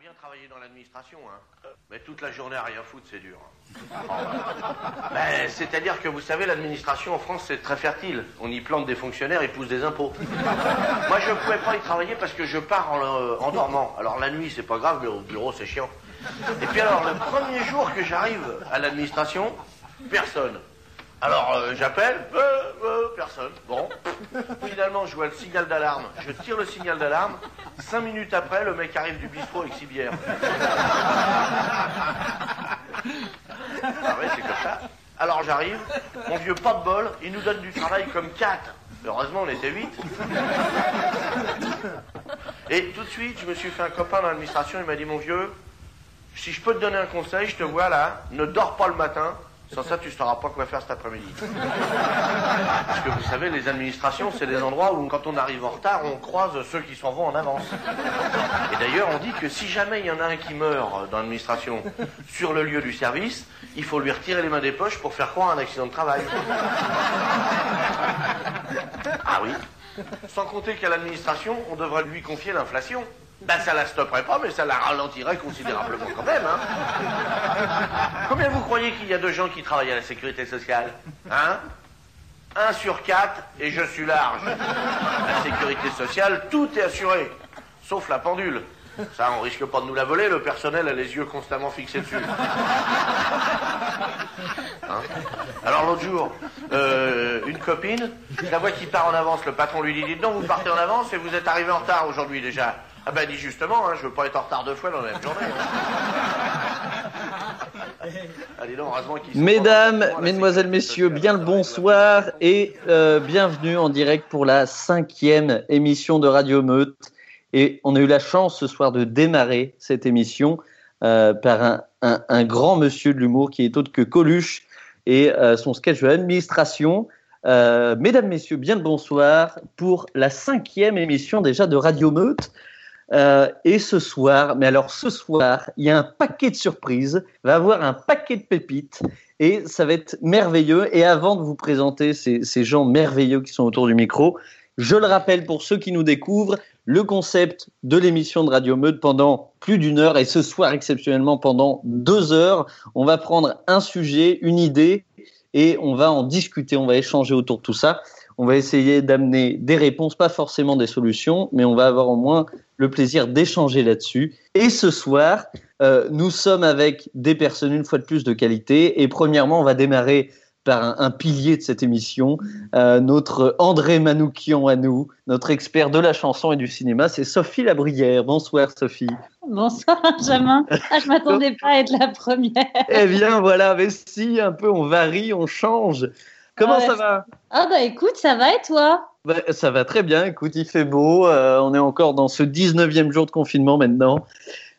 Bien travailler dans l'administration, hein. Mais toute la journée à rien foutre, c'est dur. Ben, C'est-à-dire que vous savez, l'administration en France, c'est très fertile. On y plante des fonctionnaires, ils poussent des impôts. Moi, je ne pouvais pas y travailler parce que je pars en, euh, en dormant. Alors la nuit, c'est pas grave, mais au bureau, c'est chiant. Et puis alors, le premier jour que j'arrive à l'administration, personne. Alors euh, j'appelle, euh, euh, personne. Bon. Finalement, je vois le signal d'alarme. Je tire le signal d'alarme. Cinq minutes après, le mec arrive du bistrot avec six bières. Ah ouais, c'est comme ça. Alors j'arrive, mon vieux pas de bol, il nous donne du travail comme quatre. Heureusement, on était huit. Et tout de suite, je me suis fait un copain dans l'administration, il m'a dit, mon vieux, si je peux te donner un conseil, je te vois là, ne dors pas le matin, sans ça tu ne sauras pas quoi faire cet après-midi. Parce que vous savez, les administrations, c'est des endroits où quand on arrive en retard, on croise ceux qui s'en vont en avance. Et d'ailleurs, on dit que si jamais il y en a un qui meurt dans l'administration sur le lieu du service, il faut lui retirer les mains des poches pour faire croire un accident de travail. Ah oui. Sans compter qu'à l'administration, on devrait lui confier l'inflation. Ben ça la stopperait pas, mais ça la ralentirait considérablement quand même. Hein. Combien vous croyez qu'il y a de gens qui travaillent à la sécurité sociale Hein? Un sur quatre, et je suis large. La sécurité sociale, tout est assuré, sauf la pendule. Ça, on risque pas de nous la voler, le personnel a les yeux constamment fixés dessus. Hein? Alors l'autre jour, euh, une copine, je la vois qui part en avance, le patron lui dit, donc, vous partez en avance et vous êtes arrivé en retard aujourd'hui déjà. Ah ben, dit justement, hein, je veux pas être en retard deux fois dans la même journée. hein. Dis donc, heureusement qu'ils sont Mesdames, Mesdemoiselles, Messieurs, bien le bonsoir et euh, bienvenue en direct pour la cinquième émission de Radio Meute. Et on a eu la chance ce soir de démarrer cette émission euh, par un, un- un grand monsieur de l'humour qui est autre que Coluche et euh, son sketch de l'administration. Euh, mesdames, Messieurs, bien le bonsoir pour la cinquième émission déjà de Radio Meute. Euh, et ce soir, mais alors ce soir, il y a un paquet de surprises, va y avoir un paquet de pépites et ça va être merveilleux. Et avant de vous présenter ces, ces gens merveilleux qui sont autour du micro, je le rappelle pour ceux qui nous découvrent, le concept de l'émission de Radio Meute pendant plus d'une heure et ce soir exceptionnellement pendant deux heures, on va prendre un sujet, une idée et on va en discuter, on va échanger autour de tout ça. On va essayer d'amener des réponses, pas forcément des solutions, mais on va avoir au moins le plaisir d'échanger là-dessus. Et ce soir, euh, nous sommes avec des personnes une fois de plus de qualité. Et premièrement, on va démarrer par un, un pilier de cette émission, euh, notre André Manoukian à nous, notre expert de la chanson et du cinéma, c'est Sophie Labrière. Bonsoir Sophie. Bonsoir Benjamin. Ah, je m'attendais pas à être la première. eh bien voilà, mais si, un peu on varie, on change. Comment Ouais. ça va? Ah bah écoute, ça va et toi? Ça va très bien, écoute, il fait beau, euh, on est encore dans ce 19e jour de confinement maintenant.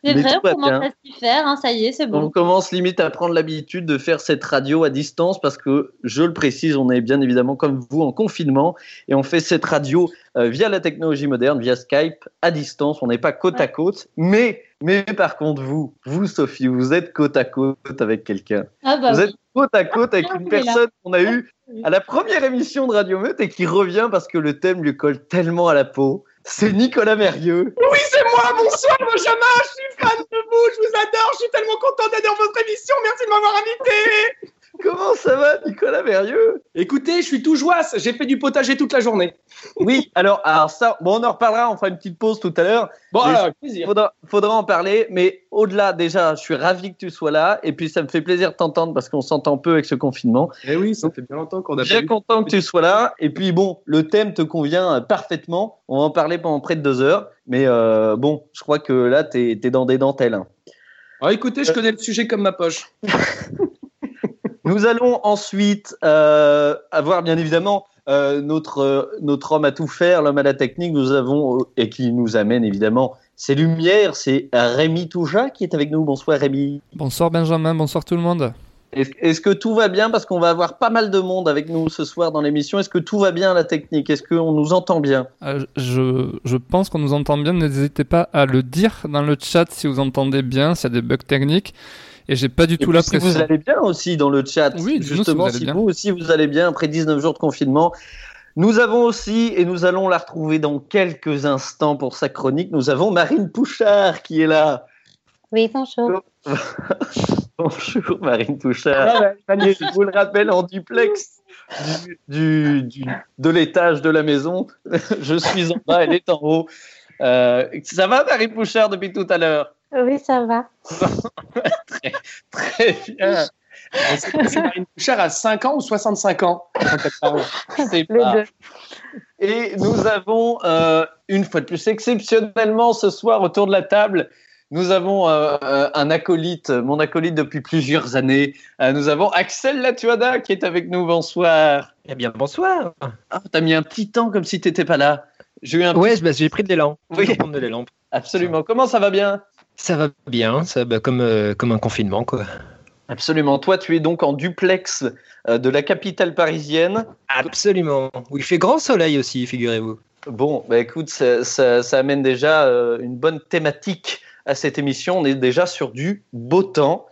C'est vrai, on commence à s'y faire, hein, ça y est, c'est On bon. commence limite à prendre l'habitude de faire cette radio à distance parce que, je le précise, on est bien évidemment comme vous en confinement et on fait cette radio euh, via la technologie moderne, via Skype, à distance. On n'est pas côte à côte, mais, mais par contre, vous, vous Sophie, vous êtes côte à côte avec quelqu'un. Ah bah vous oui. êtes côte à côte avec Ah, une personne qu'on a eue à la première émission de Radio Meute et qui revient parce que le thème lui colle tellement à la peau. C'est Nicolas Mérieux. Oui, c'est moi, bonsoir Benjamin, je suis fan de vous, je vous adore, je suis tellement content d'être dans votre émission, merci de m'avoir invité. Comment ça va, Nicolas Mérieux? Écoutez, je suis tout joie, j'ai fait du potager toute la journée. Oui, alors, alors ça, bon, on en reparlera, on fera une petite pause tout à l'heure. Bon, alors, avec plaisir. Faudra, faudra en parler, mais au-delà, déjà, je suis ravi que tu sois là, et puis ça me fait plaisir de t'entendre parce qu'on s'entend peu avec ce confinement. Eh oui, ça fait bien longtemps qu'on a Bien content que tu sois là, et puis bon, le thème te convient euh, parfaitement. On va en parler pendant près de deux heures, mais euh, bon, je crois que là, t'es es dans des dentelles. hein. Ah, écoutez, je connais le sujet comme ma poche. Nous allons ensuite euh, avoir bien évidemment euh, notre, euh, notre homme à tout faire, l'homme à la technique. Nous avons, et qui nous amène évidemment ses lumières, c'est Rémi Touja qui est avec nous. Bonsoir Rémi. Bonsoir Benjamin, bonsoir tout le monde. Est-ce que tout va bien? Parce qu'on va avoir pas mal de monde avec nous ce soir dans l'émission. Est-ce que tout va bien la technique? Est-ce qu'on nous entend bien? Euh, je, je pense qu'on nous entend bien, n'hésitez pas à le dire dans le chat si vous entendez bien, s'il y a des bugs techniques. Et j'ai pas du tout la si vous allez bien aussi dans le chat, Oui, si justement, vous si vous aussi vous allez bien après 19 jours de confinement. Nous avons aussi, et nous allons la retrouver dans quelques instants pour sa chronique, nous avons Marine Pouchard qui est là. Oui, bonjour. Bonjour Marine Touchard. Je vous le rappelle en duplex du, du- de l'étage de la maison. Je suis en bas, elle est en haut. Euh, ça va Marine Touchard depuis tout à l'heure? Oui, ça va. Très bien. C'est Marine Touchard à 5 ans ou 65 ans? Les pas. deux. Et nous avons, euh, une fois de plus, exceptionnellement ce soir autour de la table, nous avons euh, euh, un acolyte, mon acolyte depuis plusieurs années. Euh, nous avons Axel Latuada qui est avec nous. Bonsoir. Eh bien, bonsoir. Ah, T'as mis un petit temps comme si t'étais pas là. J'ai eu un Ouais, bah, j'ai pris de l'élan. Oui. Prendre de l'élan. Absolument. Comment ça va bien? Ça va bien, ça bah, comme, euh, comme un confinement, quoi. Absolument. Toi, tu es donc en duplex euh, de la capitale parisienne. Absolument. Oui, il fait grand soleil aussi, figurez-vous. Bon, bah écoute, ça, ça- ça amène déjà euh, une bonne thématique à cette émission. On est déjà sur du beau temps.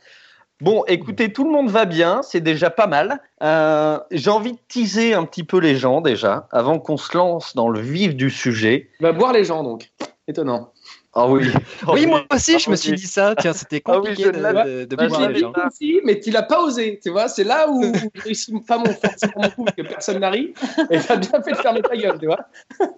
Bon, écoutez, tout le monde va bien, c'est déjà pas mal. Euh, J'ai envie de teaser un petit peu les gens déjà, avant qu'on se lance dans le vif du sujet. Va boire les gens donc. Étonnant. Ah oui. oui, moi aussi, Ah, je me suis oui. dit ça. Tiens, c'était Ah oui, compliqué je de, de, de Bah, les gens. aussi, mais tu l'as pas osé. Tu vois, c'est là où, je réussis pas mon mon coup, parce que personne n'arrive. Et t'as bien fait de fermer ta gueule, tu vois.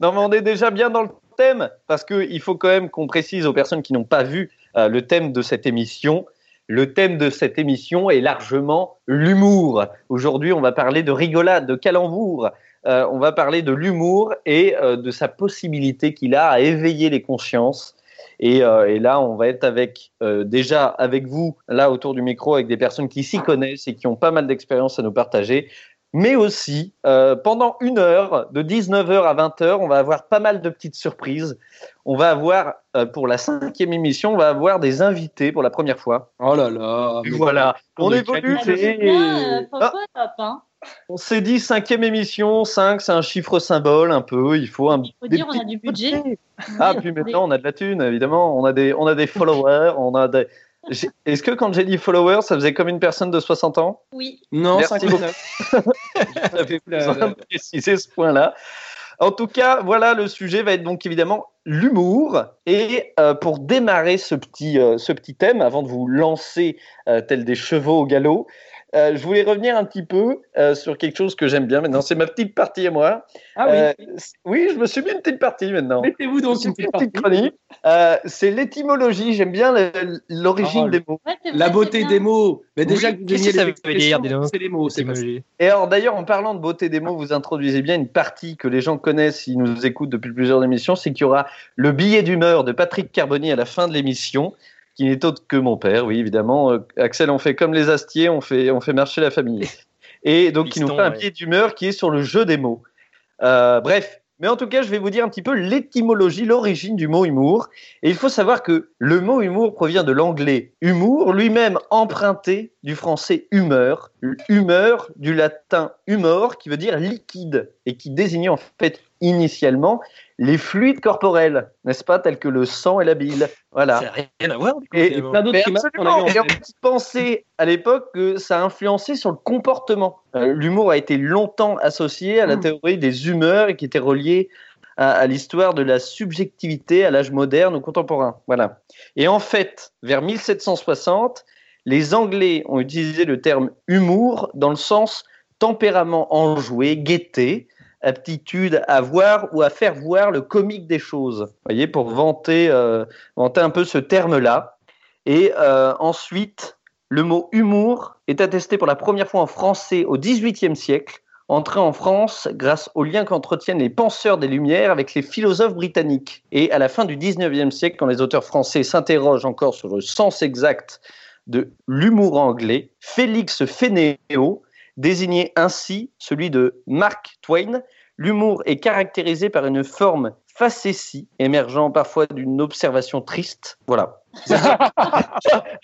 Non, mais on est déjà bien dans le thème, parce qu'il faut quand même qu'on précise aux personnes qui n'ont pas vu euh, le thème de cette émission. Le thème de cette émission est largement l'humour. Aujourd'hui, on va parler de rigolade, de calembour. Euh, on va parler de l'humour et euh, de sa possibilité qu'il a à éveiller les consciences. Et, euh, et là, on va être avec euh, déjà avec vous là autour du micro avec des personnes qui s'y connaissent et qui ont pas mal d'expérience à nous partager. Mais aussi, euh, pendant une heure, de 19h à 20h, on va avoir pas mal de petites surprises. On va avoir, euh, pour la cinquième émission, on va avoir des invités pour la première fois. Oh là là. Et voilà, on de évolue. On s'est dit cinquième émission, 5, c'est un chiffre symbole un peu. Il faut un. Il faut dire, on a du budget. Ah, puis maintenant, on a de la thune, évidemment. On a des, on a des followers. On a des... Est-ce que quand j'ai dit followers, ça faisait comme une personne de 60 ans? Oui. Non, Merci 59. J'avais besoin là, de préciser ce point-là. En tout cas, voilà, le sujet va être donc évidemment l'humour. Et euh, pour démarrer ce petit, euh, ce petit thème, avant de vous lancer euh, tel des chevaux au galop, euh, je voulais revenir un petit peu euh, sur quelque chose que j'aime bien maintenant. C'est ma petite partie à moi. Ah oui. Euh, oui, je me suis mis une petite partie maintenant. Mettez-vous donc une petite petite partie. chronique. Euh, c'est l'étymologie. J'aime bien l'origine Oh, des mots. Ouais, La beauté des mots. Mais déjà Oui, que vous qu'est-ce que ça les veut dire, c'est les mots. c'est. Et alors d'ailleurs, en parlant de beauté des mots, vous introduisez bien une partie que les gens connaissent, s'ils nous écoutent depuis plusieurs émissions, c'est qu'il y aura le billet d'humeur de Patrick Carboni à la fin de l'émission, qui n'est autre que mon père, oui évidemment. Euh, Axel, on fait comme les Astiers, on fait, on fait marcher la famille. Et donc il nous fait un ouais. billet d'humeur qui est sur le jeu des mots. Euh, bref, mais en tout cas, je vais vous dire un petit peu l'étymologie, l'origine du mot humour. Et il faut savoir que le mot humour provient de l'anglais humour, lui-même emprunté du français humeur, humeur du latin humor, qui veut dire liquide, et qui désignait en fait initialement les fluides corporels, n'est-ce pas, tels que le sang et la bile. Voilà. Ça n'a rien à voir, du coup, Et plein d'autres absolument. Et on penser à l'époque que ça a influencé sur le comportement. Euh, L'humour a été longtemps associé à la Mm. théorie des humeurs et qui était relié à, à l'histoire de la subjectivité à l'âge moderne ou contemporain. Voilà. Et en fait, vers 1760, les Anglais ont utilisé le terme humour dans le sens tempérament enjoué, gaieté, aptitude à voir ou à faire voir le comique des choses. Voyez, pour vanter, euh, vanter un peu ce terme-là. Et euh, ensuite, le mot humour est attesté pour la première fois en français au XVIIIe siècle, entré en France grâce au lien qu'entretiennent les penseurs des Lumières avec les philosophes britanniques. Et à la fin du XIXe siècle, quand les auteurs français s'interrogent encore sur le sens exact de l'humour anglais, Félix Fénéo désignait ainsi celui de Mark Twain. L'humour est caractérisé par une forme facétie, émergeant parfois d'une observation triste. Voilà.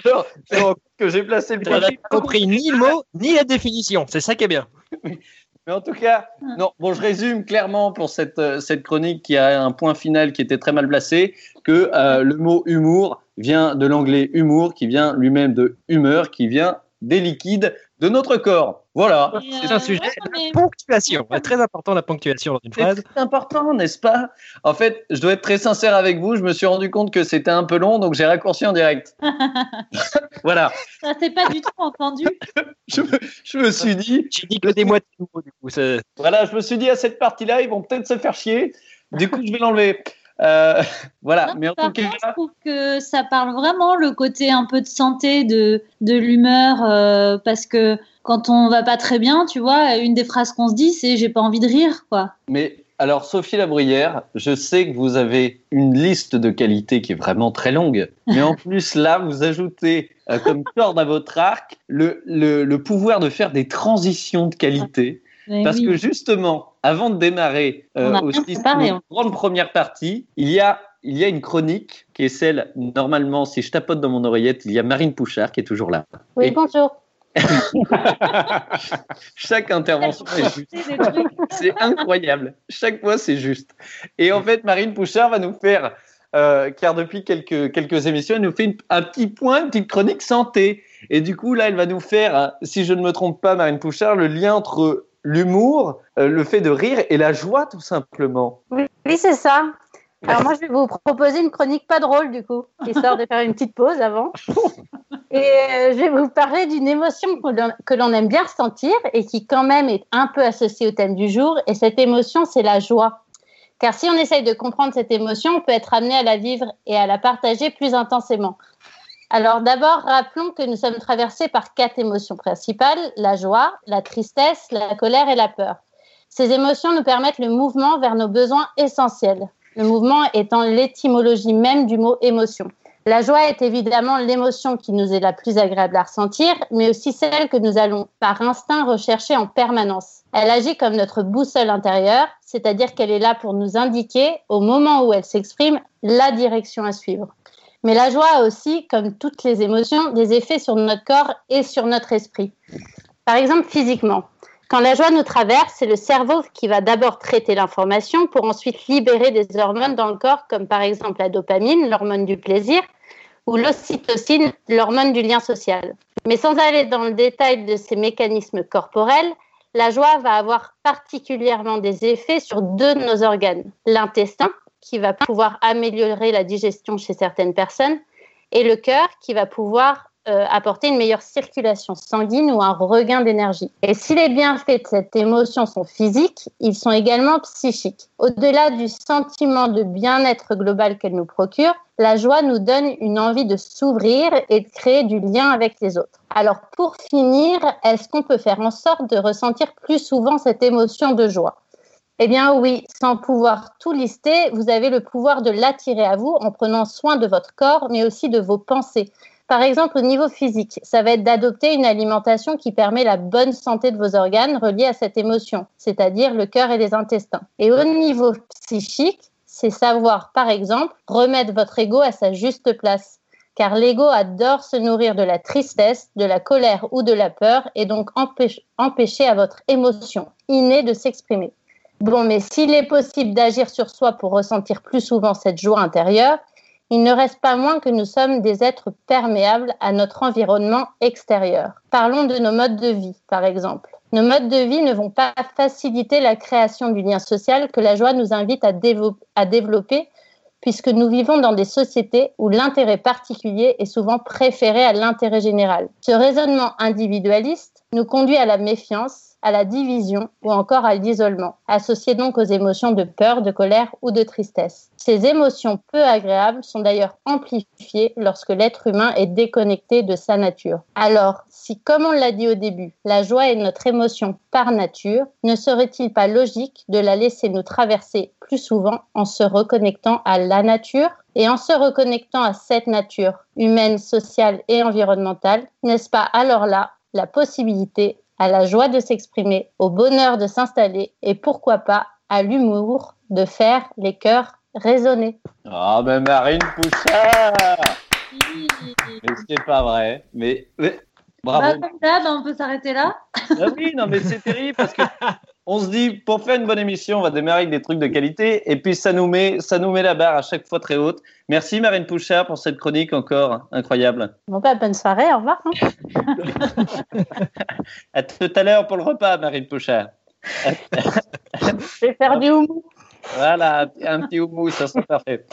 Rends compte que j'ai placé le compris ni le mot, ni la définition. C'est ça qui est bien. Mais en tout cas, non, bon, je résume clairement pour cette, euh, cette chronique qui a un point final qui était très mal placé, que euh, le mot humour vient de l'anglais humour, qui vient lui-même de humeur, qui vient des liquides de notre corps. Voilà. C'est euh, un sujet, ouais, la ponctuation. Très important, la ponctuation dans une C'est phrase. très important, n'est-ce pas? En fait, je dois être très sincère avec vous. Je me suis rendu compte que c'était un peu long, donc j'ai raccourci en direct. voilà. Ça s'est pas du tout entendu. Je me, je me suis dit, J'ai dit que des moitiés de du coup. voilà, je me suis dit à cette partie-là, ils vont peut-être se faire chier. Du coup, je vais l'enlever. Euh, voilà. Non, Mais en par tout contre, cas, je trouve que ça parle vraiment le côté un peu de santé, de, de l'humeur, euh, parce que quand on va pas très bien, tu vois, une des phrases qu'on se dit, c'est j'ai pas envie de rire, quoi. Mais alors, Sophie Labruyère, je sais que vous avez une liste de qualités qui est vraiment très longue. Mais en plus, là, vous ajoutez euh, comme corde à votre arc le, le, le pouvoir de faire des transitions de qualité. Mais Parce oui. que justement, avant de démarrer euh, aussi notre grande première partie, il y a il y a une chronique qui est celle, normalement, si je tapote dans mon oreillette, il y a Marine Pouchard qui est toujours là. Oui, Et- bonjour. Chaque intervention est juste. C'est incroyable. Chaque fois, c'est juste. Et en fait, Marine Pouchard va nous faire, euh, car depuis quelques, quelques émissions, elle nous fait une- un petit point, une petite chronique santé. Et du coup, là, elle va nous faire, euh, si je ne me trompe pas, Marine Pouchard, le lien entre l'humour, euh, le fait de rire et la joie, tout simplement. Oui, oui, c'est ça. Alors moi, je vais vous proposer une chronique pas drôle du coup, histoire de faire une petite pause avant. Et euh, je vais vous parler d'une émotion que l'on- que l'on aime bien ressentir et qui quand même est un peu associée au thème du jour. Et cette émotion, c'est la joie. Car si on essaye de comprendre cette émotion, on peut être amené à la vivre et à la partager plus intensément. Alors d'abord, rappelons que nous sommes traversés par quatre émotions principales, la joie, la tristesse, la colère et la peur. Ces émotions nous permettent le mouvement vers nos besoins essentiels, le mouvement étant l'étymologie même du mot émotion. La joie est évidemment l'émotion qui nous est la plus agréable à ressentir, mais aussi celle que nous allons par instinct rechercher en permanence. Elle agit comme notre boussole intérieure, c'est-à-dire qu'elle est là pour nous indiquer, au moment où elle s'exprime, la direction à suivre. Mais la joie a aussi, comme toutes les émotions, des effets sur notre corps et sur notre esprit. Par exemple, physiquement. Quand la joie nous traverse, c'est le cerveau qui va d'abord traiter l'information pour ensuite libérer des hormones dans le corps, comme par exemple la dopamine, l'hormone du plaisir, ou l'ocytocine, l'hormone du lien social. Mais sans aller dans le détail de ces mécanismes corporels, la joie va avoir particulièrement des effets sur deux de nos organes. L'intestin, qui va pouvoir améliorer la digestion chez certaines personnes, et le cœur, qui va pouvoir euh, apporter une meilleure circulation sanguine ou un regain d'énergie. Et si les bienfaits de cette émotion sont physiques, ils sont également psychiques. Au-delà du sentiment de bien-être global qu'elle nous procure, la joie nous donne une envie de s'ouvrir et de créer du lien avec les autres. Alors pour finir, est-ce qu'on peut faire en sorte de ressentir plus souvent cette émotion de joie? Eh bien oui, sans pouvoir tout lister, vous avez le pouvoir de l'attirer à vous en prenant soin de votre corps, mais aussi de vos pensées. Par exemple, au niveau physique, ça va être d'adopter une alimentation qui permet la bonne santé de vos organes reliés à cette émotion, c'est-à-dire le cœur et les intestins. Et au niveau psychique, c'est savoir, par exemple, remettre votre ego à sa juste place. Car l'ego adore se nourrir de la tristesse, de la colère ou de la peur et donc empêche- empêcher à votre émotion innée de s'exprimer. Bon, mais s'il est possible d'agir sur soi pour ressentir plus souvent cette joie intérieure, il ne reste pas moins que nous sommes des êtres perméables à notre environnement extérieur. Parlons de nos modes de vie, par exemple. Nos modes de vie ne vont pas faciliter la création du lien social que la joie nous invite à, à développer, puisque nous vivons dans des sociétés où l'intérêt particulier est souvent préféré à l'intérêt général. Ce raisonnement individualiste nous conduit à la méfiance, à la division ou encore à l'isolement, associé donc aux émotions de peur, de colère ou de tristesse. Ces émotions peu agréables sont d'ailleurs amplifiées lorsque l'être humain est déconnecté de sa nature. Alors, si comme on l'a dit au début, la joie est notre émotion par nature, ne serait-il pas logique de la laisser nous traverser plus souvent en se reconnectant à la nature? Et en se reconnectant à cette nature humaine, sociale et environnementale, n'est-ce pas alors là la possibilité à la joie de s'exprimer, au bonheur de s'installer et pourquoi pas à l'humour de faire les cœurs résonner. Ah, ben Marine Pouchard Mais c'est pas vrai. Mais, mais- Bah, bravo. comme d'hab, on peut s'arrêter là. Ah oui, non, mais c'est terrible parce que on se dit, pour faire une bonne émission, on va démarrer avec des trucs de qualité. Et puis, ça nous met, ça nous met la barre à chaque fois très haute. Merci Marine Pouchard pour cette chronique encore incroyable. Bon, bah, bonne soirée, au revoir. hein. À tout à l'heure pour le repas, Marine Pouchard. Je vais faire du houmou. Voilà, un petit houmous, ça sera parfait.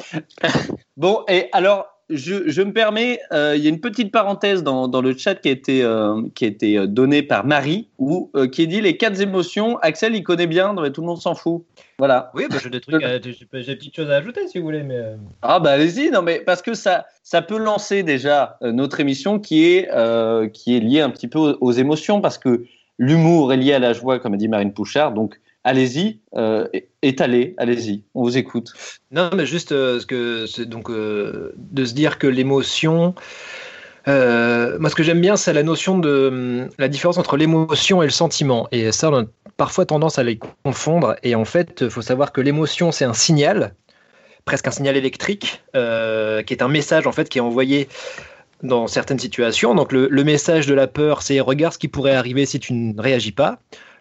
Bon, et alors, je, je me permets, euh, il y a une petite parenthèse dans, dans le chat qui a été, euh, qui a été euh, donnée par Marie, où, euh, qui dit les quatre émotions. Axel, il connaît bien, mais tout le monde s'en fout. Voilà. Oui, bah, j'ai des trucs, j'ai des petites choses à ajouter si vous voulez, mais. Ah bah allez-y, non mais parce que ça, ça peut lancer déjà notre émission qui est, qui est liée un petit peu aux, aux émotions parce que l'humour est lié à la joie, comme a dit Marine Pouchard. Donc allez-y, euh, étalez, allez-y, on vous écoute. Non, mais juste euh, ce que c'est donc euh, de se dire que l'émotion. moi, ce que j'aime bien, c'est la notion de la différence entre l'émotion et le sentiment. Et ça, on a parfois tendance à les confondre. Et en fait, il faut savoir que l'émotion, c'est un signal, presque un signal électrique, qui est un message en fait qui est envoyé dans certaines situations. Donc, le, le message de la peur, c'est regarde ce qui pourrait arriver si tu ne réagis pas.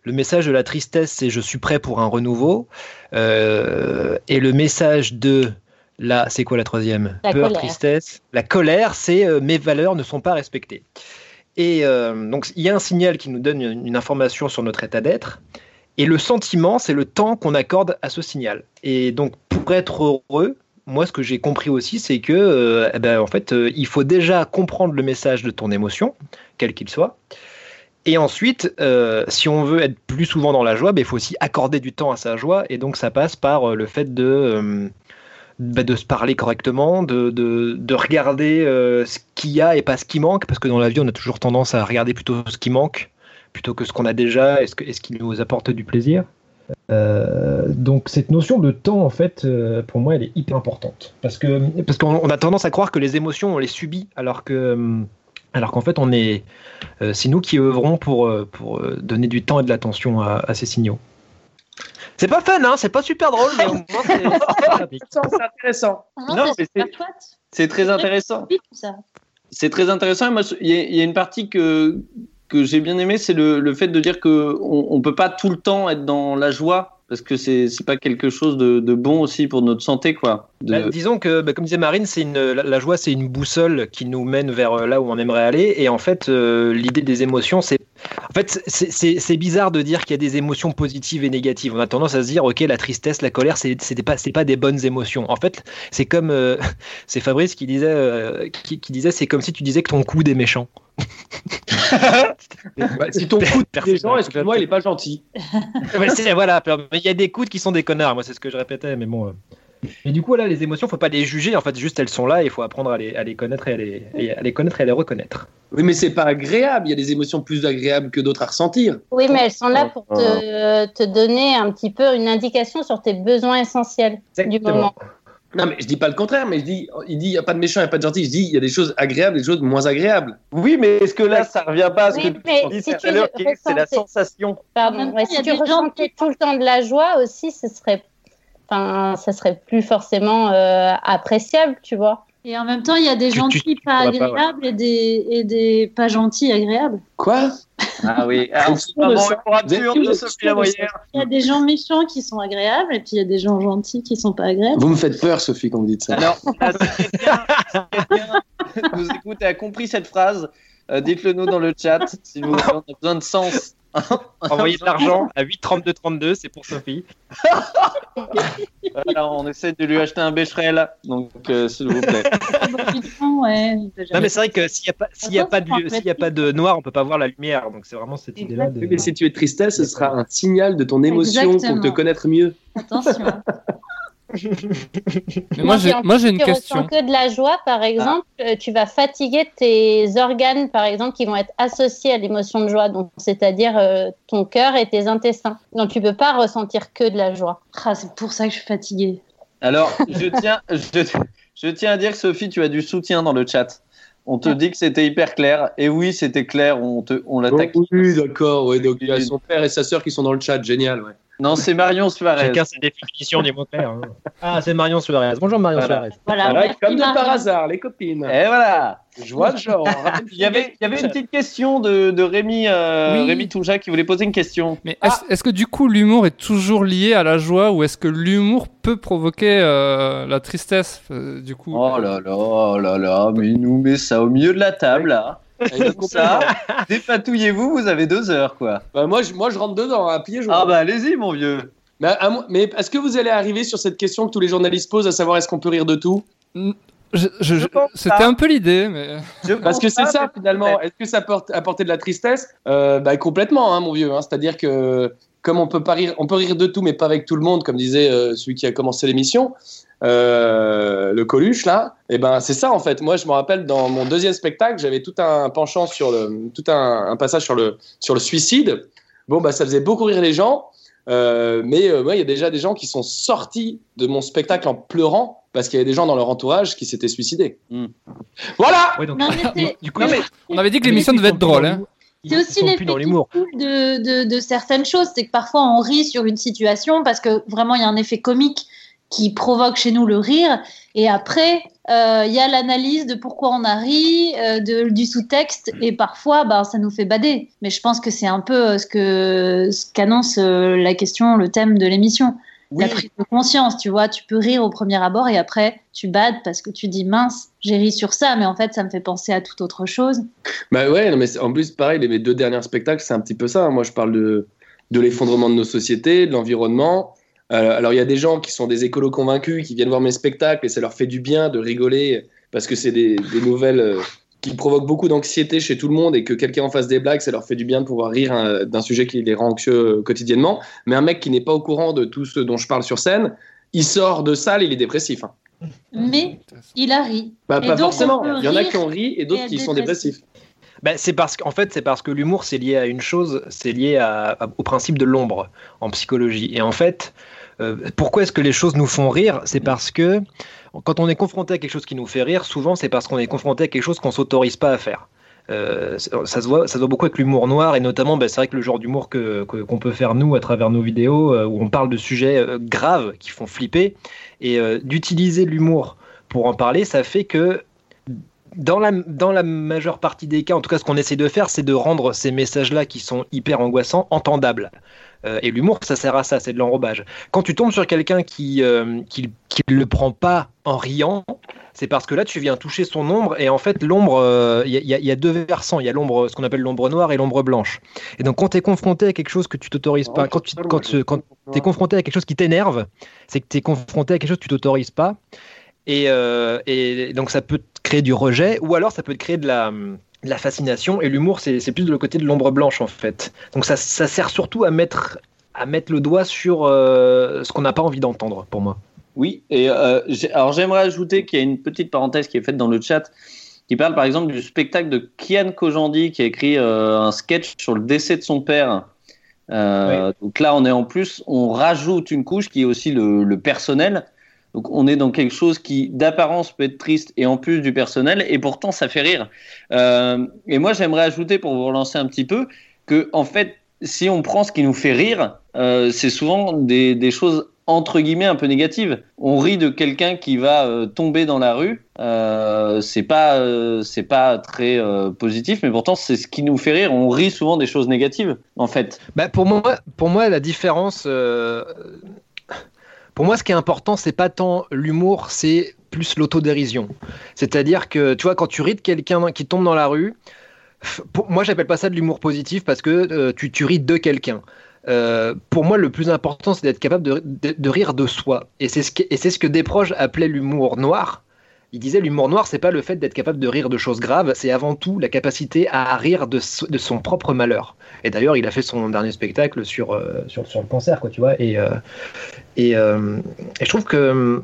Le message de la tristesse, c'est je suis prêt pour un renouveau. Euh, et le message de la, c'est quoi la troisième? La Peur, colère. tristesse. La colère, c'est euh, mes valeurs ne sont pas respectées. Et euh, donc il y a un signal qui nous donne une, une information sur notre état d'être. Et le sentiment, c'est le temps qu'on accorde à ce signal. Et donc pour être heureux, moi ce que j'ai compris aussi, c'est que eh ben, en fait, il faut déjà comprendre le message de ton émotion, quel qu'il soit. Et ensuite, euh, si on veut être plus souvent dans la joie, ben, il faut aussi accorder du temps à sa joie. Et donc, ça passe par euh, le fait de, euh, bah, de se parler correctement, de, de, de regarder ce qu'il y a et pas ce qui manque. Parce que dans la vie, on a toujours tendance à regarder plutôt ce qui manque plutôt que ce qu'on a déjà et ce, que- et ce qui nous apporte du plaisir. Donc cette notion de temps, en fait, pour moi, elle est hyper importante. Parce que parce qu'on on a tendance à croire que les émotions, on les subit, alors que euh, alors qu'en fait, on est euh, c'est nous qui œuvrons pour euh, pour euh, donner du temps et de l'attention à, à ces signaux. C'est pas fun, hein, c'est pas super drôle, mais au moins c'est- intéressant. C'est- très intéressant. C'est très intéressant. Moi, il y, a- il y a une partie que, que j'ai bien aimée, c'est le, le fait de dire que on, on peut pas tout le temps être dans la joie parce que c'est c'est pas quelque chose de, de bon aussi pour notre santé, quoi. Bah, disons que, bah, comme disait Marine, c'est la, joie, c'est une boussole qui nous mène vers euh, là où on aimerait aller. Et en fait, euh, l'idée des émotions, c'est, en fait, c'est- bizarre de dire qu'il y a des émotions positives et négatives. On a tendance à se dire, ok, la tristesse, la colère, c'est c'est pas, c'est pas des bonnes émotions. En fait, c'est comme, euh, c'est Fabrice qui disait, qui disait, c'est comme si tu disais que ton coude est méchant. Bah, si ton coup de Personne des gens, excuse-moi, il est pas gentil. Ouais, c'est- voilà, mais il y a des coudes qui sont des connards, moi c'est ce que je répétais, mais bon. euh. Et du coup, là, les émotions, faut pas les juger, en fait, juste elles sont là, il faut apprendre à les, à les connaître et à les, et à les connaître et à les reconnaître. Oui, mais c'est pas agréable. Il y a des émotions plus agréables que d'autres à ressentir. Oui, mais elles sont là pour te, te donner un petit peu une indication sur tes besoins essentiels du moment. Non, mais je dis pas le contraire, mais je dis, il dit, il y a pas de méchant, il y a pas de gentil. Je dis, il y a des choses agréables des choses moins agréables. Oui, mais est-ce que là, ça revient pas à ce Oui, que mais tu dis si tout à l'heure, c'est la sensation En Pardon, ouais, a si tu ressentais tout le temps de la joie aussi, ce serait, enfin, ça serait plus forcément euh, appréciable, tu vois. Et en même temps, il y a des Tu- gentils tu- tu pas agréables et, des, et des pas gentils agréables. Quoi? Ah oui, ah, Vous vraiment absurde Vous de Sophie de ça Lamoyère. Il y a des gens méchants qui sont agréables et puis il y a des gens gentils qui sont pas agréables. Vous me faites peur, Sophie, quand vous dites ça. Alors, là, si quelqu'un si quelqu'un nous écoute et a compris cette phrase, euh, dites-le nous dans le chat si vous avez besoin de sens. Envoyer de l'argent à 8,32,32, c'est pour Sophie. Voilà, on essaie de lui acheter un Becherel, donc euh, s'il vous plaît. ouais, Non, mais c'est vrai que s'il n'y a, pas- s'il y a, pas de- s'il y a pas de noir, on peut pas voir la lumière, donc c'est vraiment cette idée-là. De... Oui, mais si tu es tristesse, ce sera un signal de ton émotion pour te connaître mieux. Attention. Mais moi, j'ai, moi, j'ai une tu question. ressens que de la joie, par exemple, euh, tu vas fatiguer tes organes, par exemple, qui vont être associés à l'émotion de joie, donc c'est-à-dire euh, ton cœur et tes intestins. Donc tu peux pas ressentir que de la joie. Ah, c'est pour ça que je suis fatiguée. Alors, je tiens, je, je tiens à dire que Sophie, tu as du soutien dans le chat. On te dit que c'était hyper clair. Et oui, c'était clair, on, te, on l'attaque. oui, d'accord. Ouais, donc il y a son père et sa sœur qui sont dans le chat. Génial, ouais. Non, c'est Marion Suarez. Chacun sa définition du mot clair. hein. Ah, c'est Marion Suarez. Bonjour Marion Voilà. Suarez. Voilà, Voilà, merci, comme de par hasard, les copines. Et voilà. Je vois le genre. Il y avait, il y avait une petite question de, de Rémi, euh, Oui. Rémi Touja qui voulait poser une question. Mais est-ce est-ce que du coup l'humour est toujours lié à la joie ou est-ce que l'humour peut provoquer euh, la tristesse euh, du coup? Oh là là, oh là là, mais il nous met ça au milieu de la table là. Comme ça, dépatouillez-vous, vous avez deux heures quoi. Bah, moi, je, moi, je rentre dedans, à pieds joints. Ah bah allez-y mon vieux. Mais, à mais est-ce que vous allez arriver sur cette question que tous les journalistes posent, à savoir est-ce qu'on peut rire de tout? Je- je- je- pense C'était un peu l'idée, mais Je Parce que c'est ça finalement. Est-ce que ça peut apporter de la tristesse? Euh, bah, Complètement, hein, mon vieux. hein. C'est-à-dire que comme on peut pas rire, on peut rire de tout, mais pas avec tout le monde, comme disait euh, celui qui a commencé l'émission, euh, le Coluche là. Et ben c'est ça en fait. Moi je me rappelle dans mon deuxième spectacle, j'avais tout un penchant sur le, tout un, un passage sur le sur le suicide. Bon bah ça faisait beaucoup rire les gens. Euh, mais euh, ouais, il y a déjà des gens qui sont sortis de mon spectacle en pleurant parce qu'il y avait des gens dans leur entourage qui s'étaient suicidés. Hmm. Voilà. Ouais, donc, Non, mais c'est- du coup, Non, mais- on avait dit que l'émission devait être drôle. Hein. C'est aussi sont l'effet plus dans qui l'humour. coule de, de, de certaines choses. C'est que parfois on rit sur une situation parce que vraiment il y a un effet comique qui provoque chez nous le rire. Et après, euh, il y a l'analyse de pourquoi on a ri, euh, de, du sous-texte. Et parfois, ben, ça nous fait bader. Mais je pense que c'est un peu euh, ce que ce qu'annonce euh, la question, le thème de l'émission. Oui. La prise de conscience, tu vois. Tu peux rire au premier abord et après, tu bades parce que tu dis mince, j'ai ri sur ça, mais en fait, ça me fait penser à toute autre chose. Bah ouais, non, mais en plus, pareil, les, mes deux derniers spectacles, c'est un petit peu ça. hein. Moi, je parle de, de l'effondrement de nos sociétés, de l'environnement. Euh, alors, il y a des gens qui sont des écolos convaincus, qui viennent voir mes spectacles et ça leur fait du bien de rigoler parce que c'est des, des nouvelles euh, qui provoquent beaucoup d'anxiété chez tout le monde et que quelqu'un en fasse des blagues, ça leur fait du bien de pouvoir rire hein, d'un sujet qui les rend anxieux euh, quotidiennement. Mais un mec qui n'est pas au courant de tout ce dont je parle sur scène, il sort de salle, il est dépressif. hein. Mais il a ri. Bah, pas donc, forcément. Il y en a qui ont ri et d'autres qui sont dépressif. dépressifs. Ben, c'est parce qu'en fait, c'est parce que l'humour, c'est lié à une chose, c'est lié à- à- au principe de l'ombre en psychologie. Et en fait, euh, pourquoi est-ce que les choses nous font rire? C'est parce que quand on est confronté à quelque chose qui nous fait rire, souvent c'est parce qu'on est confronté à quelque chose qu'on s'autorise pas à faire. Euh, ça se voit, ça beaucoup avec l'humour noir et notamment, ben, c'est vrai que le genre d'humour que que- qu'on peut faire nous à travers nos vidéos euh, où on parle de sujets graves qui font flipper et d'utiliser l'humour pour en parler, ça fait que dans la, dans la majeure partie des cas, en tout cas, ce qu'on essaie de faire, c'est de rendre ces messages-là qui sont hyper angoissants entendables. Euh, et l'humour, ça sert à ça, c'est de l'enrobage. Quand tu tombes sur quelqu'un qui euh, qui, qui le prend pas en riant, c'est parce que là, tu viens toucher son ombre. Et en fait, l'ombre, euh, il y, a- il y y a deux versants. Il y a l'ombre, ce qu'on appelle l'ombre noire et l'ombre blanche. Et donc, quand tu es confronté à quelque chose que tu t'autorises pas, quand tu quand, quand es confronté à quelque chose qui t'énerve, c'est que tu es confronté à quelque chose que tu t'autorises pas. Et, euh, et donc ça peut te créer du rejet, ou alors ça peut te créer de la, la fascination. Et l'humour, c'est plus de le côté de l'ombre blanche, en fait. Donc ça, ça sert surtout à mettre, à mettre le doigt sur euh, ce qu'on n'a pas envie d'entendre, pour moi. Oui, et euh, alors j'aimerais ajouter qu'il y a une petite parenthèse qui est faite dans le chat qui parle par exemple du spectacle de Kian Kojandi qui a écrit euh, un sketch sur le décès de son père. Donc là, on est en plus, on rajoute une couche qui est aussi le, le personnel. Donc on est dans quelque chose qui d'apparence peut être triste et en plus du personnel et pourtant ça fait rire. Euh, et moi j'aimerais ajouter pour vous relancer un petit peu que en fait si on prend ce qui nous fait rire, euh, c'est souvent des, choses entre guillemets un peu négatives. On rit de quelqu'un qui va euh, tomber dans la rue, c'est pas c'est pas très positif, mais pourtant c'est ce qui nous fait rire. On rit souvent des choses négatives en fait. Bah, pour, moi, pour moi, la différence. Pour moi, ce qui est important, c'est pas tant l'humour, c'est plus l'autodérision. C'est-à-dire que, tu vois, quand tu ris de quelqu'un qui tombe dans la rue, pour, moi, j'appelle pas ça de l'humour positif parce que euh, tu, tu ris de quelqu'un. Euh, pour moi, le plus important, c'est d'être capable de, de- rire de soi. Et c'est ce, que- ce que Desproges appelait l'humour noir. Il disait l'humour noir, c'est pas le fait d'être capable de rire de choses graves, c'est avant tout la capacité à rire de, so- de son propre malheur. Et d'ailleurs, il a fait son dernier spectacle sur, euh, sur, sur le cancer, quoi, tu vois. Et, euh, euh, et je trouve que.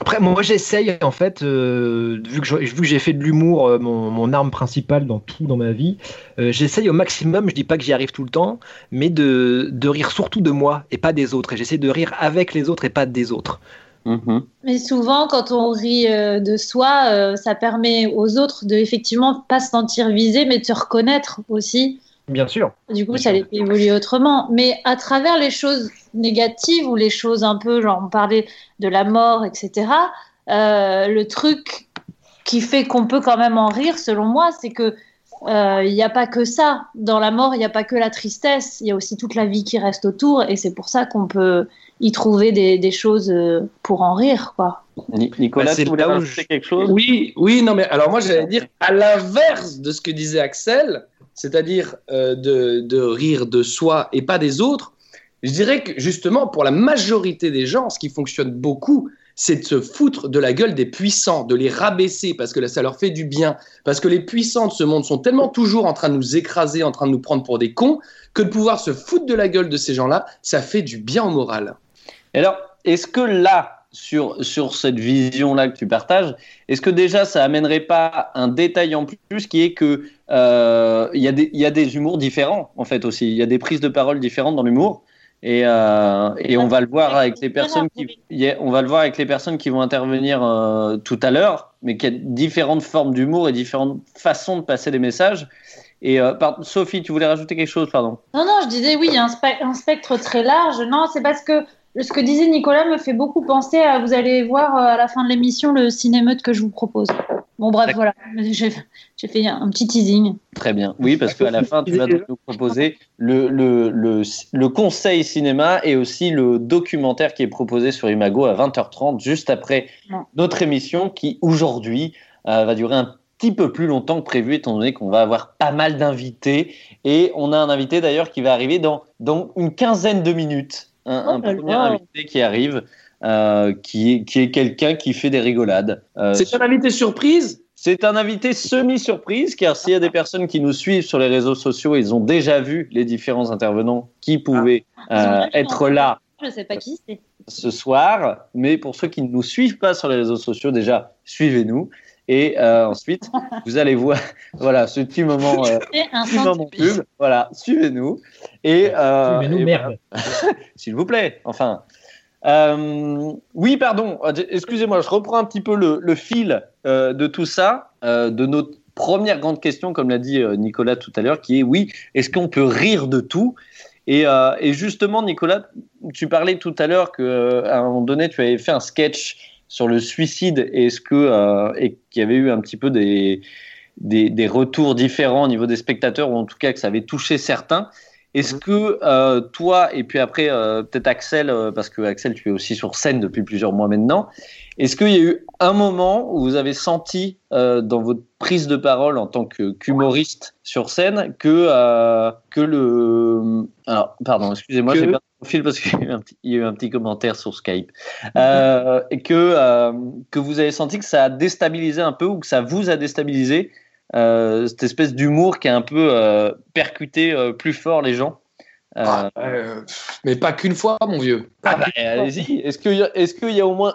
Après, moi, j'essaye, en fait, vu que j'ai fait de l'humour mon, mon arme principale dans tout dans ma vie, j'essaye au maximum, je dis pas que j'y arrive tout le temps, mais de, de rire surtout de moi et pas des autres. Et j'essaie de rire avec les autres et pas des autres. Mhm. Mais souvent, quand on rit euh, de soi, euh, ça permet aux autres de effectivement pas se sentir visés, mais de se reconnaître aussi Bien sûr. Du coup, ça allait évoluer autrement. Mais à travers les choses négatives ou les choses un peu, genre, on parlait de la mort, etc., euh, le truc qui fait qu'on peut quand même en rire, selon moi, c'est que euh, il n'y a pas que ça. Dans la mort, il n'y a pas que la tristesse, il y a aussi toute la vie qui reste autour, et c'est pour ça qu'on peut y trouver des, des choses euh, pour en rire, quoi. Ni- Nicolas, Bah, c'est tu voulais là où rajouter quelque chose? Oui, oui, non, mais alors moi j'allais dire à l'inverse de ce que disait Axel, c'est-à-dire euh, de, de rire de soi et pas des autres. Je dirais que justement pour la majorité des gens, ce qui fonctionne beaucoup, c'est de se foutre de la gueule des puissants, de les rabaisser parce que là, ça leur fait du bien, parce que les puissants de ce monde sont tellement toujours en train de nous écraser, en train de nous prendre pour des cons, que de pouvoir se foutre de la gueule de ces gens-là, ça fait du bien au moral. Et Alors, est-ce que là, sur, sur cette vision-là que tu partages, est-ce que déjà ça amènerait pas un détail en plus qui est que euh, il y, a des- il y a des humours différents en fait aussi, il y a des prises de parole différentes dans l'humour. Et, euh, et on va le voir avec les personnes qui, on va le voir avec les personnes qui vont intervenir euh, tout à l'heure, mais qu'il y a différentes formes d'humour et différentes façons de passer des messages. Et Sophie, tu voulais rajouter quelque chose, pardon? Non, non, je disais oui, il y a un, un spectre très large. Non, c'est parce que ce que disait Nicolas me fait beaucoup penser à, vous allez voir euh, à la fin de l'émission, le cinémeute que je vous propose. Bon, bref, voilà, j'ai j'ai fait un petit teasing. Très bien. Oui, parce qu'à la fin, tu vas nous proposer le, le, le, le conseil cinéma et aussi le documentaire qui est proposé sur Imago à 20h30, juste après Non. notre émission qui, aujourd'hui, euh, va durer un petit peu plus longtemps que prévu, étant donné qu'on va avoir pas mal d'invités. Et on a un invité d'ailleurs qui va arriver dans, dans une quinzaine de minutes. Un, Oh un premier invité qui arrive, euh, qui est, qui est quelqu'un qui fait des rigolades. Euh, C'est un invité surprise? C'est un invité semi-surprise, car s'il y a des personnes qui nous suivent sur les réseaux sociaux, ils ont déjà vu les différents intervenants qui pouvaient ont euh, être là Je sais pas qui ce soir. Mais pour ceux qui ne nous suivent pas sur les réseaux sociaux, déjà, suivez-nous. Et euh, ensuite, vous allez voir, voilà, ce petit moment, euh, un petit moment pub. Voilà, suivez-nous. Et, euh, Mais nous, et merde. s'il vous plaît, enfin. Euh, oui, pardon, excusez-moi, je reprends un petit peu le, le fil euh, de tout ça, euh, de notre première grande question, comme l'a dit euh, Nicolas tout à l'heure, qui est oui, est-ce qu'on peut rire de tout? Et, euh, et justement, Nicolas, tu parlais tout à l'heure qu'à un moment donné, tu avais fait un sketch sur le suicide et est-ce que euh, et qu'il y avait eu un petit peu des, des, des retours différents au niveau des spectateurs ou en tout cas que ça avait touché certains. Est-ce que euh, toi, et puis après euh, peut-être Axel, parce que Axel, tu es aussi sur scène depuis plusieurs mois maintenant, est-ce qu'il y a eu un moment où vous avez senti dans votre prise de parole en tant que qu'humoriste sur scène que, que le... Alors, pardon, excusez-moi, Que- j'ai perdu mon fil parce qu'il y a eu un petit, il y a eu un petit commentaire sur Skype. Euh, que, euh, que vous avez senti que ça a déstabilisé un peu ou que ça vous a déstabilisé euh, cette espèce d'humour qui a un peu euh, percuté plus fort les gens? Ah, mais pas qu'une fois, mon vieux. ah bah, allez-y. Est-ce qu'il y, a- est-ce qu'il y a au moins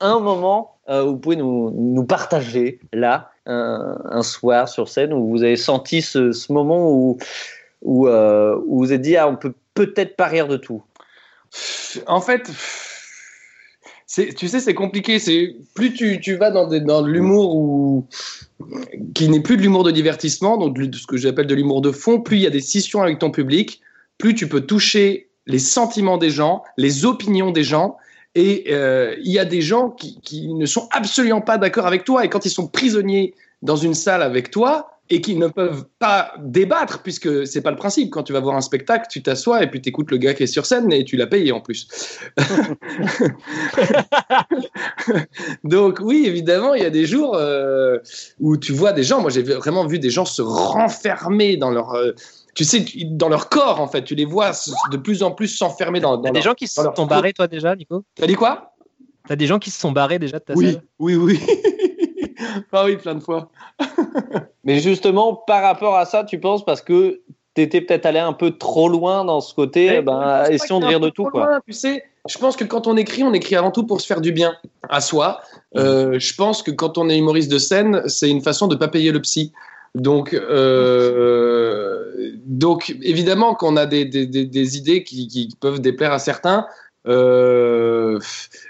un moment où vous pouvez nous, nous partager là, un, un soir sur scène, où vous avez senti ce, ce moment où, où, où vous vous êtes dit, ah, on peut peut-être pas rire de tout En fait, tu sais, c'est compliqué. C'est plus tu, tu vas dans, dans de l'humour où, qui n'est plus de l'humour de divertissement, donc de ce que j'appelle de l'humour de fond, plus il y a des scissions avec ton public, plus tu peux toucher les sentiments des gens, les opinions des gens. Et euh, il y a des gens qui, qui ne sont absolument pas d'accord avec toi. Et quand ils sont prisonniers dans une salle avec toi et qu'ils ne peuvent pas débattre, puisque c'est pas le principe. Quand tu vas voir un spectacle, tu t'assois et puis tu écoutes le gars qui est sur scène et tu l'as payé en plus. Donc oui, évidemment, il y a des jours euh, où tu vois des gens. Moi, j'ai vraiment vu des gens se renfermer dans leur, euh, tu sais, dans leur corps en fait. Tu les vois de plus en plus s'enfermer dans. dans T'as des leur- gens qui se sont barrés, toi, déjà, Nico? T'as dit quoi? T'as des gens qui se sont barrés déjà de ta Oui, salle? oui, oui. ah oui, plein de fois. Mais justement, par rapport à ça, tu penses parce que tu étais peut-être allé un peu trop loin dans ce côté, eh ben, essayons de rire de tout. trop Quoi. loin, tu sais, je pense que quand on écrit, on écrit avant tout pour se faire du bien à soi. Euh, je pense que quand on est humoriste de scène, c'est une façon de pas payer le psy. Donc, euh, donc évidemment qu'on a des, des, des, des idées qui, qui peuvent déplaire à certains. Euh,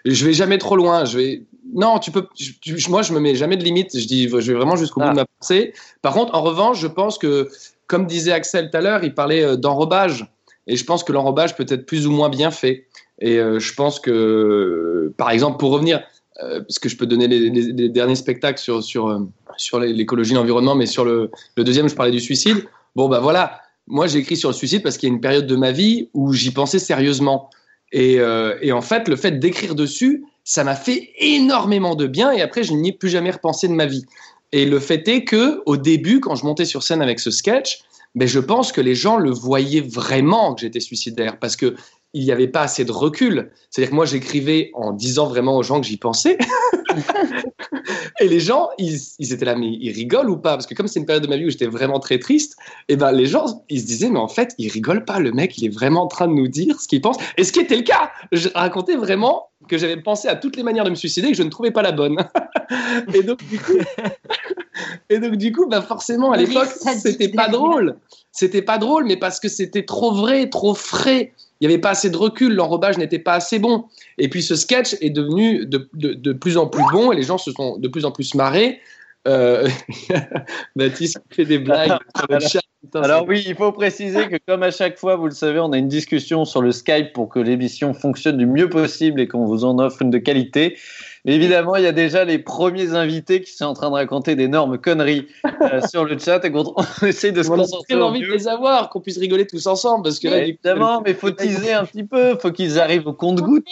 je vais jamais trop loin. Je vais non, tu peux. tu- moi, je me mets jamais de limite. Je dis, je vais vraiment jusqu'au bout Ah. de ma pensée. Par contre, en revanche, je pense que comme disait Axel tout à l'heure, il parlait euh, d'enrobage. Et je pense que l'enrobage peut être plus ou moins bien fait. Et euh, je pense que, par exemple, pour revenir, euh, parce que je peux donner les, les- les derniers spectacles sur, sur, euh, sur l'écologie et l'environnement, mais sur le, le deuxième, je parlais du suicide. Bon, bah voilà, moi j'ai écrit sur le suicide parce qu'il y a une période de ma vie où j'y pensais sérieusement. Et, et en fait, le fait d'écrire dessus, ça m'a fait énormément de bien. Et après, je n'y ai plus jamais repensé de ma vie. Et le fait est que, au début, quand je montais sur scène avec ce sketch, ben, je pense que les gens le voyaient vraiment que j'étais suicidaire parce que il n'y avait pas assez de recul. C'est-à-dire que moi, j'écrivais en disant vraiment aux gens que j'y pensais. et les gens, ils, ils étaient là, mais ils rigolent ou pas? Parce que comme c'est une période de ma vie où j'étais vraiment très triste, et ben les gens, ils se disaient, mais en fait, il rigole pas. Le mec, il est vraiment en train de nous dire ce qu'il pense. Et ce qui était le cas, je racontais vraiment que j'avais pensé à toutes les manières de me suicider et que je ne trouvais pas la bonne. et donc, du coup, et donc, du coup bah forcément, à l'époque, c'était pas drôle. C'était pas drôle, mais parce que c'était trop vrai, trop frais. Il n'y avait pas assez de recul, l'enrobage n'était pas assez bon. Et puis ce sketch est devenu de, de- de plus en plus bon et les gens se sont de plus en plus marrés. Euh, Baptiste fait des blagues chat. Putain, Alors oui, il faut préciser que comme à chaque fois, vous le savez, on a une discussion sur le Skype pour que l'émission fonctionne du mieux possible et qu'on vous en offre une de qualité. Évidemment, il y a déjà les premiers invités qui sont en train de raconter d'énormes conneries euh, sur le chat et qu'on on essaie de se on a concentrer au envie de les avoir, qu'on puisse rigoler tous ensemble parce que là, du coup, évidemment, mais faut teaser un petit peu, faut qu'ils arrivent au compte-goutte.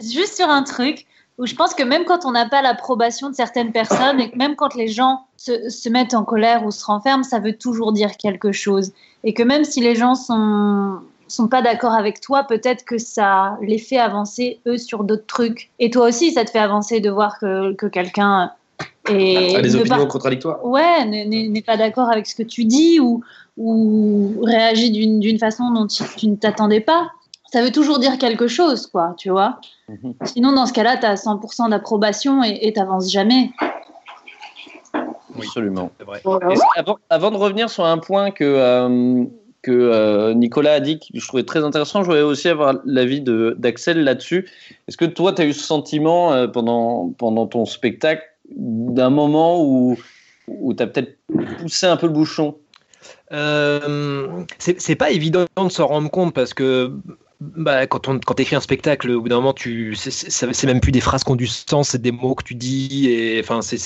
Juste sur un truc où je pense que même quand on n'a pas l'approbation de certaines personnes et que même quand les gens se, se mettent en colère ou se renferment, ça veut toujours dire quelque chose. Et que même si les gens sont sont pas d'accord avec toi, peut-être que ça les fait avancer eux sur d'autres trucs. Et toi aussi, ça te fait avancer de voir que, que quelqu'un est Ah, des ne opinions contradictoires. ouais, n'est- pas d'accord avec ce que tu dis ou, ou réagit d'une d'une façon dont tu, tu ne t'attendais pas, ça veut toujours dire quelque chose, quoi, tu vois. Mhm. Sinon, dans ce cas-là, tu as 100% d'approbation et tu n'avances jamais. Absolument. C'est vrai. Et c'est- avant, avant de revenir sur un point que, euh, que euh, Nicolas a dit, que je trouvais très intéressant, je voulais aussi avoir l'avis d'Axel là-dessus. Est-ce que toi, tu as eu ce sentiment euh, pendant, pendant ton spectacle d'un moment où, où tu as peut-être poussé un peu le bouchon? Euh, c'est pas évident de s'en rendre compte parce que bah, quand on quand écris un spectacle, au bout d'un moment, tu c'est- même plus des phrases qui ont du sens, c'est des mots que tu dis et enfin c'est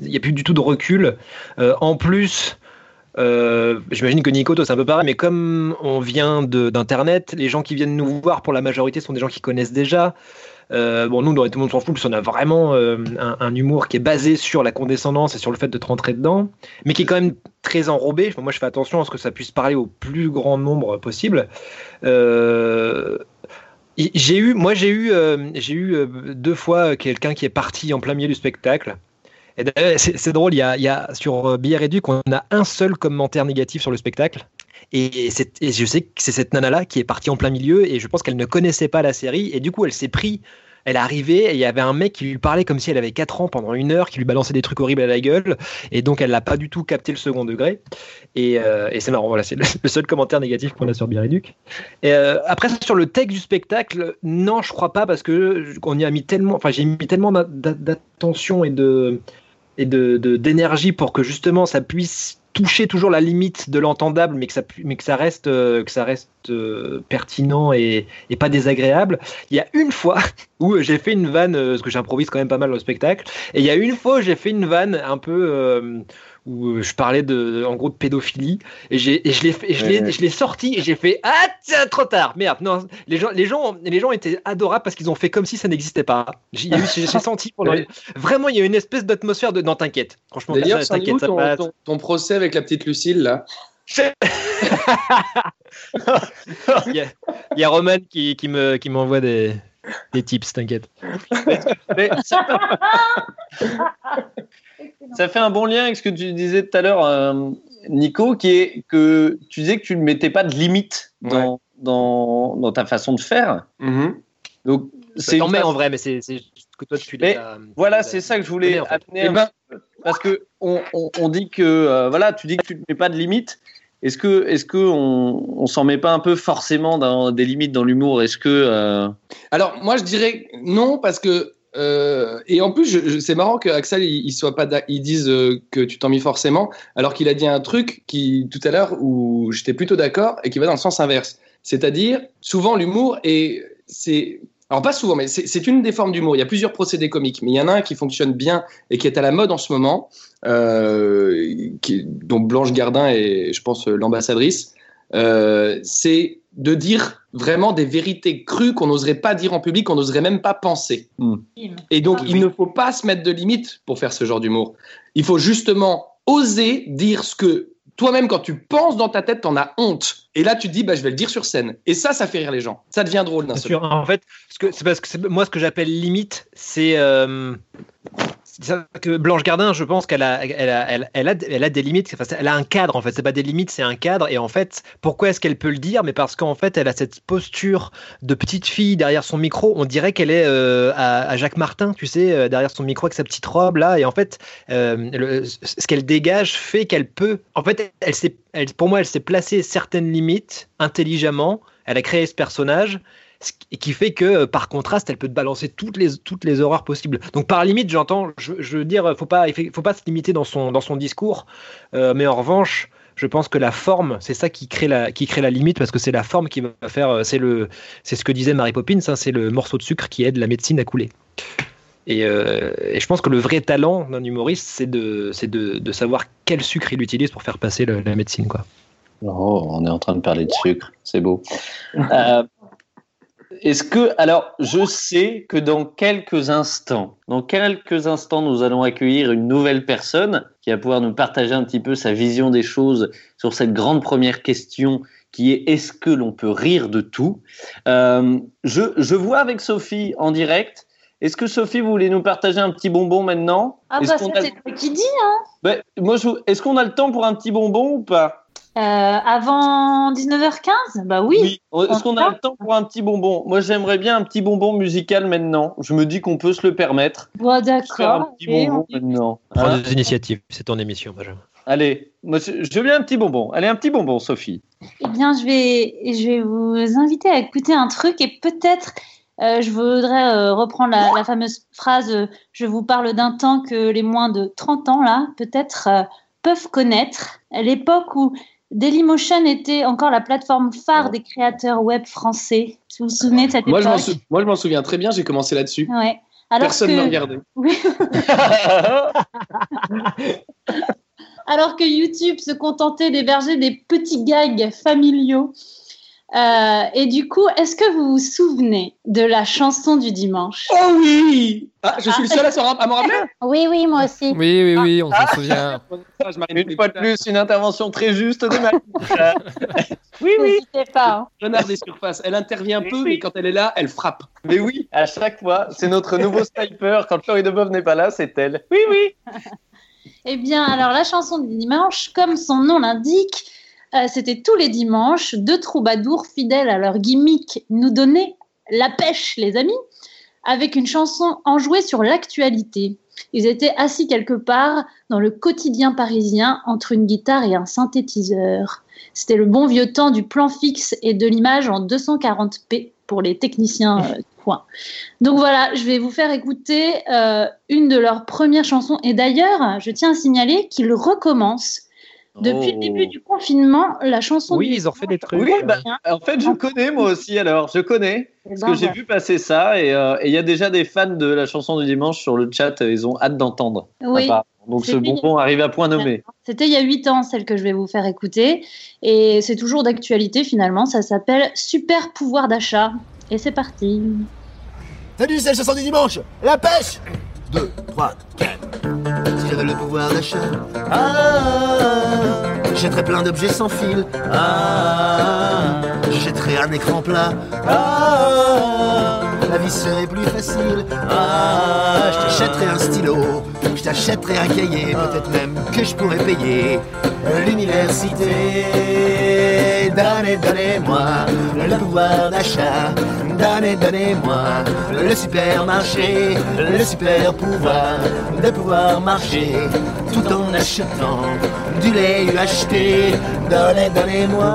il y a plus du tout de recul. En plus. Euh, J'imagine que Nico, toi, c'est un peu pareil, mais comme on vient d'Internet, les gens qui viennent nous voir, pour la majorité, sont des gens qui connaissent déjà. Euh, bon, nous, dans Tout le monde s'en fout, parce qu'on a vraiment euh, un, humour qui est basé sur la condescendance et sur le fait de te rentrer dedans, mais qui est quand même très enrobé. Moi, je fais attention à ce que ça puisse parler au plus grand nombre possible. J'ai eu, moi, j'ai eu, j'ai eu deux fois quelqu'un qui est parti en plein milieu du spectacle. Et c'est drôle, il y a, sur euh, Billet Réduc, on a un seul commentaire négatif sur le spectacle. Et, et je sais que c'est cette nana-là qui est partie en plein milieu et je pense qu'elle ne connaissait pas la série et du coup elle s'est pris, elle est arrivée et il y avait un mec qui lui parlait comme si elle avait 4 ans pendant une heure, qui lui balançait des trucs horribles à la gueule et donc elle n'a pas du tout capté le second degré et, euh, et c'est marrant, voilà, c'est le, seul commentaire négatif qu'on a sur Biréduc. Et euh, après sur le texte du spectacle, non je crois pas parce que on y a mis tellement, enfin j'ai mis tellement d'a- d'a- d'attention et de et de d'énergie pour que justement ça puisse toucher toujours la limite de l'entendable, mais que ça, mais que ça reste, euh, que ça reste euh, pertinent et, et pas désagréable. Il y a une fois où j'ai fait une vanne, euh, parce que j'improvise quand même pas mal le spectacle, et il y a une fois où j'ai fait une vanne un peu euh, où je parlais de, en gros de pédophilie, et, j'ai, et je l'ai, et je l'ai, Ouais. je l'ai sorti et j'ai fait ah tiens, trop tard, merde. Non, les gens, les gens, les gens étaient adorables parce qu'ils ont fait comme si ça n'existait pas. J'ai, il y a eu- j'ai, j'ai senti pendant Ouais. vraiment il y a une espèce d'atmosphère de non t'inquiète. Franchement, D'ailleurs, ça, t'inquiète, ça ton, passe. ton- ton procès avec la petite Lucille là Il y a, il y a Roman qui, qui me, qui m'envoie des, des tips, t'inquiète. Mais ça, ça fait un bon lien avec ce que tu disais tout à l'heure, euh, Nico, qui est que tu disais que tu ne mettais pas de limite dans, dans, dans ta façon de faire. Donc, C'est t'en mets en vrai, mais c'est que toi tu Mais les as- Voilà, c'est ça que je voulais en fait. amener. Eh un ben- peu. parce que on, on, on dit que euh, voilà, tu dis que tu ne mets pas de limites. Est-ce que est-ce que on, on s'en met pas un peu forcément dans des limites dans l'humour? Est-ce que euh, Alors, moi, je dirais non, parce que euh, et en plus, c'est marrant que Axel il, pas, il dise euh, que tu t'en mis forcément, alors qu'il a dit un truc qui tout à l'heure où j'étais plutôt d'accord et qui va dans le sens inverse. C'est-à-dire, souvent l'humour et c'est, alors pas souvent, mais c'est une des formes d'humour. Il y a plusieurs procédés comiques, mais il y en a un qui fonctionne bien et qui est à la mode en ce moment, euh, dont Blanche Gardin est, je pense, l'ambassadrice. C'est de dire vraiment des vérités crues qu'on n'oserait pas dire en public, qu'on n'oserait même pas penser. Et donc, Ah, il ne faut pas se mettre de limites pour faire ce genre d'humour. Il faut justement oser dire ce que toi-même, quand tu penses dans ta tête, t'en as honte. Et là, tu te dis, bah, je vais le dire sur scène. Et ça, ça fait rire les gens. Ça devient drôle d'un seul. En fait, c'est parce que moi, ce que j'appelle limite, c'est euh, c'est que Blanche Gardin, je pense qu'elle a, elle a, elle, a, elle a des limites. Elle a un cadre. En fait, c'est pas des limites, c'est un cadre. Et en fait, pourquoi est-ce qu'elle peut le dire? Mais parce qu'en fait, elle a cette posture de petite fille derrière son micro. On dirait qu'elle est euh, à, Jacques Martin, tu sais, euh, derrière son micro avec sa petite robe là. Et en fait, euh, ce qu'elle dégage fait qu'elle peut. En fait, elle s'est, pour moi, elle s'est placée certaines limites intelligemment. Elle a créé ce personnage ce qui- fait que euh, par contraste, elle peut te balancer toutes les, toutes les horreurs possibles. Donc par limite, j'entends, je, veux dire, faut pas, faut pas se limiter dans son, dans son discours, euh, mais en revanche, je pense que la forme, c'est ça qui crée la, qui crée la limite parce que c'est la forme qui va faire, euh, c'est ce que disait Mary Poppins, hein, c'est le morceau de sucre qui aide la médecine à couler. Et, je pense que le vrai talent d'un humoriste, c'est de, de, savoir quel sucre il utilise pour faire passer la médecine, quoi. Oh, on est en train de parler de sucre, c'est beau. Est-ce que, alors, je sais que dans quelques instants, dans quelques instants, nous allons accueillir une nouvelle personne qui va pouvoir nous partager un petit peu sa vision des choses sur cette grande première question qui est est-ce que l'on peut rire de tout? Euh, je, je vois avec Sophie en direct. Est-ce que Sophie, vous voulez nous partager un petit bonbon maintenant? Ah bah ça a- c'est toi qui dis. Hein. Ben, moi, je... Est-ce qu'on a le temps pour un petit bonbon ou pas? Euh, avant 19h15 Bah oui. Est-ce qu'on a le temps pour un petit bonbon? Moi, j'aimerais bien un petit bonbon musical maintenant. Je me dis qu'on peut se le permettre. Bon Faire un d'accord. petit Et bonbon on- maintenant. Prends Hein? des initiatives, c'est ton émission, Benjamin. Allez, moi, je veux bien un petit bonbon. Allez, un petit bonbon, Sophie. Eh bien, je vais, je vais vous inviter à écouter un truc et peut-être euh, je voudrais euh, reprendre la, la fameuse phrase euh, Je vous parle d'un temps que les moins de 30 ans, là, peut-être euh, peuvent connaître. À l'époque où Dailymotion était encore la plateforme phare des créateurs web français. Vous vous souvenez de cette Moi, je m'en époque sou- moi, je m'en souviens très bien. J'ai commencé là-dessus. Ouais. Alors Personne que... ne regardait. Oui. Alors que YouTube se contentait d'héberger des petits gags familiaux. Euh, et du coup, est-ce que vous vous souvenez de la chanson du dimanche? Oh oui ah, Je suis le seul à, s'en à m'en rappeler? Oui, oui, moi aussi. Oui, oui, oui, on s'en souvient. Ah, je m'arrête Une fois de plus, une intervention très juste de ma Oui, oui. N'hésitez pas. hein. Renard des surfaces. Elle intervient peu, mais quand elle est là, elle frappe. Mais oui, à chaque fois, c'est notre nouveau sniper. Quand Laurie Debov n'est pas là, c'est elle. Oui, oui. Eh bien, alors la chanson du dimanche, comme son nom l'indique, euh, c'était tous les dimanches, deux troubadours fidèles à leur gimmick nous donnaient la pêche, les amis, avec une chanson enjouée sur l'actualité. Ils étaient assis quelque part dans le quotidien parisien entre une guitare et un synthétiseur. C'était le bon vieux temps du plan fixe et de l'image en 240p pour les techniciens euh. Donc voilà, je vais vous faire écouter euh, une de leurs premières chansons. Et d'ailleurs, je tiens à signaler qu'ils recommencent depuis le début du confinement la chanson. Oui, du ils ont fait des trucs. Oui, bah, euh, en fait, je connais moi aussi. Alors, je connais. Eh Parce ben, que j'ai vu passer ça et euh, et il y a déjà des fans de la chanson du dimanche sur le chat. euh, Ils ont hâte d'entendre. Oui. Donc ce bonbon arrive à point nommé. c'était il y a 8 ans, celle que je vais vous faire écouter. Et c'est toujours d'actualité finalement. Ça s'appelle Super pouvoir d'achat. Et c'est parti. Salut, c'est la chanson du dimanche La pêche 2, 3, 4 Si le pouvoir d'achat. Ah J'achèterais plein d'objets sans fil. Ah J'achèterais un écran plat. Ah La vie serait plus facile. Ah Je t'achèterais un stylo. Je t'achèterais un cahier Peut-être même que je pourrais payer L'université. Donnez, donnez-moi le pouvoir d'achat. Donnez, donnez-moi le supermarché. Le super de pouvoir marcher Tout en achetant du lait UHT Donnez, donnez-moi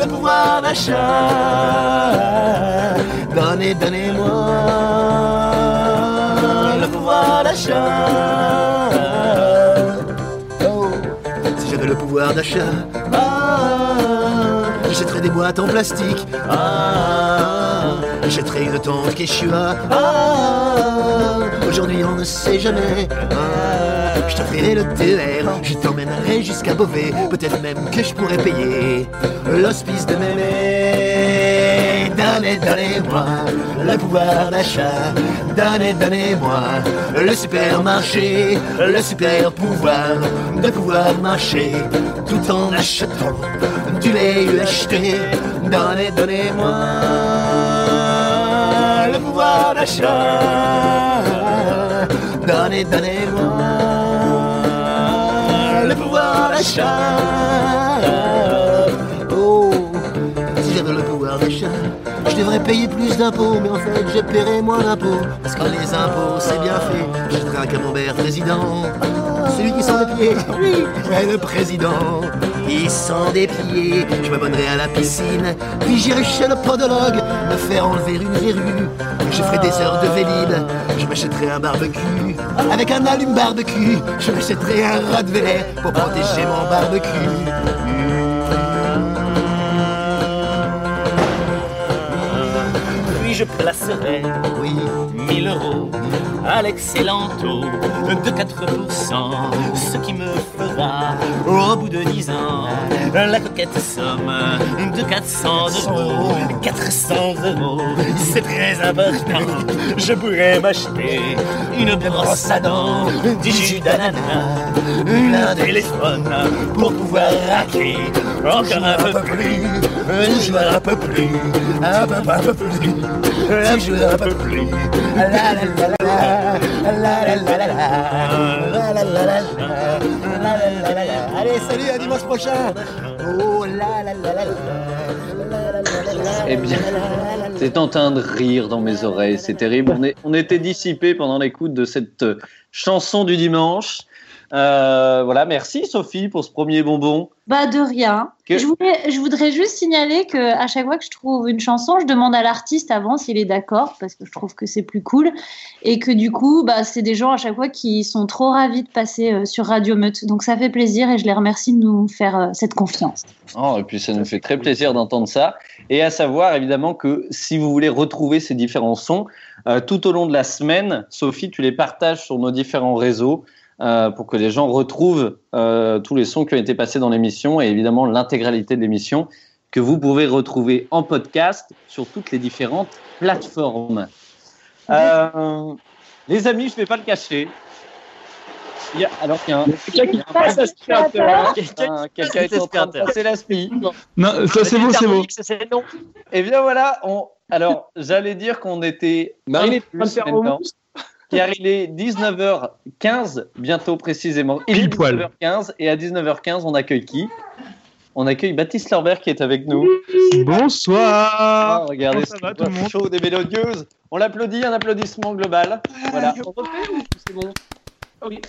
le pouvoir d'achat Donnez, donnez-moi le pouvoir d'achat. Oh, si j'avais le pouvoir d'achat, ah, j'achèterais des boîtes en plastique. Ah, j'achèterais une tente Quechua. Ah, aujourd'hui on ne sait jamais. Ah, je t'offrirai le TER, je t'emmènerai jusqu'à Beauvais. Peut-être même que je pourrais payer l'hospice de mémé. Donnez, donnez-moi le pouvoir d'achat. Donnez, donnez-moi le supermarché, le super pouvoir de pouvoir marcher tout en achetant du lait UHT. Donnez, donnez-moi le pouvoir d'achat. Donnez, donnez-moi le pouvoir d'achat. Oh, si j'avais le pouvoir d'achat, devrais payer plus d'impôts, mais en fait, je paierais moins d'impôts. Parce que les impôts, c'est bien fait. J'achèterais un camembert président. Celui qui sent des pieds, oui, ouais, le président. Il sent des pieds, je m'abonnerai à la piscine, puis j'irai chez le podologue me faire enlever une verrue. Je ferai des heures de vélib, je m'achèterai un barbecue, avec un allume barbecue, je m'achèterai un Rottweiler pour protéger mon barbecue. Je placerai Oui, 1000 euros à l'excellent taux de 4%, ce qui me fera, au bout de 10 ans, la coquette somme de 400 euros. 400 euros, c'est très important. Je pourrais m'acheter une brosse à dents, du jus d'ananas, un téléphone pour pouvoir raquer encore un peu plus, jouer un peu plus, un peu, un peu plus, plus. La la la la la, la la la la la, la la la la la, la la la la. Allez, salut, à dimanche prochain. Oh la la la la. Eh bien, c'est en train de rire dans mes oreilles, c'est terrible. On, est, on était dissipés pendant l'écoute de cette euh, chanson du dimanche. Euh, voilà, merci Sophie pour ce premier bonbon. Bah de rien. Que- Je, voulais- je voudrais juste signaler que à chaque fois que je trouve une chanson, je demande à l'artiste avant s'il est d'accord parce que je trouve que c'est plus cool et que du coup, bah c'est des gens à chaque fois qui sont trop ravis de passer euh, sur Radio Meute. Donc ça fait plaisir et je les remercie de nous faire euh, cette confiance. Oh, et puis ça nous fait très plaisir d'entendre ça. Et à savoir évidemment que si vous voulez retrouver ces différents sons, tout au long de la semaine, Sophie, tu les partages sur nos différents réseaux euh, pour que les gens retrouvent euh, tous les sons qui ont été passés dans l'émission et évidemment l'intégralité de l'émission que vous pouvez retrouver en podcast sur toutes les différentes plateformes. Euh, les amis, je ne vais pas le cacher. Il y a- alors qu'il y a un, Quelqu'un qui passe l'aspirateur. quelqu'un quelqu'un est en train de passer l'aspi. Non, ça c'est beau, c'est non. Et bien voilà, on... alors j'allais dire qu'on était Marine un est en train de plus faire. Car il est 19h15 bientôt précisément. Il est Pile poil. 19h15 et à 19h15 on accueille qui? On accueille Baptiste Lorbert qui est avec nous. Bonsoir. Ah, regardez, ça va, tout le voix monde? chaude et mélodieuse. On l'applaudit, un applaudissement global. Voilà. On refait ou c'est bon Oui.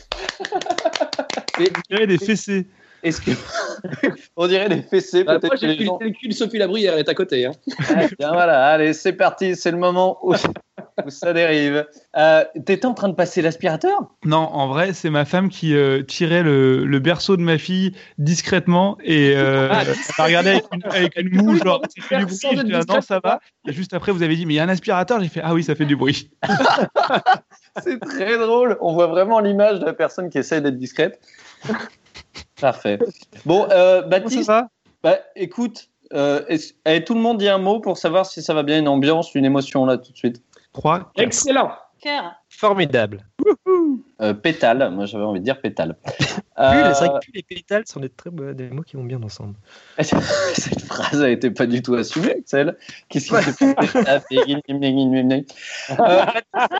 Il y avait des fessées. Est-ce que on dirait des fessées Bah, peut-être moi, j'ai gens- le cul de Sophie Labrière, est à côté. Hein. Ah, bien, voilà, allez, c'est parti, c'est le moment où, où ça dérive. Euh, T'étais en train de passer l'aspirateur? Non, en vrai, c'est ma femme qui euh, tirait le, le berceau de ma fille discrètement et euh, Ah, elle regardé avec une, avec une moue, genre, ça fait du bruit. Je dis, ah, non, ça va. Et juste après, vous avez dit, mais il y a un aspirateur. J'ai fait, ah oui, ça fait du bruit. C'est très drôle. On voit vraiment l'image de la personne qui essaie d'être discrète. Parfait. Bon, euh, ça Baptiste, va? bah, écoute, euh, est-ce- tout le monde dit un mot pour savoir si ça va bien, une ambiance, une émotion là tout de suite. 3, 4. Excellent. Cœur. Formidable. Euh, pétale, moi j'avais envie de dire pétale. Euh, c'est vrai que plus les pétales sont des, très, beaux- des mots qui vont bien ensemble. Cette phrase a été pas du tout assumée, Axel. Qu'est-ce qui s'est passé Euh,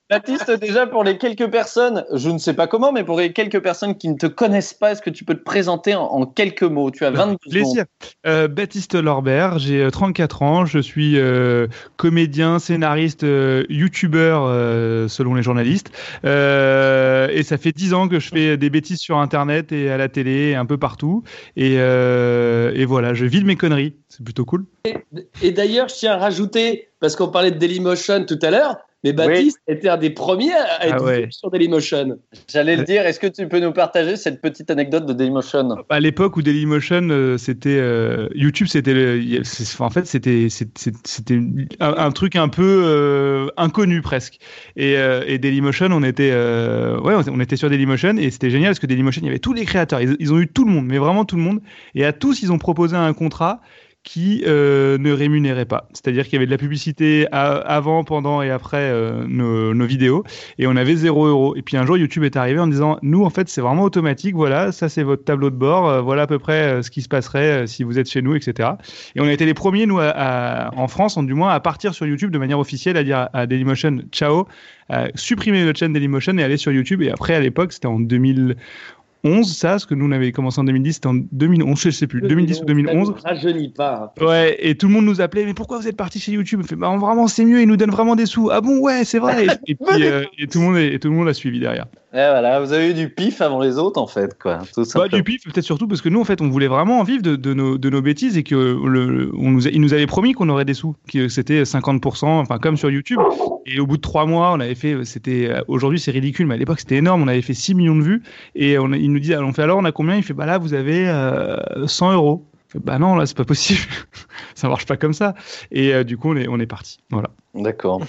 Baptiste, déjà pour les quelques personnes, je ne sais pas comment, mais pour les quelques personnes qui ne te connaissent pas, est-ce que tu peux te présenter en, en quelques mots? Tu as 22 ans. Plaisir. Euh, Baptiste Lorbert, j'ai euh, 34 ans, je suis euh, comédien, scénariste, euh, youtubeur euh, selon les journalistes. journaliste. Euh, et ça fait dix ans que je fais des bêtises sur Internet et à la télé, et un peu partout. Et, euh, voilà, je vis de mes conneries. C'est plutôt cool. Et, et d'ailleurs, je tiens à rajouter, parce qu'on parlait de Dailymotion tout à l'heure, mais Baptiste était un des premiers à être Ah ouais. sur Dailymotion. J'allais le dire, est-ce que tu peux nous partager cette petite anecdote de Dailymotion? À l'époque où Dailymotion, euh, c'était euh, YouTube, c'était le- en fait c'était un, un truc un peu euh, inconnu presque. Et, euh, et Dailymotion, on était euh, ouais, on était sur Dailymotion et c'était génial parce que Dailymotion, il y avait tous les créateurs, ils, ils ont eu tout le monde, mais vraiment tout le monde. Et à tous, ils ont proposé un contrat qui euh, ne rémunérait pas. C'est-à-dire qu'il y avait de la publicité avant, pendant et après euh, nos, vidéos et on avait 0 euros. Et puis un jour, YouTube est arrivé en disant Nous, en fait, c'est vraiment automatique. Voilà, ça, c'est votre tableau de bord. euh, voilà à peu près ce qui se passerait si vous êtes chez nous, etc. Et on a été les premiers, nous, en France, du moins, à partir sur YouTube de manière officielle, à dire à, Dailymotion Ciao, supprimer notre chaîne Dailymotion et aller sur YouTube. Et après, à l'époque, c'était en 2011, ça, ce que nous, on avait commencé en 2010, c'était en 2011, je sais plus, 2010 ou 2011. Ça ne rajeunit pas. Ouais, et tout le monde nous appelait, mais pourquoi vous êtes parti chez YouTube? On fait, bah vraiment, c'est mieux, ils nous donnent vraiment des sous. Ah bon, ouais, c'est vrai. Et, et puis, euh, et tout le monde, et tout le monde a suivi derrière. Eh, voilà, vous avez eu du pif avant les autres, en fait, quoi. Tout Bah, du pif, peut-être surtout parce que nous, en fait, on voulait vraiment en vivre de, de nos, de nos bêtises et que le, on nous, a- ils nous avaient promis qu'on aurait des sous, que c'était 50%, enfin, comme sur YouTube. Et au bout de trois mois, on avait fait, c'était, aujourd'hui, c'est ridicule, mais à l'époque, c'était énorme. On avait fait 6 millions de vues et on, ils nous disent, on fait alors, on a combien? Il fait, bah là, vous avez euh, 100 euros. Bah non, là, c'est pas possible. ça marche pas comme ça. Et euh, du coup, on est, on est parti. Voilà. D'accord.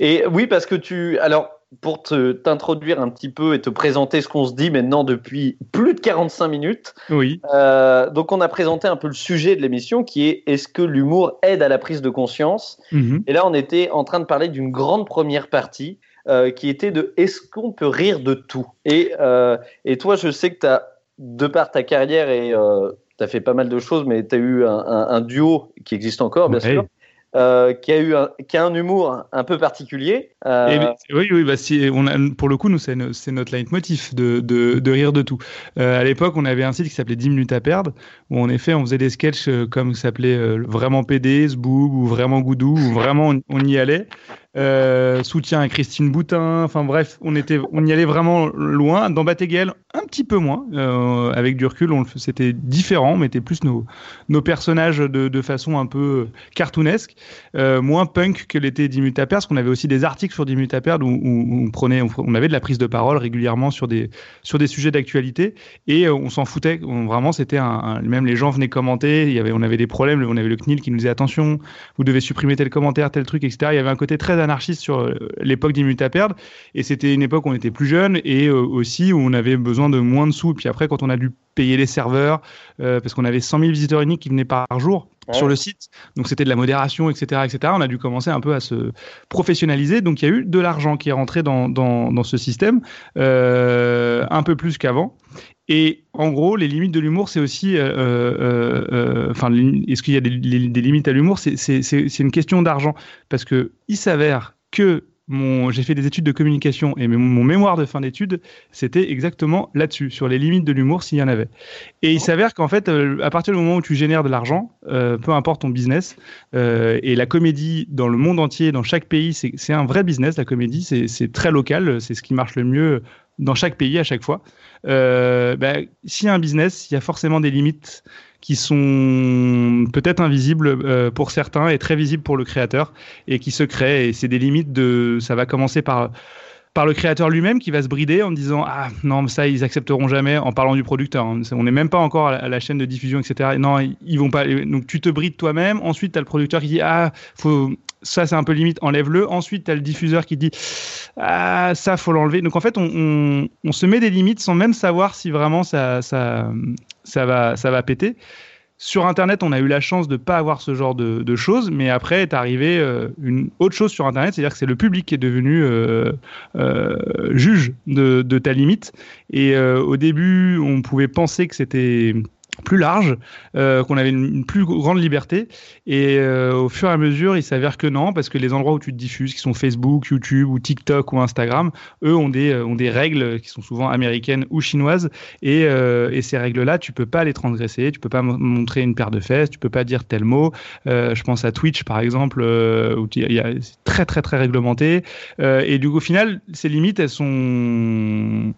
Et oui, parce que tu. Alors, pour te- t'introduire un petit peu et te présenter ce qu'on se dit maintenant depuis plus de 45 minutes, Oui. euh, donc on a présenté un peu le sujet de l'émission qui est est-ce que l'humour aide à la prise de conscience? Mhm. Et là, on était en train de parler d'une grande première partie euh, qui était de est-ce qu'on peut rire de tout? Et, euh, et toi, je sais que tu as, de par ta carrière, et tu as fait pas mal de choses, mais tu as eu un, un- un duo qui existe encore, bien Ouais. sûr. Euh, qui, a eu un, qui a un humour un peu particulier. Euh, Et oui, oui, bah, si, pour le coup, nous, c'est no- notre leitmotiv de, de, de rire de tout. Euh, à l'époque, on avait un site qui s'appelait 10 minutes à perdre, où en effet, on faisait des sketchs comme s'appelait Vraiment PD, Zboob, ou Vraiment Goudou, où vraiment on y allait. Euh, soutien à Christine Boutin, enfin bref, on, était, on y allait vraiment loin. Dans Batéguel, un petit peu moins. Euh, avec du recul, c'était différent, on mettait plus nos, nos personnages de, de façon un peu cartoonesque, euh, moins punk que l'était 10 minutes à perdre, parce qu'on avait aussi des articles sur 10 minutes à perdre où, où on, prenait, on, avait de la prise de parole régulièrement sur des, sur des sujets d'actualité et on s'en foutait. Vraiment, c'était un, même les gens venaient commenter. On avait des problèmes. On avait le CNIL qui nous disait attention, vous devez supprimer tel commentaire, tel truc, etc. Il y avait un côté très anarchiste sur euh, l'époque 10 minutes à perdre et c'était une époque où on était plus jeune et euh, aussi où on avait besoin de moins de sous. Puis après, quand on a dû payer les serveurs euh, parce qu'on avait 100 000 visiteurs uniques qui venaient par jour Sur le site, donc c'était de la modération, etc., etc. On a dû commencer un peu à se professionnaliser. Donc il y a eu de l'argent qui est rentré dans, dans, ce système, euh, un peu plus qu'avant. Et en gros, les limites de l'humour, c'est aussi, euh, euh, enfin, est-ce qu'il y a des, limites à l'humour? C'est une question d'argent parce que il s'avère que mon, j'ai fait des études de communication et mon, mon mémoire de fin d'études, c'était exactement là-dessus, sur les limites de l'humour s'il y en avait. Et il s'avère qu'en fait, euh, à partir du moment où tu génères de l'argent, euh, peu importe ton business, euh, et la comédie dans le monde entier, dans chaque pays, c'est un vrai business. La comédie, c'est c'est très local, c'est ce qui marche le mieux dans chaque pays à chaque fois. Bah, S'il y a un business, il y a forcément des limites qui sont peut-être invisibles euh, pour certains et très visibles pour le créateur et qui se créent. Et c'est des limites de. Ça va commencer par par le créateur lui-même qui va se brider en disant ah non ça ils accepteront jamais en parlant du producteur hein. on n'est même pas encore à la, chaîne de diffusion etc non ils, vont pas donc tu te brides toi-même ensuite tu as le producteur qui dit ah faut ça c'est un peu limite enlève-le ensuite tu as le diffuseur qui dit ah ça faut l'enlever donc en fait on, on, se met des limites sans même savoir si vraiment ça ça va ça va péter sur Internet, on a eu la chance de ne pas avoir ce genre de, de choses, mais après est arrivé euh, une autre chose sur Internet, c'est-à-dire que c'est le public qui est devenu euh, euh, juge de, de ta limite. Et au début, on pouvait penser que c'était plus large, euh, qu'on avait une, plus grande liberté. Et euh, au fur et à mesure, il s'avère que non, parce que les endroits où tu te diffuses, qui sont Facebook, YouTube ou TikTok ou Instagram, eux ont des, euh, ont des règles qui sont souvent américaines ou chinoises. Et, et ces règles-là, tu peux pas les transgresser, tu peux pas montrer une paire de fesses, tu peux pas dire tel mot. Je pense à Twitch, par exemple, où c'est très, très, très réglementé. Et du coup, au final, ces limites, elles sont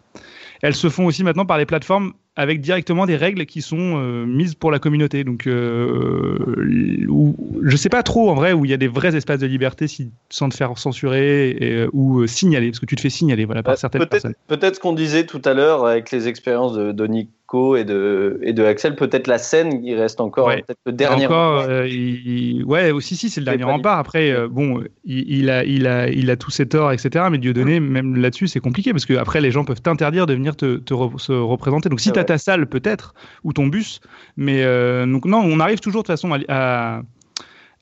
elles se font aussi maintenant par les plateformes avec directement des règles qui sont euh, mises pour la communauté. Donc, euh, où, je sais pas trop en vrai où il y a des vrais espaces de liberté si, sans te faire censurer et, euh, ou euh, signaler, parce que tu te fais signaler voilà, par certaines Peut-être personnes. peut-être ce qu'on disait tout à l'heure avec les expériences de, de Nico et de, et de Axel, peut-être la scène, il reste encore Ouais. peut-être le dernier. Encore, rempart. il- ouais, aussi, si, c'est le dernier rempart. Après, bon, il, il a, il, a, il a tous ses torts, etc. Mais Dieudonné, même là-dessus, c'est compliqué parce que après, les gens peuvent t'interdire de venir te, te re- se représenter. Donc, si tu ta salle, peut-être, ou ton bus. Mais euh, donc, non, on arrive toujours de toute façon à, à,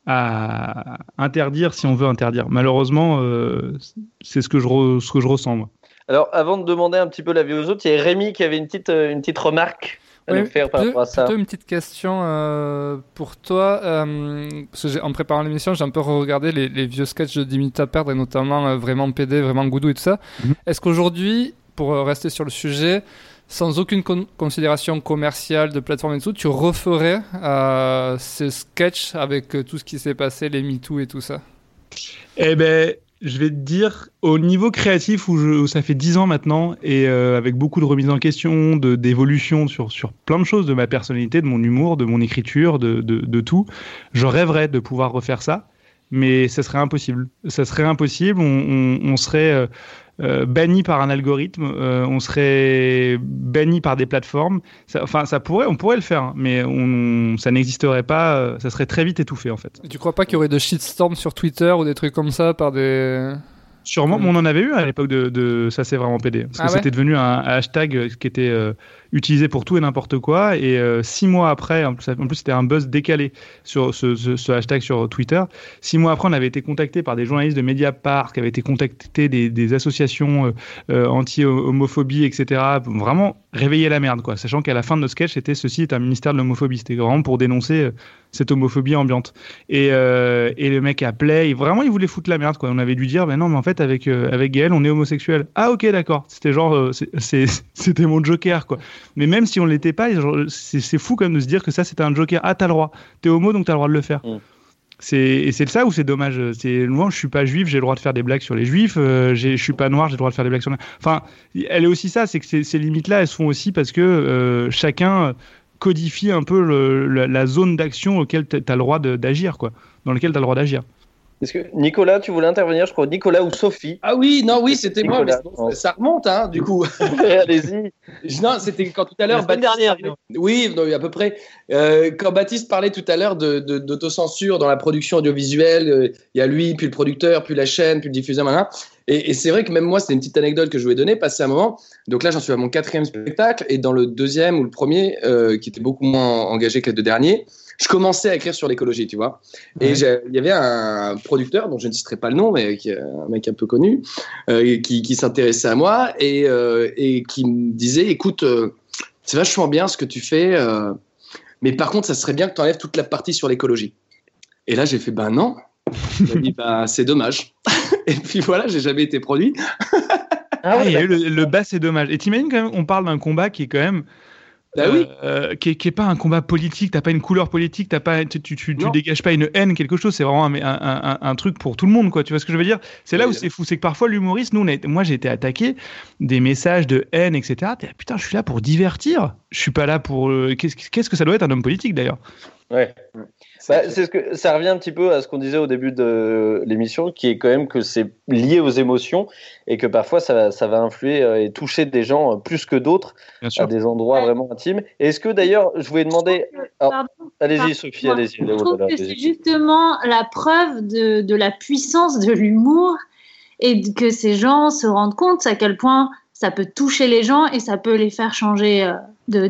à interdire si on veut interdire. Malheureusement, euh, c'est ce que je, re- ce que je ressens, moi. Alors, avant de demander un petit peu l'avis aux autres, il y a Rémi qui avait une petite, euh, une petite remarque à nous faire par plutôt- rapport à ça. plutôt une petite question euh, pour toi. euh, parce que en préparant l'émission, j'ai un peu regardé les, les vieux sketchs de 10 minutes à perdre, et notamment euh, vraiment PD, vraiment Goudou et tout ça. Mhm. Est-ce qu'aujourd'hui, pour rester sur le sujet, sans aucune con- considération commerciale de plateforme et tout, tu referais euh, ces sketchs avec euh, tout ce qui s'est passé, les MeToo et tout ça? Eh ben, je vais te dire, au niveau créatif où, ça fait 10 ans maintenant, et euh, avec beaucoup de remises en question, d'évolution sur, sur plein de choses de ma personnalité, de mon humour, de mon écriture, de, de, tout, je rêverais de pouvoir refaire ça, mais ça serait impossible. Ça serait impossible, on, serait euh, banni par un algorithme, euh, on serait banni par des plateformes. Ça- enfin, ça pourrait, on pourrait le faire, hein, mais on, ça n'existerait pas, euh, ça serait très vite étouffé en fait. Et Tu crois pas qu'il y aurait de shitstorm sur Twitter ou des trucs comme ça par des. Sûrement, mais on en avait eu à l'époque de, de ça c'est vraiment PD. Parce que Ah ouais c'était devenu un, hashtag qui était utilisé pour tout et n'importe quoi. Et euh, six mois après, en plus, c'était un buzz décalé sur ce, hashtag sur Twitter. Six mois après, on avait été contacté par des journalistes de Mediapart, qui avaient été contactés des, des associations euh, euh, anti-homophobie, etc. Vraiment réveiller la merde, quoi. Sachant qu'à la fin de notre sketch, c'était ceci est un ministère de l'homophobie. C'était vraiment pour dénoncer cette homophobie ambiante. Et, et le mec appelait, et vraiment, il voulait foutre la merde, quoi. On avait dû dire, ben non, mais en fait, avec, avec Gaël, on est homosexuel. Ah, ok, d'accord. C'était genre, c'était mon joker, quoi. Mais même si on l'était pas, c'est fou quand même de se dire que ça, c'était un joker. Ah, t'as le droit. T'es homo, donc t'as le droit de le faire. Mm. C'est et c'est ça où c'est dommage. C'est moi, je suis pas juif, j'ai le droit de faire des blagues sur les juifs. euh, je suis pas noir, j'ai le droit de faire des blagues sur. les- Enfin, elle est aussi ça, c'est que ces, ces limites-là, elles se font aussi parce que euh, chacun codifie un peu le- la, la zone d'action auquel tu as le droit d'agir, quoi. Dans lequel tu as le droit d'agir. Est-ce que Nicolas, tu voulais intervenir, je crois, Nicolas ou Sophie Ah oui, non, oui, c'était moi, mais Nicolas, sinon, ça remonte, hein, du coup. Allez-y. Non, c'était quand tout à l'heure. Baptiste dernière, parlait- Oui, non, à peu près. Euh, quand Baptiste parlait tout à l'heure de- de- d'autocensure dans la production audiovisuelle, euh, il y a lui, puis le producteur, puis la chaîne, puis le diffuseur. Et, et c'est vrai que même moi, c'était une petite anecdote que je voulais donner, passer un moment. Donc là, j'en suis à mon quatrième spectacle, et dans le deuxième ou le premier, euh, qui était beaucoup moins engagé que les deux derniers, je commençais à écrire sur l'écologie, tu vois. Et Ouais. il y avait un producteur, dont je ne citerai pas le nom, mais qui un mec un peu connu, euh, qui, qui s'intéressait à moi et, euh, et qui me disait, écoute, euh, c'est vachement bien ce que tu fais, euh, mais par contre, ça serait bien que tu enlèves toute la partie sur l'écologie. Et là, j'ai fait, ben non. Il m'a dit, bah, c'est dommage. et puis voilà, j'ai jamais été produit. Ah, il y a eu le, le bas, c'est dommage. Et t'imagines quand même, on parle d'un combat qui est quand même. Bah oui. euh, qui, est, qui est pas un combat politique, t'as pas une couleur politique, t'as pas, tu, tu, tu, dégages pas une haine, quelque chose, c'est vraiment un, un, un, un truc pour tout le monde, quoi. Tu vois ce que je veux dire? C'est là où c'est fou, c'est que parfois l'humoriste, nous, on moi j'ai été attaqué des messages de haine, etc. Là, putain, je suis là pour divertir, je suis pas là pour. euh, Qu'est-ce qu'est-ce que ça doit être un homme politique d'ailleurs Ouais. Bah, c'est ce que ça revient un petit peu à ce qu'on disait au début de l'émission, qui est quand même que c'est lié aux émotions et que parfois ça, ça va influer euh, et toucher des gens euh, plus que d'autres à des endroits Ouais. vraiment intimes. Et est-ce que d'ailleurs, je voulais demander, allez-y. Sophie, allez-y. Je trouve que c'est justement la preuve de, de la puissance de l'humour et que ces gens se rendent compte à quel point ça peut toucher les gens et ça peut les faire changer euh, de-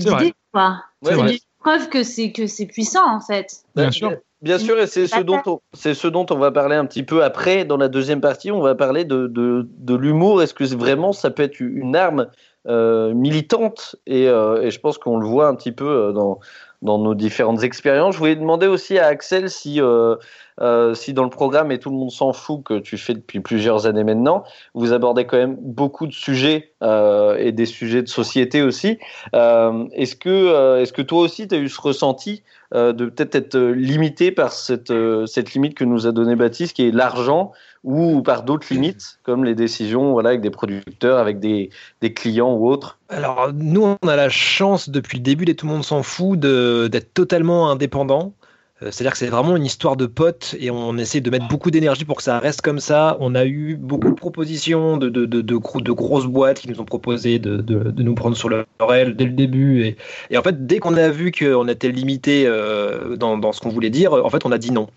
Preuve que c'est que c'est puissant en fait. Bien sûr. Bien sûr, et c'est ce, dont on, c'est ce dont on va parler un petit peu après, dans la deuxième partie. On va parler de, de, de l'humour. Est-ce que vraiment ça peut être une arme euh, militante? Et, euh, et je pense qu'on le voit un petit peu euh, dans, dans nos différentes expériences. Je voulais demander aussi à Axel si, euh, euh, si dans le programme, et tout le monde s'en fout, que tu fais depuis plusieurs années maintenant, vous abordez quand même beaucoup de sujets euh, et des sujets de société aussi. Est-ce, que, est-ce que toi aussi, tu as eu ce ressenti de peut-être être limité par cette, cette limite que nous a donné Baptiste, qui est l'argent, ou par d'autres limites, comme les décisions voilà, avec des producteurs, avec des, des clients ou autres Alors, nous, on a la chance depuis le début, et tout le monde s'en fout, d'être totalement indépendant. Euh, C'est-à-dire que c'est vraiment une histoire de potes et on essaie de mettre beaucoup d'énergie pour que ça reste comme ça. On a eu beaucoup de propositions de, de, de, de, gros- de grosses boîtes qui nous ont proposé de, de, de nous prendre sur leur aile dès le début. Et, et en fait, dès qu'on a vu qu'on était limité euh, dans, dans ce qu'on voulait dire, en fait, on a dit non.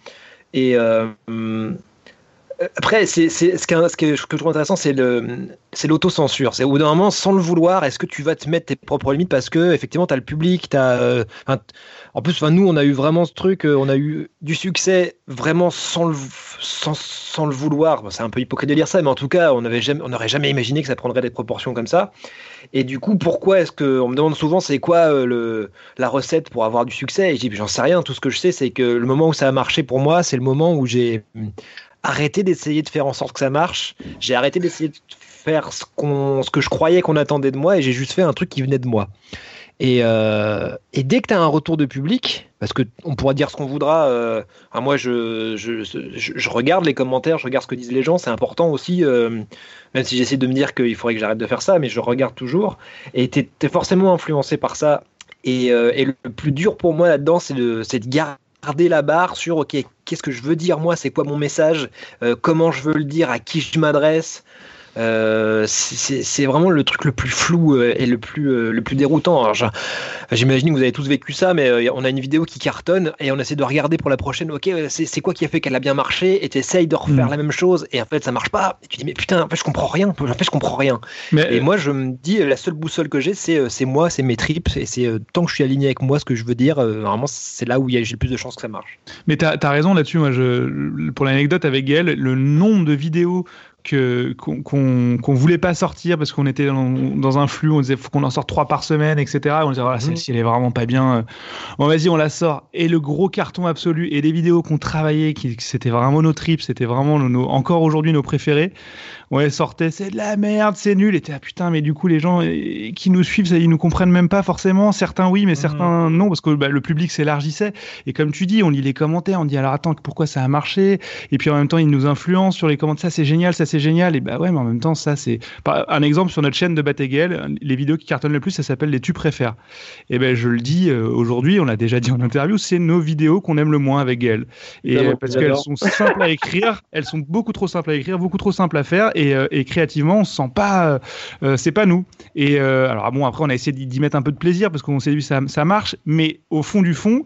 Et euh, après, c'est, c'est, ce, est- ce que je trouve intéressant, c'est, le, c'est l'autocensure. C'est au bout d'un moment, sans le vouloir, est-ce que tu vas te mettre tes propres limites parce que effectivement, tu as le public, tu as. en plus, nous, on a eu vraiment ce truc, euh, on a eu du succès vraiment sans le, sans, sans le vouloir. C'est un peu hypocrite de dire ça, mais en tout cas, on n'aurait jamais imaginé que ça prendrait des proportions comme ça. Et du coup, pourquoi est-ce que. On me demande souvent, c'est quoi euh, le, la recette pour avoir du succès? Et je dis, j'en sais rien. Tout ce que je sais, c'est que le moment où ça a marché pour moi, c'est le moment où j'ai arrêté d'essayer de faire en sorte que ça marche. J'ai arrêté d'essayer de faire ce, qu'on, ce que je croyais qu'on attendait de moi et j'ai juste fait un truc qui venait de moi. Et, euh, dès que tu as un retour de public, parce que on pourra dire ce qu'on voudra, euh, moi je, je, regarde les commentaires, je regarde ce que disent les gens, c'est important aussi, euh, même si j'essaie de me dire qu'il faudrait que j'arrête de faire ça, mais je regarde toujours. Et tu es, forcément influencé par ça. Et, et, le plus dur pour moi là-dedans, c'est de, c'est de garder la barre sur ok qu'est-ce que je veux dire moi c'est quoi mon message euh, comment je veux le dire à qui je m'adresse euh, c'est vraiment le truc le plus flou euh, et le plus, euh, le plus déroutant. J'imagine que vous avez tous vécu ça, mais on a une vidéo qui cartonne et on essaie de regarder pour la prochaine. Ok, c'est quoi qui a fait qu'elle a bien marché Et tu essayes de refaire mmh. la même chose et en fait ça marche pas. Et tu dis mais putain, en fait je comprends rien. En fait je comprends rien. Mais et moi je me dis la seule boussole que j'ai c'est moi, c'est mes tripes et c'est tant que je suis aligné avec moi ce que je veux dire. vraiment c'est là où j'ai le plus de chances que ça marche. Mais tu as, as, raison là-dessus. Moi je, pour l'anecdote avec Gaël, le nombre de vidéos qu'on qu qu voulait pas sortir parce qu'on était dans, dans, un flux, on disait faut qu'on en sorte trois par semaine, etc. Et on disait voilà, celle-ci elle est vraiment pas bien. Bon vas-y on la sort. Et le gros carton absolu et des vidéos qu'on travaillait, qui c'était vraiment nos trips, c'était vraiment nos, encore aujourd'hui nos préférés. On les sortait, c'est de la merde, c'est nul. Et t'es ah putain, mais du coup les gens qui nous suivent, ça, ils nous comprennent même pas forcément. Certains oui, mais certains non parce que bah, le public s'élargissait. Et comme tu dis, on lit les commentaires, on dit alors attends pourquoi ça a marché? Et puis en même temps ils nous influencent sur les commentaires, ça c'est génial, ça c'est génial. Et bah ouais, mais en même temps, ça c'est. Un exemple sur notre chaîne de Batéguel, les vidéos qui cartonnent le plus, ça s'appelle les tu préfères. Et ben je le dis euh, aujourd'hui, on l'a déjà dit en interview, c'est nos vidéos qu'on aime le moins avec Gaël. Et euh, parce qu'elles sont simples à écrire, elles sont beaucoup trop simples à écrire, beaucoup trop simples à faire, et, euh, et créativement, on se sent pas. euh, c'est pas nous. Et alors bon, après, on a essayé d'y mettre un peu de plaisir parce qu'on s'est dit ça, ça marche, mais au fond du fond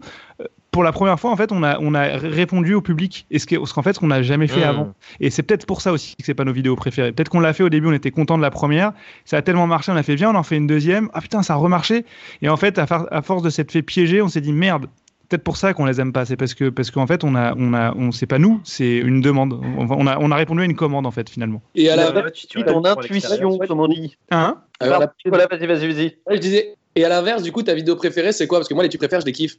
pour la première fois, en fait, on a, on a répondu au public, et ce qu'en qu fait, qu'on n'a jamais fait mmh. avant. Et c'est peut-être pour ça aussi que c'est pas nos vidéos préférées. Peut-être qu'on l'a fait au début, on était content de la première, ça a tellement marché, on a fait bien, on en fait une deuxième, ah putain, ça a remarché. Et en fait, à, à force de s'être fait piéger, on s'est dit merde. Peut-être pour ça qu'on les aime pas, c'est parce que parce qu'en fait on a on a on c'est pas nous, c'est une demande. On a on a répondu à une commande en fait finalement. Et à la ton intuition, comme on dit. Hein Alors, voilà, vas-y, vas-y, vas-y. Ouais, je disais. Et à l'inverse, du coup, ta vidéo préférée, c'est quoi? Parce que moi, les tu préfères, je les kiffe.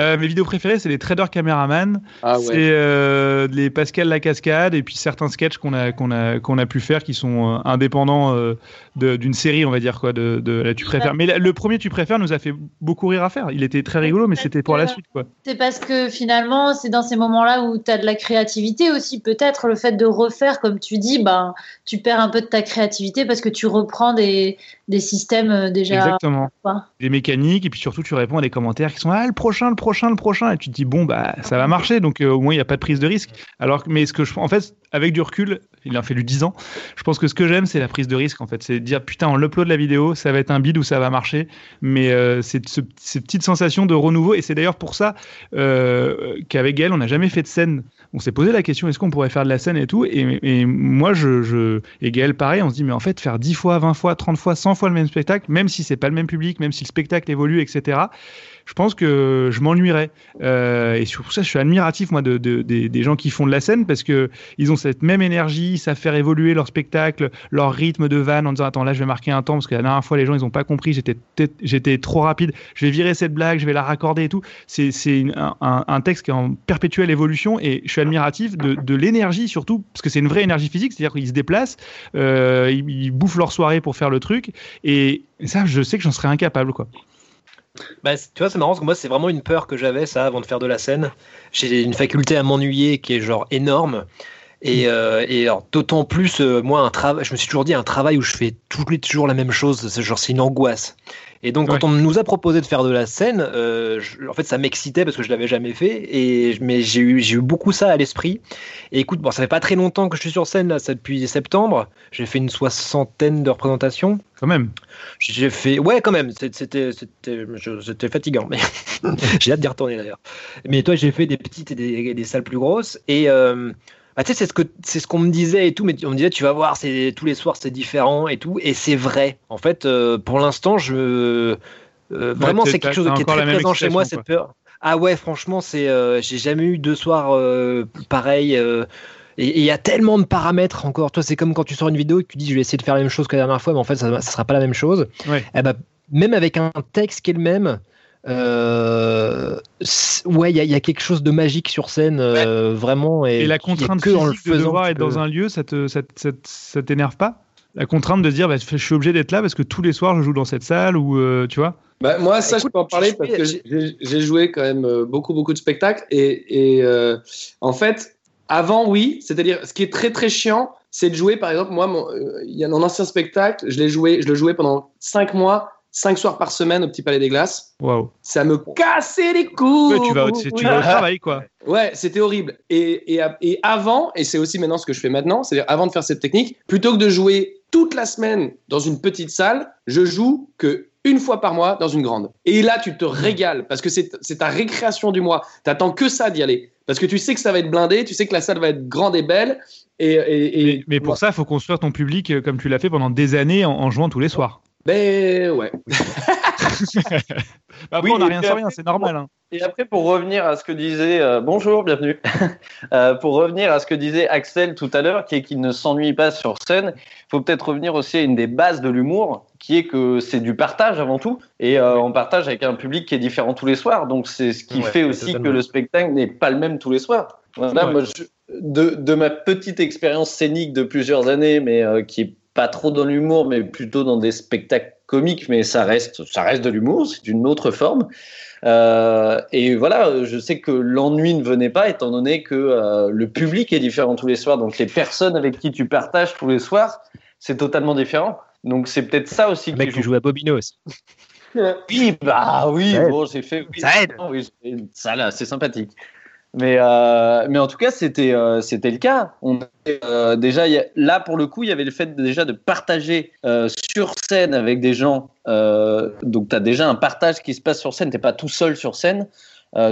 Euh, mes vidéos préférées, c'est les Trader Cameraman, ah ouais. c'est euh, les Pascal la cascade et puis certains sketchs qu'on a qu'on a qu'on a pu faire qui sont euh, indépendants d'une série, on va dire quoi, de, de la tu préfères. Mais le premier tu préfères nous a fait beaucoup rire à faire. Il était très rigolo, mais c'était pour la suite quoi. C'est parce que finalement, c'est dans ces moments-là où tu as de la créativité aussi. Peut-être le fait de refaire, comme tu dis, ben tu perds un peu de ta créativité parce que tu reprends des des systèmes déjà. Exactement. Quoi. Des mécaniques et puis surtout tu réponds à des commentaires qui sont ah le prochain, le prochain, le prochain et tu te dis bon bah ça va marcher donc euh, au moins il n'y a pas de prise de risque. Alors mais ce que je en fait avec du recul, il a fallu 10 ans. Je pense que ce que j'aime c'est la prise de risque en fait, c'est dire putain on upload la vidéo, ça va être un bide ou ça va marcher, mais euh, c'est ce, ces petites sensations de renouveau. Et c'est d'ailleurs pour ça euh, qu'avec elle on n'a jamais fait de scène. On s'est posé la question est-ce qu'on pourrait faire de la scène et tout? Et, et moi, je, je, et Gaël, pareil, on se dit mais en fait, faire 10 fois, 20 fois, 30 fois, 100 fois le même spectacle, même si c'est pas le même public, même si le spectacle évolue, etc je pense que je m'ennuierais. Euh, et pour ça, je suis admiratif moi de, de- des- gens qui font de la scène parce que ils ont cette même énergie, savent faire évoluer leur spectacle, leur rythme de vanne en disant attends là je vais marquer un temps parce que la dernière fois les gens ils ont pas compris, j'étais trop rapide, je vais virer cette blague, je vais la raccorder et tout. C'est un, un- texte qui est en perpétuelle évolution et je suis admiratif de, de l'énergie surtout parce que c'est une vraie énergie physique, c'est-à-dire qu'ils se déplacent, euh, ils, ils bouffent leur soirée pour faire le truc et ça je sais que j'en serais incapable quoi. Bah, tu vois, c'est marrant parce que moi, c'est vraiment une peur que j'avais, ça, avant de faire de la scène. J'ai une faculté à m'ennuyer qui est genre énorme. Et, euh, et d'autant plus, euh, moi, un travail, je me suis toujours dit, un travail où je fais tous les jours la même chose, genre, c'est une angoisse. Et donc, quand on nous a proposé de faire de la scène, euh, je- en fait, ça m'excitait parce que je l'avais jamais fait. Et, mais j'ai eu, j'ai eu beaucoup ça à l'esprit. Et écoute, bon, ça fait pas très longtemps que je suis sur scène, là, ça depuis septembre. J'ai fait une soixantaine de représentations. Quand même. J'ai fait, ouais, quand même. C'était, c'était, je- c'était fatigant, mais j'ai hâte d'y retourner d'ailleurs. Mais toi, j'ai fait des petites et des, des salles plus grosses. Et euh, bah, tu sais, c'est ce que, c'est ce qu'on me disait et tout. Mais on me disait, tu vas voir, c'est tous les soirs, c'est différent et tout. Et c'est vrai. En fait, euh, pour l'instant, je, euh, vraiment, c'est quelque chose qui est très présent chez moi, cette peur. Ah ouais, franchement, c'est, euh, j'ai jamais eu deux soirs pareils. et il y a tellement de paramètres encore. Toi, c'est comme quand tu sors une vidéo et que tu dis je vais essayer de faire la même chose que la dernière fois, mais en fait, ça ne sera pas la même chose. Ouais. Eh ben, même avec un texte qui est le même, euh, ouais, il y, a- il y a quelque chose de magique sur scène, euh, vraiment. Et, Et la contrainte que en le physique de faisant devoir être tu dans peux- un lieu, ça te, ça, te- ça te- ça t'énerve pas? La contrainte de dire, bah, je suis obligé d'être là parce que tous les soirs je joue dans cette salle ou euh, tu vois? Bah, moi, ça, Écoute, je peux en parler parce que j'ai- joué quand même beaucoup, beaucoup de spectacles. Et, et, euh, en fait, avant, oui. C'est-à-dire, ce qui est très, très chiant, c'est de jouer, par exemple, moi, mon- euh, il y a un ancien spectacle, je l'ai joué, je le jouais pendant cinq mois, cinq soirs par semaine au Petit Palais des Glaces. Waouh. Ça me cassait les couilles. Ouais, tu vas, tu, tu vas au travail quoi. Ouais, c'était horrible. Et, et, et avant, et c'est aussi maintenant ce que je fais maintenant, c'est-à-dire avant de faire cette technique, plutôt que de jouer toute la semaine dans une petite salle, je joue que une fois par mois dans une grande. Et là, tu te régales parce que c'est ta récréation du mois. T'attends que ça d'y aller. Parce que tu sais que ça va être blindé, tu sais que la salle va être grande et belle. Et, et, et- Mais, mais pour ça, il faut construire ton public euh, comme tu l'as fait pendant des années en, en jouant tous les soirs. Ben ouais. Bah, après, Oui, on n'a rien sans rien, c'est normal. hein. Et après, pour revenir à ce que disait, euh, bonjour, bienvenue. Euh, pour revenir à ce que disait Axel tout à l'heure, qui est qu'il ne s'ennuie pas sur scène, il faut peut-être revenir aussi à une des bases de l'humour, qui est que c'est du partage avant tout, et euh, on partage avec un public qui est différent tous les soirs. Donc c'est ce qui Ouais, fait aussi totalement. que le spectacle n'est pas le même tous les soirs. Voilà, Ouais. moi, je- de, de ma petite expérience scénique de plusieurs années, mais qui est pas trop dans l'humour, mais plutôt dans des spectacles comiques, mais ça reste, ça reste de l'humour, c'est une autre forme. Euh, et voilà, je sais que l'ennui ne venait pas, étant donné que euh, le public est différent tous les soirs. Donc les personnes avec qui tu partages tous les soirs, c'est totalement différent. Donc c'est peut-être ça aussi Le mec, joue. tu joues à Bobino aussi. Oui, bah oui, bon, j'ai fait. oui, Ça aide. oui, ça là, c'est sympathique. Mais, euh, mais en tout cas, c'était euh, c'était le cas. On, euh, déjà, il y a- là, pour le coup, il y avait le fait déjà de partager sur scène avec des gens. Donc, tu as déjà un partage qui se passe sur scène. Tu pas tout seul sur scène.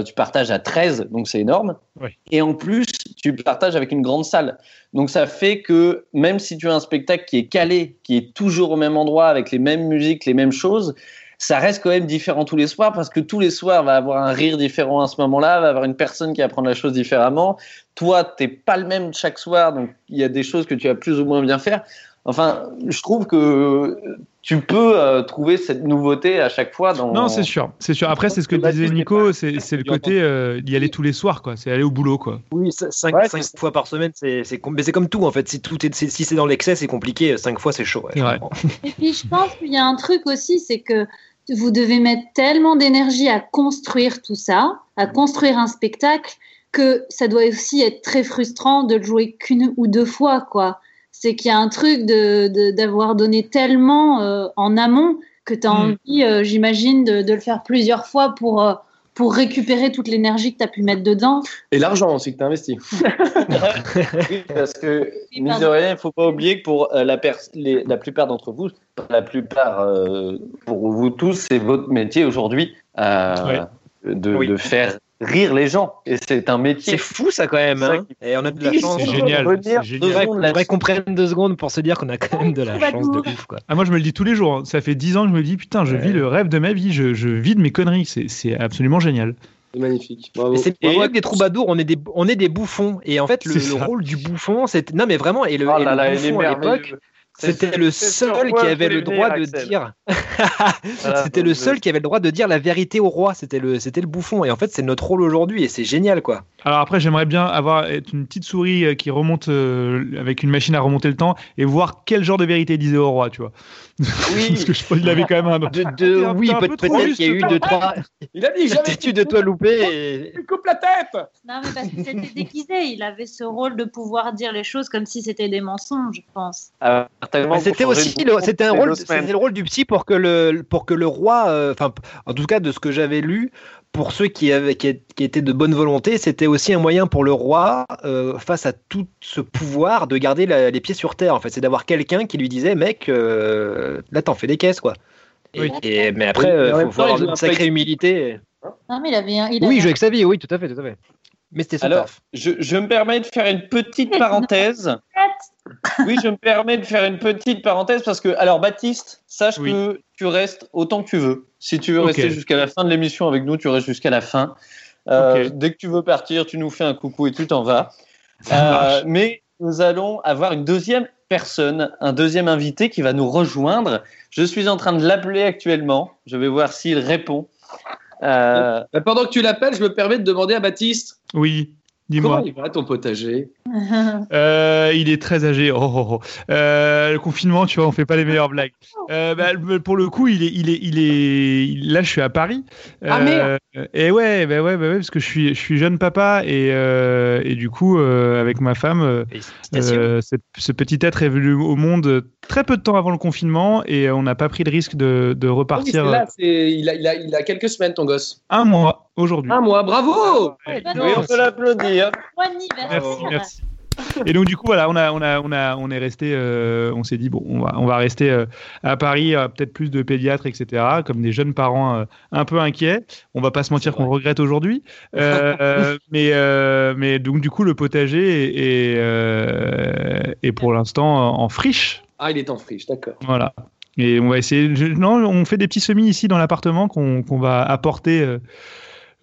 Tu partages à 13, donc c'est énorme. Oui. Et en plus, tu partages avec une grande salle. Donc, ça fait que même si tu as un spectacle qui est calé, qui est toujours au même endroit, avec les mêmes musiques, les mêmes choses, ça reste quand même différent tous les soirs parce que tous les soirs va avoir un rire différent à ce moment-là, va avoir une personne qui va prendre la chose différemment. Toi, t'es pas le même chaque soir, donc il y a des choses que tu vas plus ou moins bien faire. Enfin, je trouve que tu peux euh, trouver cette nouveauté à chaque fois dans. Non, c'est sûr, c'est sûr. Après, c'est ce que disait Nico, c'est c'est le côté euh, y aller tous les soirs, quoi. C'est aller au boulot, quoi. Oui, 5 Ouais, c'est- fois par semaine, c'est mais c'est comme tout en fait. Si, tout est, si si c'est dans l'excès, c'est compliqué. 5 fois, c'est chaud. ouais. Et puis je pense qu'il y a un truc aussi, c'est que vous devez mettre tellement d'énergie à construire tout ça, à construire un spectacle, que ça doit aussi être très frustrant de le jouer qu'une ou deux fois, quoi. C'est qu'il y a un truc de de- d'avoir donné tellement euh, en amont que tu as Mm. envie, euh, j'imagine, de, de le faire plusieurs fois pour, euh, pour récupérer toute l'énergie que tu as pu mettre dedans. Et l'argent aussi que tu as investi. Oui, parce que, Oui, mine de rien, il ne faut pas oublier que pour euh, la, pers- les- la plupart d'entre vous, la plupart, euh, pour vous tous, c'est votre métier aujourd'hui euh, Ouais. de, Oui. de faire rire les gens. Et c'est un métier. C'est fou ça quand même. C'est ça Hein et on a de la chance. C'est génial. c'est. Faudrait secondes qu'on prenne deux secondes pour se dire qu'on a quand même de la chance de ouf. Quoi. Ah, moi, je me le dis tous les jours. hein. Ça fait 10 ans que je me dis, putain, je Ouais. vis le rêve de ma vie. Je, je vis de mes conneries. C'est c'est absolument génial. C'est magnifique. Bravo. C'est que des troubadours, on est des, on est des bouffons. Et en fait, le, C'est rôle du bouffon, c'était. Non, mais vraiment, et le, Oh et là le là, bouffon à l'époque. C'est- c'était le seul qui avait le droit de dire. Voilà, c'était le donc, seul qui avait le droit de dire la vérité au roi. C'était le, c'était le bouffon. Et en fait, c'est notre rôle aujourd'hui. Et c'est génial, quoi. Alors après, j'aimerais bien avoir être une petite souris euh, qui remonte euh, avec une machine à remonter le temps et voir quel genre de vérité disait au roi, tu vois. Oui. Parce que je pense qu'il avait quand même un. De, de, un- oui, peut- peut-être qu'il y a eu deux, trois Il a dit jamais statues de toi loupées. Et... tu coupe la tête. Non, mais parce que c'était déguisé. Il avait ce rôle de pouvoir dire les choses comme si c'était des mensonges, je pense. euh, Bah, c'était aussi c'était un rôle le rôle du psy pour que le pour que le roi euh, enfin en tout cas de ce que j'avais lu pour ceux qui avaient qui, qui étaient de bonne volonté c'était aussi un moyen pour le roi euh, face à tout ce pouvoir de garder la- les pieds sur terre en fait c'est d'avoir quelqu'un qui lui disait mec euh, là t'en fais des caisses quoi et, Oui. et- mais après Oui, euh, en même faut, il avoir une un sacrée humilité Non, mais il avait un. Il oui je avec sa vie oui tout à fait tout à fait mais c'était son Alors, taf. je, je me permets de faire une petite parenthèse. Oui, je me permets de faire une petite parenthèse parce que, alors, Baptiste, sache Oui. que tu restes autant que tu veux. Si tu veux rester jusqu'à la fin de l'émission avec nous, tu restes jusqu'à la fin. Euh. Dès que tu veux partir, tu nous fais un coucou et tu t'en vas. Euh, mais nous allons avoir une deuxième personne, un deuxième invité qui va nous rejoindre. Je suis en train de l'appeler actuellement. Je vais voir s'il répond. Euh, Bah, pendant que tu l'appelles, je me permets de demander à Baptiste. Oui, comment dis-moi. il va ton potager Euh, il est très âgé. Oh, oh, oh. Euh, le confinement, tu vois, on fait pas les meilleures blagues. Euh, bah, pour le coup, il est, il est, il est. Là, je suis à Paris. Ah, merde. Et ouais, bah ouais, bah ouais, parce que je suis, je suis jeune papa et, euh, et du coup, euh, avec ma femme, ce petit être est venu au monde très peu de temps avant le confinement et on n'a pas pris le risque de, de oui, repartir là, il, a, il, a, il a quelques semaines ton gosse. un mois aujourd'hui. Un mois, bravo Ouais. Bonne oui, on peut l'applaudir. Bon anniversaire. Merci, merci. Et donc du coup voilà, on a, on a, on a, on est resté, euh, on s'est dit bon, on va, on va rester euh, à Paris, euh, peut-être plus de pédiatres, etc. Comme des jeunes parents euh, un peu inquiets. On va pas se mentir qu'on regrette aujourd'hui, Euh, euh, mais, euh, mais donc du coup le potager est, est, euh, est pour l'instant en friche, Ah, il est en friche, d'accord. voilà. Et on va essayer. je- non, on fait des petits semis ici dans l'appartement qu'on qu'on va apporter.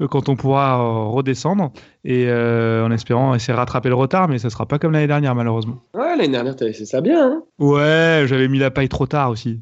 Euh, quand on pourra euh, redescendre et euh, en espérant essayer de rattraper le retard mais ça sera pas comme l'année dernière malheureusement Ouais, l'année dernière, t'avais fait ça bien. Hein Ouais, j'avais mis la paille trop tard aussi.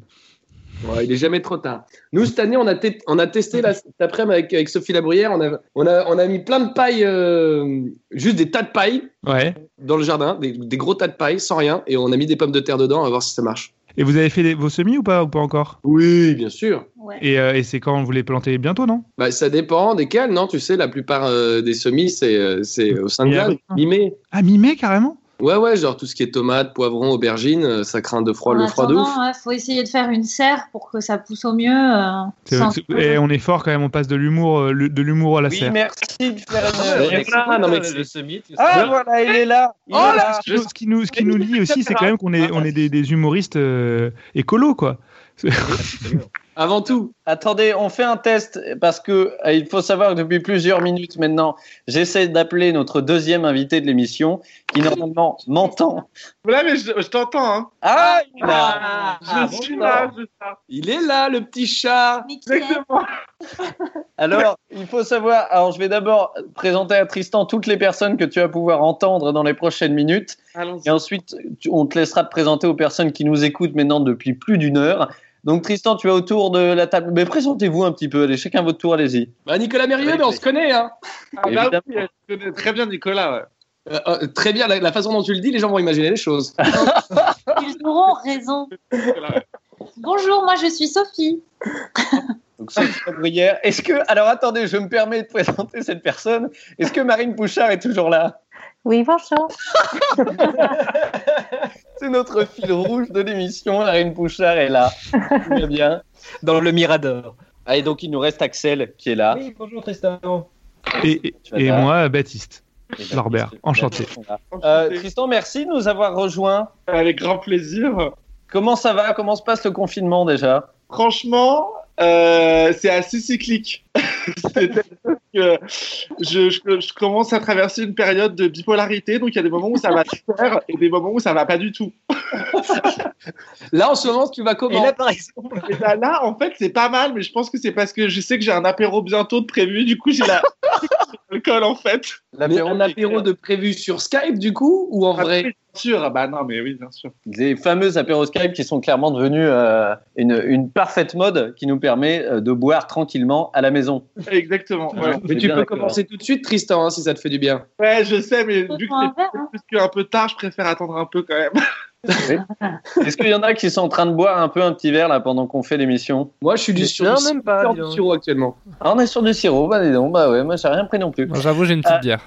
Ouais, il est jamais trop tard. Nous, cette année, on a, te- on a testé là, cet après-midi avec, avec Sophie Labruyère. On a, on, a, on a mis plein de paille, euh, juste des tas de paille Ouais. dans le jardin, des, des gros tas de paille sans rien, et on a mis des pommes de terre dedans. On va voir si ça marche. Et vous avez fait vos semis ou pas, ou pas encore? Oui, bien sûr. Ouais. Et, euh, et c'est quand vous les plantez? Bientôt, non? Bah, ça dépend desquels, non? Tu sais, la plupart euh, des semis, c'est euh, c'est au sein de mi-mai. Ah, mi-mai carrément? Ouais, ouais, genre tout ce qui est tomates, poivrons, aubergines, euh, ça craint de froid, En le froid de ouf. il faut essayer de faire une serre pour que ça pousse au mieux. euh, C'est- sans- c'est- Et on est fort quand même, on passe de l'humour euh, de l'humour à la Oui, serre. merci de faire Ouais, une. tout Ah, ça. voilà, il est là. Il Oh est là. Ce qui nous- ce qui nous, ce qui nous lie aussi, c'est quand même qu'on est, on est des, des humoristes euh, écolos, quoi. Avant tout. Attendez, on fait un test parce que euh, il faut savoir que depuis plusieurs minutes maintenant, j'essaie d'appeler notre deuxième invité de l'émission qui normalement m'entend. Là, mais je, je t'entends, hein. Ah, il est là. je suis là, je suis là. Il est là, le petit chat. Exactement. Alors, il faut savoir. Alors, je vais d'abord présenter à Tristan toutes les personnes que tu vas pouvoir entendre dans les prochaines minutes, Allons-y. et ensuite tu- on te laissera te présenter aux personnes qui nous écoutent maintenant depuis plus d'une heure. Donc, Tristan, tu es autour de la table. Mais présentez-vous un petit peu. Allez, chacun votre tour. Allez-y. Bah, Nicolas Mérieux, Oui, mais on se connaît, hein. Ah, bah Évidemment. oui, je connais très bien Nicolas. ouais. Euh, euh, très bien, la, la façon dont tu le dis, les gens vont imaginer les choses. Ils auront raison. Bonjour, moi je suis Sophie. Donc, Sophie Labruyère. Est-ce que. Alors, attendez, je me permets de présenter cette personne. Est-ce que Marine Pouchard est toujours là? Oui, bonjour. C'est notre fil rouge de l'émission. Marine Pouchard est là. Tout va bien. Dans le Mirador. Ah, et donc, il nous reste Axel qui est là. Oui, bonjour Tristan. Et, moi, Baptiste. Et Norbert, enchanté. Euh, Tristan, merci de nous avoir rejoints. Avec grand plaisir. Comment ça va? Comment se passe le confinement déjà? Franchement, euh, c'est assez cyclique. C'est-à-dire que je, je- je commence à traverser une période de bipolarité, donc il y a des moments où ça va super et des moments où ça va pas du tout. Là, en ce moment, tu vas Et comment là, par exemple, Et là, là, en fait, c'est pas mal, mais je pense que c'est parce que je sais que j'ai un apéro bientôt de prévu, du coup, j'ai la l'alcool en fait. Mais un apéro de prévu sur Skype, du coup, ou en vrai? Sûr, ah bah non, mais oui, bien sûr. Des fameux apéros Skype qui sont clairement devenus euh, une, une parfaite mode qui nous permet euh, de boire tranquillement à la maison. Exactement. Ouais, Mais tu peux commencer tout de suite, Tristan, hein, si ça te fait du bien. Ouais, je sais, mais vu que prends un c'est hein. peu tard, je préfère attendre un peu quand même. Est-ce qu'il y en a qui sont en train de boire un peu un petit verre là pendant qu'on fait l'émission? Moi, je suis du sur Non, du même pas, du sirop actuellement. ah, On est sur du sirop, bah dis donc, bah ouais, moi j'ai rien pris non plus. J'avoue, j'ai une petite Ah. bière.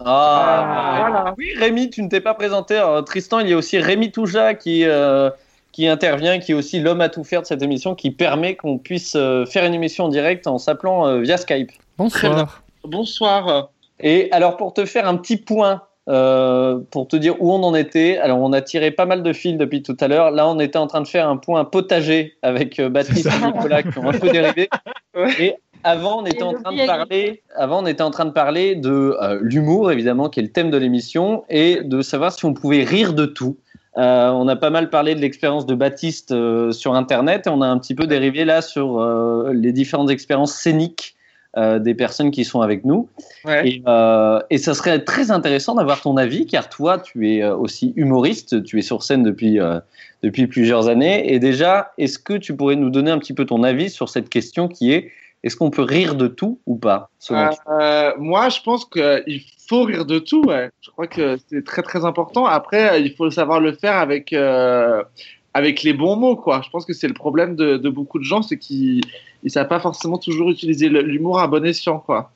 Ah, voilà. Oui, Rémi, tu ne t'es pas présenté. Alors, Tristan, il y a aussi Rémi Touja qui, euh, qui intervient, qui est aussi l'homme à tout faire de cette émission, qui permet qu'on puisse euh, faire une émission en direct en s'appelant euh, via Skype. Bonsoir. Bonsoir. Et alors, pour te faire un petit point, euh, pour te dire où on en était, alors on a tiré pas mal de fils depuis tout à l'heure. Là, on était en train de faire un point potager avec euh, Baptiste et Nicolas qui ont un peu dérivé. Ouais. Et avant, on était en train de parler. Avant, on était en train de parler de euh, l'humour, évidemment, qui est le thème de l'émission, et de savoir si on pouvait rire de tout. Euh, on a pas mal parlé de l'expérience de Baptiste euh, sur Internet, et on a un petit peu dérivé là sur euh, les différentes expériences scéniques euh, des personnes qui sont avec nous. Ouais. Et, euh, et ça serait très intéressant d'avoir ton avis, car toi, tu es aussi humoriste, tu es sur scène depuis, euh, depuis plusieurs années. Et déjà, est-ce que tu pourrais nous donner un petit peu ton avis sur cette question qui est est-ce qu'on peut rire de tout ou pas Euh, moi, je pense qu'il faut rire de tout. Je crois que c'est très très important. Après, euh, il faut savoir le faire avec euh, avec les bons mots, quoi. Je pense que c'est le problème de, beaucoup de gens, c'est qu'ils ne savent pas forcément toujours utiliser l'humour à bon escient, quoi.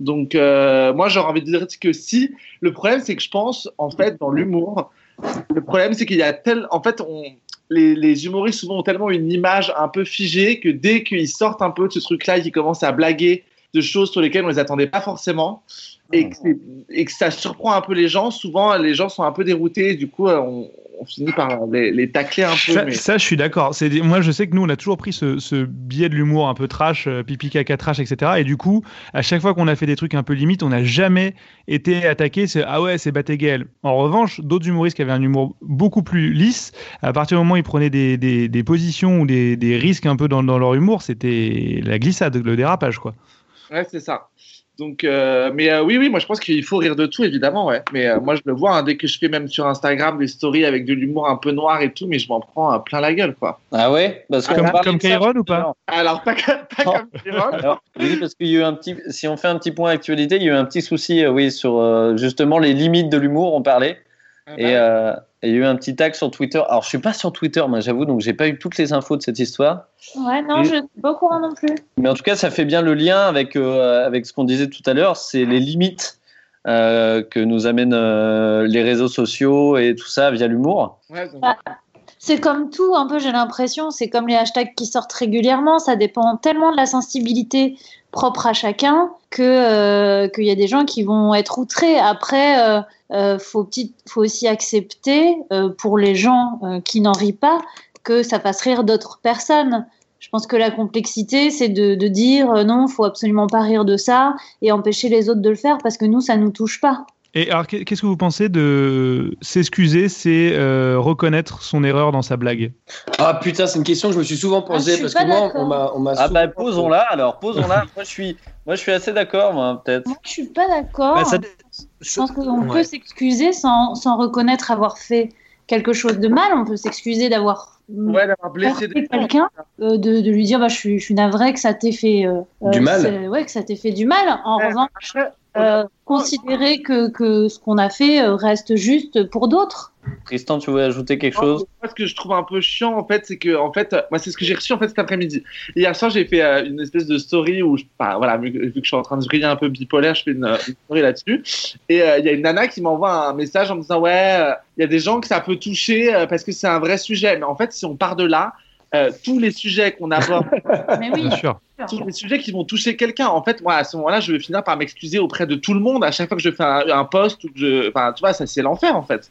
Donc, euh, moi, j'aurais envie de dire que si. Le problème, c'est que je pense, en fait, dans l'humour, le problème, c'est qu'il y a tel. En fait, on, les, les humoristes souvent ont tellement une image un peu figée que dès qu'ils sortent un peu de ce truc-là, qu'ils commencent à blaguer de choses sur lesquelles on les attendait pas forcément et que, c'est- et que ça surprend un peu les gens. Souvent, les gens sont un peu déroutés. Du coup, euh, on, on finit par les, les tacler un peu. Ça, mais- ça, je suis d'accord. C'est des- Moi, je sais que nous, on a toujours pris ce, ce biais de l'humour un peu trash, euh, pipi caca trash, etc. Et du coup, à chaque fois qu'on a fait des trucs un peu limites, on n'a jamais été attaqué. C'est ah ouais, c'est Batégaël. En revanche, d'autres humoristes qui avaient un humour beaucoup plus lisse, à partir du moment où ils prenaient des, des, des positions ou des, des risques un peu dans, dans leur humour, c'était la glissade, le dérapage, quoi. Ouais, c'est ça. Donc, euh, mais euh, oui, oui, moi je pense qu'il faut rire de tout, évidemment, ouais. Mais euh, moi je le vois, hein, dès que je fais même sur Instagram des stories avec de l'humour un peu noir et tout, mais je m'en prends euh, plein la gueule, quoi. Ah ouais? Parce qu'on Comme, parlait comme Kairon tout ou pas? Alors, pas, comme- pas Oh. comme. Alors, oui, parce qu'il y a eu un petit. Si on fait un petit point actualité, il y a eu un petit souci, euh, oui, sur euh, justement les limites de l'humour. On parlait. Et euh, il y a eu un petit tag sur Twitter. Alors, je suis pas sur Twitter, moi, j'avoue, donc j'ai pas eu toutes les infos de cette histoire. Ouais, non, Et- je suis pas au courant non plus. Mais en tout cas, ça fait bien le lien avec, euh, avec ce qu'on disait tout à l'heure, c'est les limites euh, que nous amènent euh, les réseaux sociaux et tout ça via l'humour. Ouais, donc- Bah, C'est comme tout, un peu, j'ai l'impression. C'est comme les hashtags qui sortent régulièrement. Ça dépend tellement de la sensibilité propre à chacun que euh, qu'il y a des gens qui vont être outrés. Après, euh, euh, faut, aussi accepter euh, pour les gens euh, qui n'en rient pas que ça fasse rire d'autres personnes. Je pense que la complexité, c'est de, de dire non, faut absolument pas rire de ça et empêcher les autres de le faire parce que nous, ça nous touche pas. Et alors, qu'est- qu'est-ce que vous pensez de s'excuser, c'est euh, reconnaître son erreur dans sa blague? Ah putain, c'est une question que je me suis souvent Ah, posée suis parce que moi, on m'a, on m'a Ah bah posons-la alors, posons-la. moi je suis, moi je suis assez d'accord, moi peut-être. Moi, je suis pas d'accord. Bah, ça- Je pense qu'on Ouais. peut s'excuser sans, sans reconnaître avoir fait quelque chose de mal. On peut s'excuser d'avoir mm, ouais, d'avoir blessé quelqu'un, euh, de, de lui dire bah, je, suis, je suis navré que ça t'ait fait euh, Du mal. Ouais, que ça t'ait fait du mal. En Ouais, revanche, après, euh, considérer que, que ce qu'on a fait euh, reste juste pour d'autres. Tristan, tu voulais ajouter quelque chose Moi, ce que je trouve un peu chiant, en fait, c'est que, en fait, euh, moi, c'est ce que j'ai reçu en fait cet après-midi. Hier soir, j'ai fait euh, une espèce de story où, je, voilà, vu que, vu que je suis en train de briller un peu bipolaire, je fais une, une story là-dessus. Et euh, il y a une nana qui m'envoie un message en me disant, ouais, euh, il y a des gens que ça peut toucher euh, parce que c'est un vrai sujet. Mais en fait, si on part de là, euh, tous les sujets qu'on aborde, Mais oui, Bien sûr. Tous les sujets qui vont toucher quelqu'un. En fait, moi, à ce moment-là, je vais finir par m'excuser auprès de tout le monde à chaque fois que je fais un, un post ou que je, enfin, tu vois, ça c'est l'enfer en fait.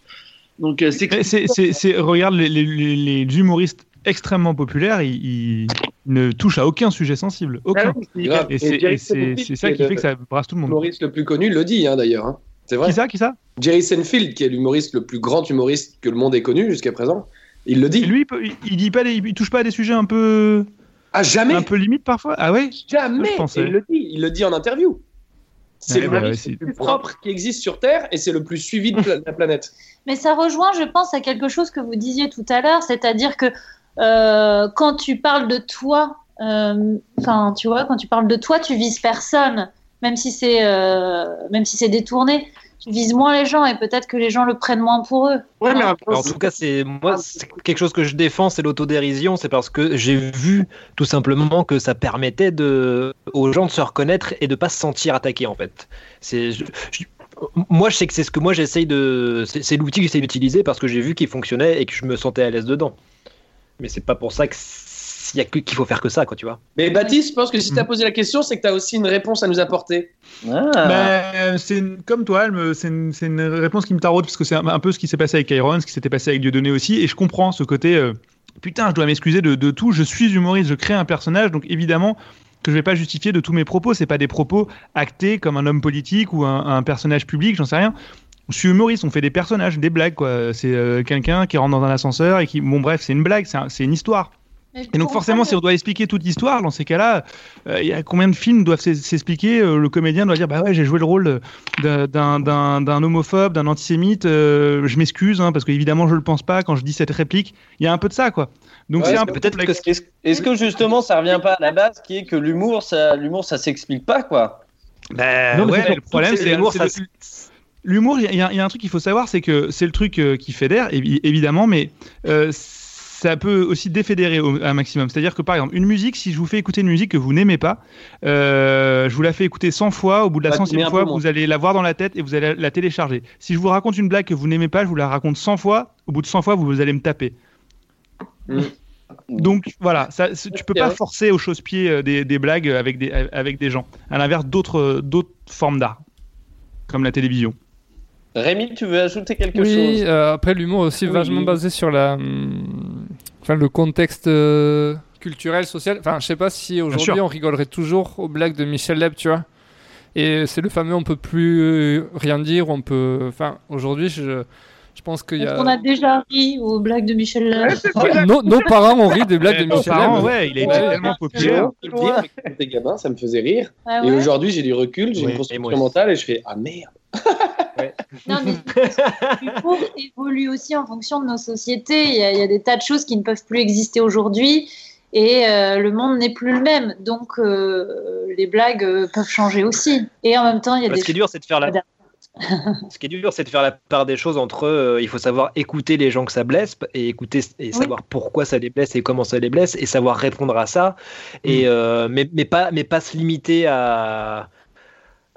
Donc, euh, c'est regarde les, les- les- les humoristes extrêmement populaire, il, il ne touche à aucun sujet sensible. Aucun. Ah oui, grave. Et c'est ça qui fait que ça brasse tout le monde. L'humoriste le plus connu le dit, hein, d'ailleurs. hein. C'est vrai. Qui ça Qui ça? Jerry Seinfeld, qui est l'humoriste le plus grand humoriste que le monde ait connu jusqu'à présent, il le dit. Et lui, il, peut- il- il dit pas, des- il touche pas à des sujets un peu, Ah, jamais un peu limite parfois. Ah ouais Jamais Je pensais. Et Il le dit, il le dit en interview. C'est Ouais, le bah, ouais, le plus propre qui existe sur Terre et c'est le plus suivi de la planète. Mais ça rejoint, je pense, à quelque chose que vous disiez tout à l'heure, c'est-à-dire que euh, quand tu parles de toi, euh, enfin, tu vois, quand tu parles de toi, tu vises personne, même si c'est, euh, même si c'est détourné. Tu vises moins les gens et peut-être que les gens le prennent moins pour eux. Ouais, mais Alors, en tout cas, c'est moi, c'est quelque chose que je défends, c'est l'autodérision. C'est parce que j'ai vu tout simplement que ça permettait de, aux gens de se reconnaître et de pas se sentir attaqués en fait. C'est, moi, je sais que c'est ce que moi j'essaye de, c'est c'est l'outil que j'essaye d'utiliser parce que j'ai vu qu'il fonctionnait et que je me sentais à l'aise dedans. Mais c'est pas pour ça que s'il y a qu'il faut faire que ça, quoi, tu vois. Mais Baptiste, je pense que si tu as posé la question, c'est que tu as aussi une réponse à nous apporter. Ah. Ben, c'est une- comme toi, elle me- c'est une, c'est une réponse qui me taraude parce que c'est un, un peu ce qui s'est passé avec Iron, ce qui s'était passé avec Dieudonné aussi, et je comprends ce côté. euh, putain, je dois m'excuser de, de tout. Je suis humoriste, je crée un personnage, donc évidemment que je vais pas justifier de tous mes propos. C'est pas des propos actés comme un homme politique ou un, un personnage public, j'en sais rien. Je suis humoriste, on fait des personnages, des blagues, quoi. C'est euh, quelqu'un qui rentre dans un ascenseur et qui, bon, bref, c'est une blague, c'est un- c'est une histoire. Et donc forcément, si on doit expliquer toute l'histoire, dans ces cas-là, euh, il y a combien de films doivent s'expliquer euh, Le comédien doit dire, bah ouais, j'ai joué le rôle d'un- homophobe, d'un antisémite. euh, je m'excuse hein, parce qu'évidemment, je le pense pas quand je dis cette réplique. Il y a un peu de ça, quoi. Donc Ouais, c'est un est-ce peu que- complexe. Est-ce que justement ça revient pas à la base qui est que l'humour ça l'humour ça s'explique pas quoi? Bah, Non, mais ouais, le problème, que c'est l'humour, ça L'humour, il y, y a un truc qu'il faut savoir, c'est que c'est le truc euh, qui fédère, évi- évidemment, mais euh, ça peut aussi défédérer au, un maximum. C'est-à-dire que par exemple, une musique, si je vous fais écouter une musique que vous n'aimez pas, euh, je vous la fais écouter 100 fois, au bout de la Bah, mais centième un fois, peu moins. vous allez la voir dans la tête et vous allez la télécharger. Si je vous raconte une blague que vous n'aimez pas, je vous la raconte 100 fois, au bout de 100 fois, vous allez me taper. Mm. Donc voilà, ça, tu peux pas forcer au chausse-pied euh, des, des blagues avec des, avec des gens. À l'inverse d'autres formes d'art, comme la télévision. Rémi, tu veux ajouter quelque Oui, chose? euh, après l'humour est aussi Oui. vachement basé sur la, hum, enfin le contexte euh, culturel, social. Enfin, je sais pas si aujourd'hui on rigolerait toujours aux blagues de Michel Leb, tu vois. Et c'est le fameux on peut plus euh, rien dire, on peut. Enfin, aujourd'hui, je, je pense qu'il y a. On a déjà ri aux blagues de Michel Leb? Ah, nos, nos parents ont ri des blagues de Michel parents, Leb. ouais, il a été Ouais. tellement populaire. Quand j'étais gamin, ça me faisait rire. Ah Et aujourd'hui, j'ai du recul, j'ai Oui, une construction mentale et je fais Ah merde Non, mais l'humour évolue aussi en fonction de nos sociétés. Il y, a, il y a des tas de choses qui ne peuvent plus exister aujourd'hui et euh, le monde n'est plus le même. Donc, euh, les blagues euh, peuvent changer aussi. Et en même temps, il y a Bah, des ce qui est dur, c'est de faire la. Ce qui est dur, c'est de faire la part des choses entre. euh, il faut savoir écouter les gens que ça blesse et écouter et savoir pourquoi ça les blesse et comment ça les blesse et savoir répondre à ça. Et euh, mais, mais pas mais pas se limiter à,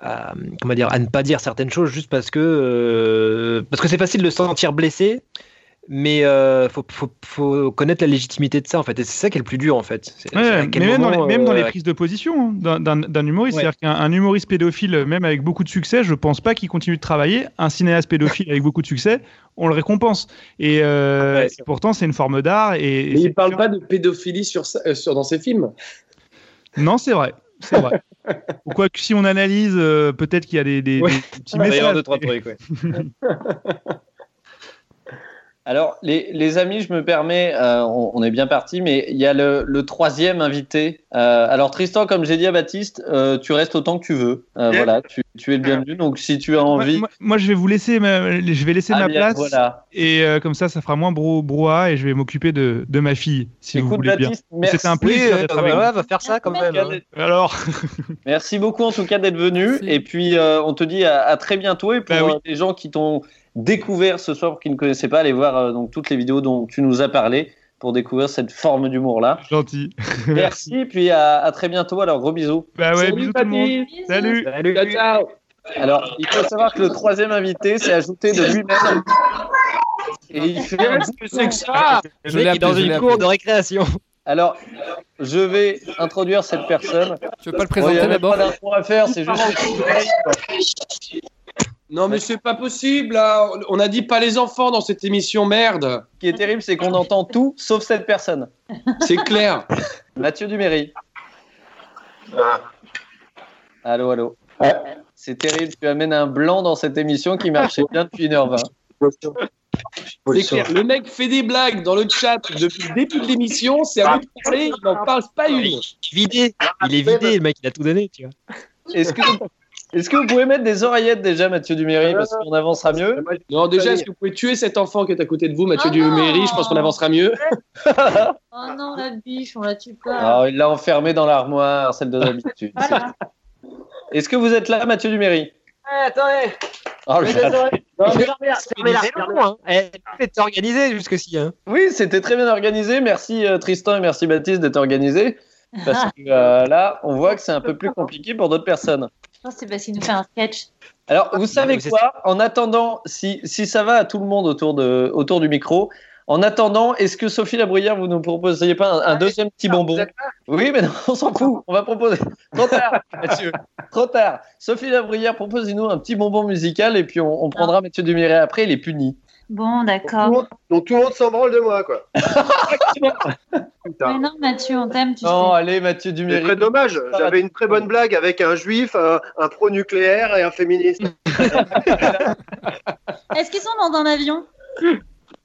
à comment dire à ne pas dire certaines choses juste parce que euh, parce que c'est facile de se sentir blessé. Mais euh, faut, faut, faut connaître la légitimité de ça en fait et c'est ça qui est le plus dur en fait. Ouais, mais même, dans les, moment, même dans les euh, prises de position hein, d'un- humoriste, Ouais. c'est-à-dire qu'un un humoriste pédophile, même avec beaucoup de succès, je pense pas qu'il continue de travailler. Un cinéaste pédophile avec beaucoup de succès, on le récompense. Et, euh, Ouais, c'est et pourtant, c'est une forme d'art. Et, et Mais il parle pas de pédophilie euh, sur, dans ses films. Non, c'est vrai. C'est vrai. Ou quoi que si on analyse, euh, peut-être qu'il y a des, des- Ouais. des petits il va y messages. deux trois trucs. ouais. Alors, les, les amis, je me permets, euh, on, on est bien parti, mais il y a le, le troisième invité. Euh, alors, Tristan, comme j'ai dit à Baptiste, euh, tu restes autant que tu veux. Euh, Bien. voilà, tu, tu es le bienvenu. Donc, si tu as Moi, envie. moi- moi, je vais vous laisser ma, je vais laisser Ah ma bien, place. Voilà. Et euh, comme ça, ça fera moins brou brouhaha et je vais m'occuper de, de ma fille, si vous voulez bien. Baptiste, merci. C'était un Oui, plaisir euh, d'être avec ouais, va faire ça quand même. hein. Alors, Merci beaucoup en tout cas d'être venu. Merci. Et puis euh, on te dit à, à très bientôt. Et pour Bah oui. euh, les gens qui t'ont découvert ce soir, pour qui ne connaissaient pas, allez voir euh, donc toutes les vidéos dont tu nous as parlé pour découvrir cette forme d'humour là. gentil. Merci. Puis à, à très bientôt. Alors gros bisous. Bah ouais, Salut, bisous tout le monde. Salut. Salut. Ciao, ciao. Alors il faut savoir que le troisième invité s'est ajouté de lui-même. Et il fait un Qu'est-ce que c'est que ça Je l'ai dans une cour de récréation. Alors, je vais introduire cette personne. Tu veux pas le Bon, il y présenter a d'abord pas d'intro à faire, c'est juste. Non, mais c'est pas possible, là. On a dit pas les enfants dans cette émission, merde. Ce qui est terrible, c'est qu'on entend tout sauf cette personne. C'est clair. Mathieu Duméry. Allô, allô. C'est terrible, tu amènes un blanc dans cette émission qui marchait bien depuis 1h20. C'est clair. Le mec fait des blagues dans le chat depuis le début de l'émission. C'est à lui de parler. Il n'en parle pas une. Vidé. Il est vidé, le mec, il a tout donné, tu vois. Est-ce que, est-ce que vous pouvez mettre des oreillettes déjà, Mathieu Duméry, parce qu'on avancera mieux Non, déjà, est-ce que vous pouvez tuer cet enfant qui est à côté de vous, Mathieu Duméry Je pense qu'on avancera mieux. Oh non, la biche, on la tue pas. Ah, Il l'a enfermé dans l'armoire, celle de l'habitude. Voilà. Est-ce que vous êtes là, Mathieu Duméry? Attendez. Oh, long, hein. Eh, organisé jusque-ci. Hein. Oui, c'était très bien organisé. Merci euh, Tristan et merci Baptiste d'être organisés. Parce que euh, là, on voit que c'est un peu plus compliqué pour d'autres personnes. Je pense que c'est parce qu'il nous fait un sketch. Alors, vous savez vous êtes- quoi En attendant, si, si ça va à tout le monde autour, de, autour du micro, en attendant, est-ce que Sophie Labruyère, vous nous proposiez pas un, un deuxième petit bonbon Oui, mais non, on s'en fout. On va proposer. Trop tard, Mathieu. Trop tard. Sophie Labruyère, proposez-nous un petit bonbon musical et puis on, on prendra Mathieu Duméret après, il est puni. Bon, d'accord. Donc tout le monde s'en branle de moi, quoi. Mais non, Mathieu, on t'aime, tu Non, sais. allez, Mathieu C'est Duméry. très dommage. J'avais une très bonne blague avec un juif, un, un pro-nucléaire et un féministe. Est-ce qu'ils sont dans un avion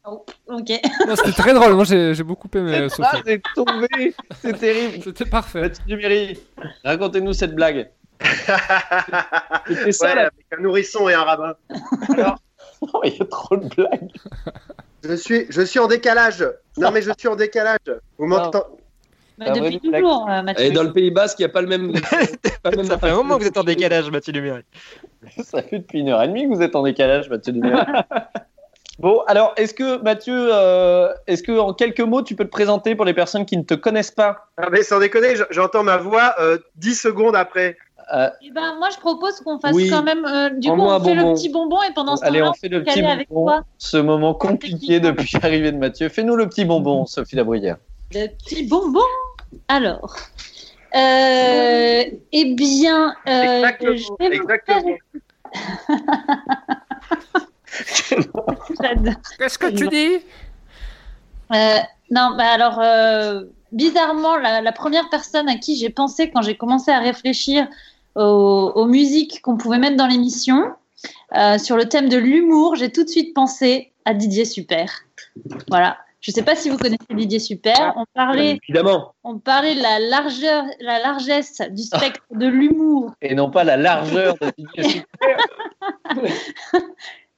Oh, Ok. C'était très drôle. Moi, j'ai j'ai beaucoup aimé Cette Sophie. phrase est tombée. C'est terrible. C'était parfait. Mathieu Duméry, racontez-nous cette blague. C'était ça, Ouais, avec un nourrisson et un rabbin. Oh, il y a trop de blagues. Je suis, je suis en décalage. Non, mais je suis en décalage. Vous m'entendez Bah, Ah, depuis ouais, toujours, euh, Mathieu. Et dans le Pays Basque, il n'y a pas le même. pas le même Ça fait un moment que vous êtes en décalage, Mathieu Lumière. Ça fait depuis une heure et demie que vous êtes en décalage, Mathieu Duméry. Bon, alors, est-ce que, Mathieu, euh, est-ce que en quelques mots, tu peux te présenter pour les personnes qui ne te connaissent pas? Ah, mais sans déconner, j'entends ma voix euh, 10 secondes après. Euh, Eh ben, moi, je propose qu'on fasse Oui. quand même. euh, du coup, on fait bonbon. le petit bonbon et pendant ce Allez, on fait le petit avec bonbon. toi. Ce moment compliqué depuis l'arrivée de Mathieu. Fais-nous le petit bonbon, Sophie Labruyère. Le petit bonbon. Alors. Euh, eh bien, euh, Exactement, je vais vous exactement. J'adore. Qu'est-ce que tu dis? Euh, non, bah alors, euh, bizarrement, la, la première personne à qui j'ai pensé quand j'ai commencé à réfléchir aux, aux musiques qu'on pouvait mettre dans l'émission, euh, sur le thème de l'humour, j'ai tout de suite pensé à Didier Super. Voilà. Je ne sais pas si vous connaissez Didier Super. On parlait, Évidemment. on parlait de la largeur, la largesse du spectre de l'humour Et non pas la largeur de Didier Super.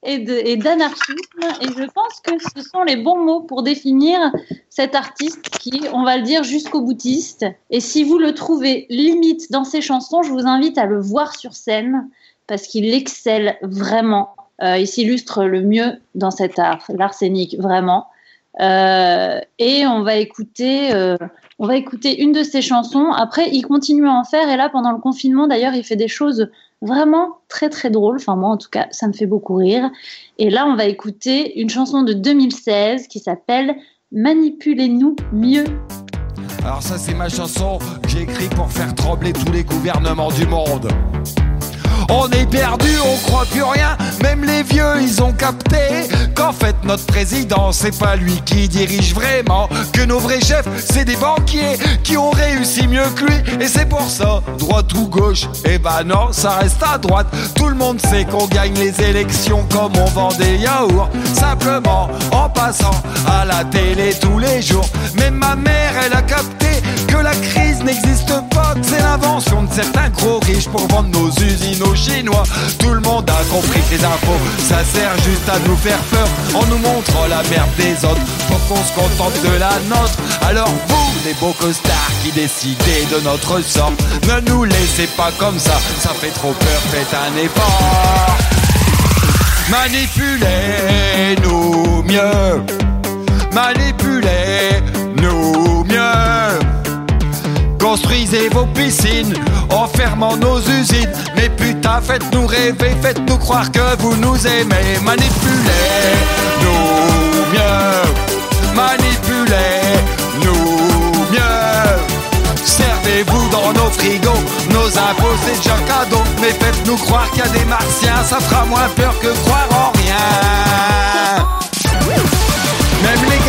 et d'anarchisme. Et je pense que ce sont les bons mots pour définir cet artiste qui, on va le dire, jusqu'au boutiste. Et si vous le trouvez limite dans ses chansons, je vous invite à le voir sur scène parce qu'il excelle vraiment. Euh, il s'illustre le mieux dans cet art, l'arsenic, vraiment. Euh, et on va écouter. euh, on va écouter une de ses chansons. Après, il continue à en faire. Et là, pendant le confinement, d'ailleurs, il fait des choses vraiment très très drôles. Enfin, moi, en tout cas, ça me fait beaucoup rire. Et là, on va écouter une chanson de 2016 qui s'appelle Manipulez-nous mieux. Alors ça c'est ma chanson que j'ai écrite pour faire trembler tous les gouvernements du monde. On est perdu, on croit plus rien, même les vieux ils ont capté qu'en fait notre président c'est pas lui qui dirige vraiment, que nos vrais chefs c'est des banquiers qui ont réussi mieux que lui. Et c'est pour ça, droite ou gauche, eh ben non ça reste à droite, tout le monde sait qu'on gagne les élections comme on vend des yaourts, simplement en passant à la télé tous les jours, même ma mère elle a capté que la crise n'existe pas, que c'est l'invention de certains gros riches pour vendre nos usines aux Chinois. Tout le monde a compris que les infos, ça sert juste à nous faire peur en nous montrant la merde des autres pour qu'on se contente de la nôtre. Alors vous, les beaux costards qui décidez de notre sort, ne nous laissez pas comme ça, ça fait trop peur, faites un effort. Manipulez-nous mieux, manipulez-nous mieux. Construisez vos piscines en fermant nos usines. Mais putain, faites-nous rêver, faites-nous croire que vous nous aimez. Manipulez-nous mieux. Manipulez-nous mieux. Servez-vous dans nos frigos, nos impôts c'est déjà cadeau. Mais faites-nous croire qu'il y a des martiens, ça fera moins peur que croire en rien.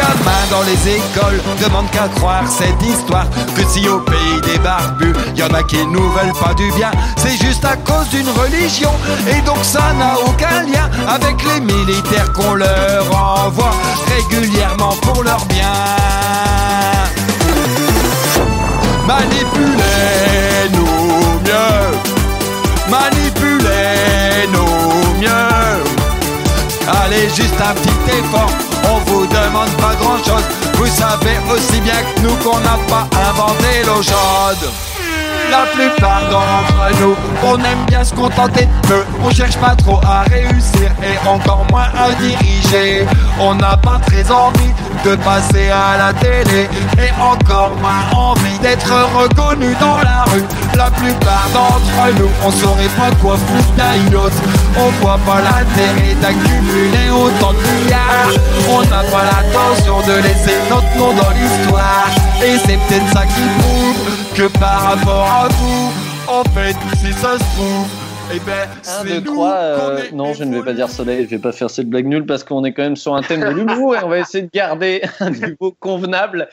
Gamins dans les écoles. Demandent qu'à croire cette histoire. Que si au pays des barbus, y en a qui nous veulent pas du bien C'est juste à cause d'une religion. Et donc ça n'a aucun lien Avec les militaires qu'on leur envoie Régulièrement pour leur bien. Manipulez-nous mieux. Manipulez-nous mieux. Allez, juste un petit effort, vous demande pas grand chose. Vous savez aussi bien que nous qu'on n'a pas inventé l'eau chaude. La plupart d'entre nous, on aime bien se contenter de peu. On cherche pas trop à réussir et encore moins à diriger. On n'a pas très envie de passer à la télé et encore moins envie d'être reconnu dans la rue. La plupart d'entre nous, on saurait pas quoi foutre d'un autre. On voit pas l'intérêt d'accumuler autant de milliards. On n'a pas l'intention de laisser notre nom dans l'histoire. Et c'est peut-être ça qui prouve que par rapport à vous, en fait, si ça se trouve, eh ben, 1, c'est 2, nous 3. qu'on est euh, non, je ne vais pas dire soleil, je vais pas faire cette blague nulle parce qu'on est quand même sur un thème de l'humour et on va essayer de garder un niveau convenable.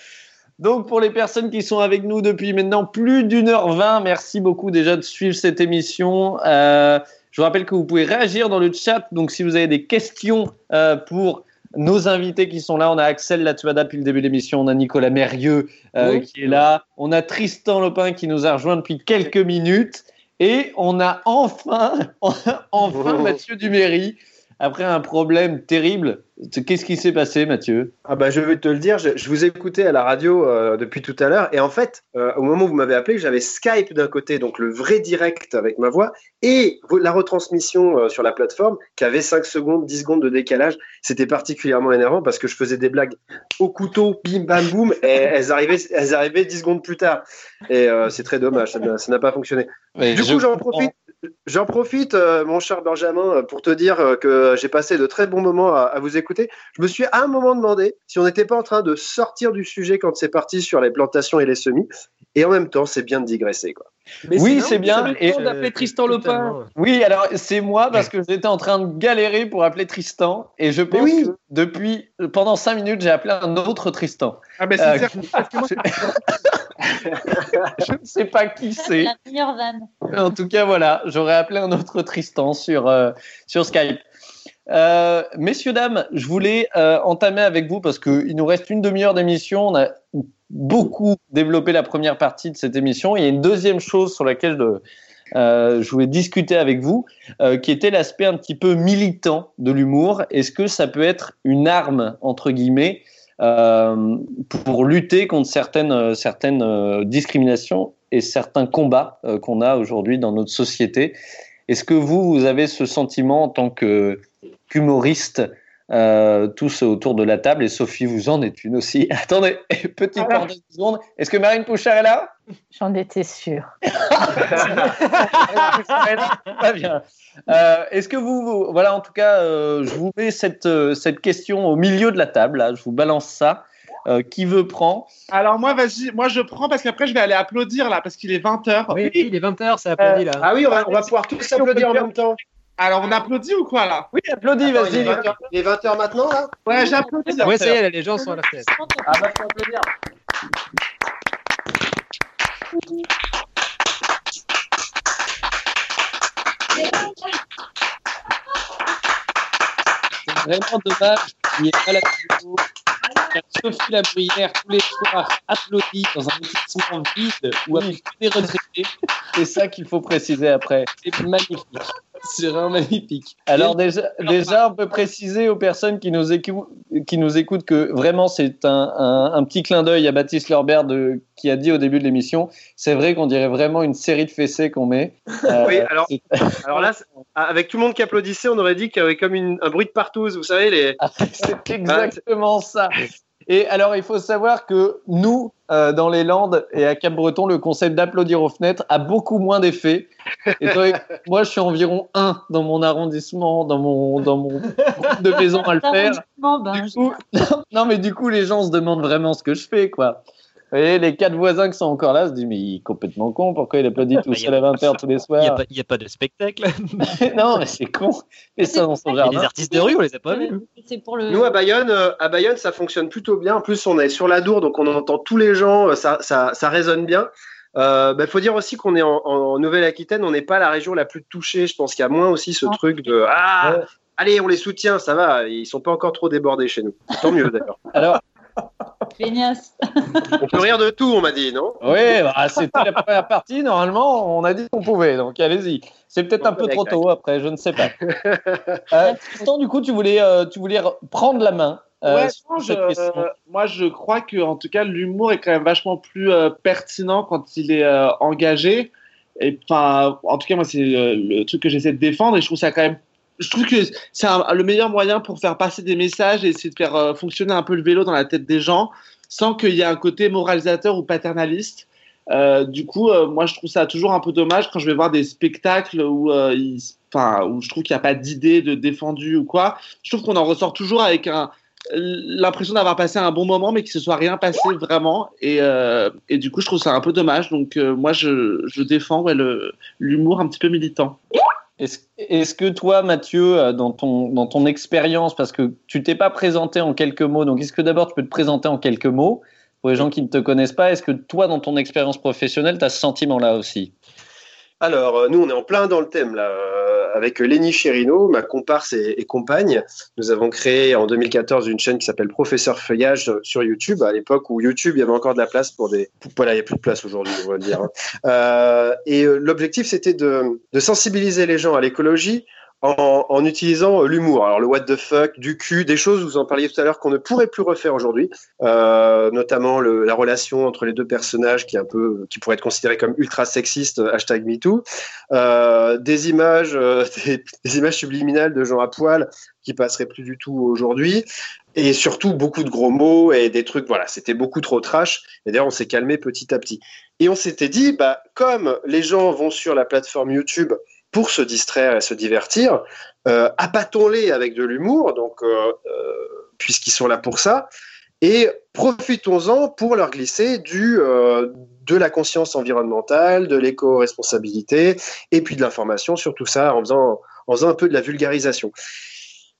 Donc, pour les personnes qui sont avec nous depuis maintenant plus d'une heure vingt, merci beaucoup déjà de suivre cette émission. Euh, je vous rappelle que vous pouvez réagir dans le chat. Donc, si vous avez des questions euh, pour nos invités qui sont là, on a Axel Latuada depuis le début de l'émission, on a Nicolas Mérieux euh, Oui. qui est là, on a Tristan Lopin qui nous a rejoint depuis quelques minutes. Et on a enfin, enfin Mathieu Duméry, après un problème terrible. Qu'est-ce qui s'est passé, Mathieu? Ah bah je vais te le dire, je, je vous écoutais à la radio euh, depuis tout à l'heure et en fait, euh, au moment où vous m'avez appelé, j'avais Skype d'un côté, donc le vrai direct avec ma voix, et la retransmission euh, sur la plateforme qui avait 5 secondes, 10 secondes de décalage. C'était particulièrement énervant parce que je faisais des blagues au couteau, bim bam boum, et elles arrivaient, elles arrivaient 10 secondes plus tard. Et euh, c'est très dommage, ça n'a pas fonctionné. Mais Du je coup, j'en profite. J'en profite, euh, mon cher Benjamin, euh, pour te dire euh, que j'ai passé de très bons moments à, à vous écouter. Je me suis à un moment demandé si on n'était pas en train de sortir du sujet quand c'est parti sur les plantations et les semis. Et en même temps, c'est bien de digresser. Quoi. oui, c'est bien. Et Et, d'appeler Tristan Lopin. oui, alors c'est moi parce que j'étais en train de galérer pour appeler Tristan et je pense oui. que depuis pendant cinq minutes j'ai appelé un autre Tristan. Ah, mais Euh, c'est moi, Je ne sais pas qui c'est. La meilleure vanne. En tout cas, voilà, j'aurais appelé un autre Tristan sur, euh, sur Skype. Euh, messieurs, dames, je voulais euh, entamer avec vous parce qu'il nous reste une demi-heure d'émission. On a beaucoup développé la première partie de cette émission. Il y a une deuxième chose sur laquelle je, euh, je voulais discuter avec vous, euh, qui était l'aspect un petit peu militant de l'humour. Est-ce que ça peut être une arme, entre guillemets, euh, pour lutter contre certaines, euh, certaines euh, discriminations et certains combats euh, qu'on a aujourd'hui dans notre société. Est-ce que vous, vous avez ce sentiment en tant qu'humoriste, euh, tous autour de la table, et Sophie, vous en êtes une aussi? Attendez, petite Alors. seconde. Est-ce que Marine Pouchard est là? J'en étais sûre. Très bien. Euh, Est-ce que vous, vous- voilà, en tout cas, euh, je vous mets cette, euh, cette question au milieu de la table. Là, je vous balance ça. Euh, qui veut prend Alors moi, vas-y, moi je prends parce qu'après je vais aller applaudir là parce qu'il est 20h. Oui, il est 20h, c'est applaudi là. Ah oui, on va, on va pouvoir tous applaudir en même temps. Alors on applaudit ou quoi là? Oui, applaudis, vas-y. il, est 20 heures- il est 20h maintenant là? Ouais, j'applaudis. Ouais, ça y est, les gens sont à la fête. Ah, bah, faut applaudir. C'est vraiment dommage qu'il n'y ait pas la vidéo. Sophie Labruyère, tous les soirs, applaudit dans un établissement vide ou avec des retraités. C'est ça qu'il faut préciser après. C'est magnifique. C'est vraiment magnifique. Alors déjà, déjà, on peut préciser aux personnes qui nous, écou- qui nous écoutent que vraiment c'est un, un- un petit clin d'œil à Baptiste Lorbert de, qui a dit au début de l'émission. C'est vrai qu'on dirait vraiment une série de fessées qu'on met. Euh, Oui, alors, là, avec tout le monde qui applaudissait, on aurait dit qu'il y avait comme une- un bruit de partouze, vous savez, les. C'est exactement ça. Et alors, il faut savoir que nous, euh, dans les Landes et à Cap-Breton, le concept d'applaudir aux fenêtres a beaucoup moins d'effet. Moi, je suis environ un dans mon arrondissement, dans mon, dans mon groupe de maison à le faire. Ben, Du coup, non, mais du coup, les gens se demandent vraiment ce que je fais, quoi. Voyez, les quatre voisins qui sont encore là se disent Mais il est complètement con, pourquoi il applaudit tout seul à 20h tous les Il n'y a, soirs il y a pas de spectacle. Non, mais c'est con. Et ça dans son jardin. des artistes de rue, on les a pas vus. C'est pour le. Nous à Bayonne, euh, à Bayonne, ça fonctionne plutôt bien. En plus, on est sur la Dour, donc on entend tous les gens, euh, ça, ça, ça résonne bien. Il bah, faut dire aussi qu'on est en, en Nouvelle-Aquitaine, on n'est pas la région la plus touchée. Je pense qu'il y a moins aussi ce truc de ah, allez, on les soutient, ça va. Ils sont pas encore trop débordés chez nous. Tant mieux d'ailleurs. Alors, Feignasse. On peut rire de tout, on m'a dit, non? Oui, bah, c'était la première partie. Normalement, on a dit qu'on pouvait, donc allez-y. C'est peut-être un peu trop tôt après, je ne sais pas. Euh, Tristan, du coup, tu voulais, euh, tu voulais re- prendre la main. euh, Ouais, non, je- euh, moi je crois que en tout cas l'humour est quand même vachement plus euh, pertinent quand il est euh, engagé. Et enfin, en tout cas moi c'est euh, le truc que j'essaie de défendre et je trouve ça quand même. Je trouve que c'est le meilleur moyen pour faire passer des messages et essayer de faire euh, fonctionner un peu le vélo dans la tête des gens sans qu'il y ait un côté moralisateur ou paternaliste. Euh, du coup, euh, moi, je trouve ça toujours un peu dommage quand je vais voir des spectacles où, où je trouve qu'il n'y a pas d'idée de défendu ou quoi. Je trouve qu'on en ressort toujours avec l'impression d'avoir passé un bon moment, mais qu'il se soit rien passé vraiment. Et, du coup, je trouve ça un peu dommage. Donc, moi, je, je défends ouais, l'humour un petit peu militant. Est-ce est-ce que toi, Mathieu, euh, dans ton, dans ton expérience, parce que tu t'es pas présenté en quelques mots, donc est-ce que d'abord tu peux te présenter en quelques mots pour les gens qui ne te connaissent pas? Est-ce que toi, dans ton expérience professionnelle, tu as ce sentiment-là aussi? Alors, euh, nous, on est en plein dans le thème, là. Euh, avec Lénie Chérino, ma comparse et, compagne, nous avons créé en 2014 une chaîne qui s'appelle Professeur Feuillage sur YouTube, à l'époque où YouTube, il y avait encore de la place pour des... Voilà, il n'y a plus de place aujourd'hui, on va dire. hein. Euh, et l'objectif, c'était de sensibiliser les gens à l'écologie en, utilisant euh, l'humour. Alors, le what the fuck, du cul, des choses, vous en parliez tout à l'heure, qu'on ne pourrait plus refaire aujourd'hui, euh, notamment la relation entre les deux personnages qui, est un peu, qui pourrait être considérée comme ultra sexiste, euh, hashtag MeToo. Des images, des, images subliminales de gens à poil qui passeraient plus du tout aujourd'hui. Et surtout beaucoup de gros mots et des trucs, voilà, c'était beaucoup trop trash. Et d'ailleurs, on s'est calmé petit à petit. Et on s'était dit, bah, comme les gens vont sur la plateforme YouTube pour se distraire et se divertir, euh, appâtons-les avec de l'humour, donc euh, euh, puisqu'ils sont là pour ça, et profitons-en pour leur glisser du, euh, de la conscience environnementale, de l'éco-responsabilité, et puis de l'information sur tout ça en faisant, en faisant un peu de la vulgarisation.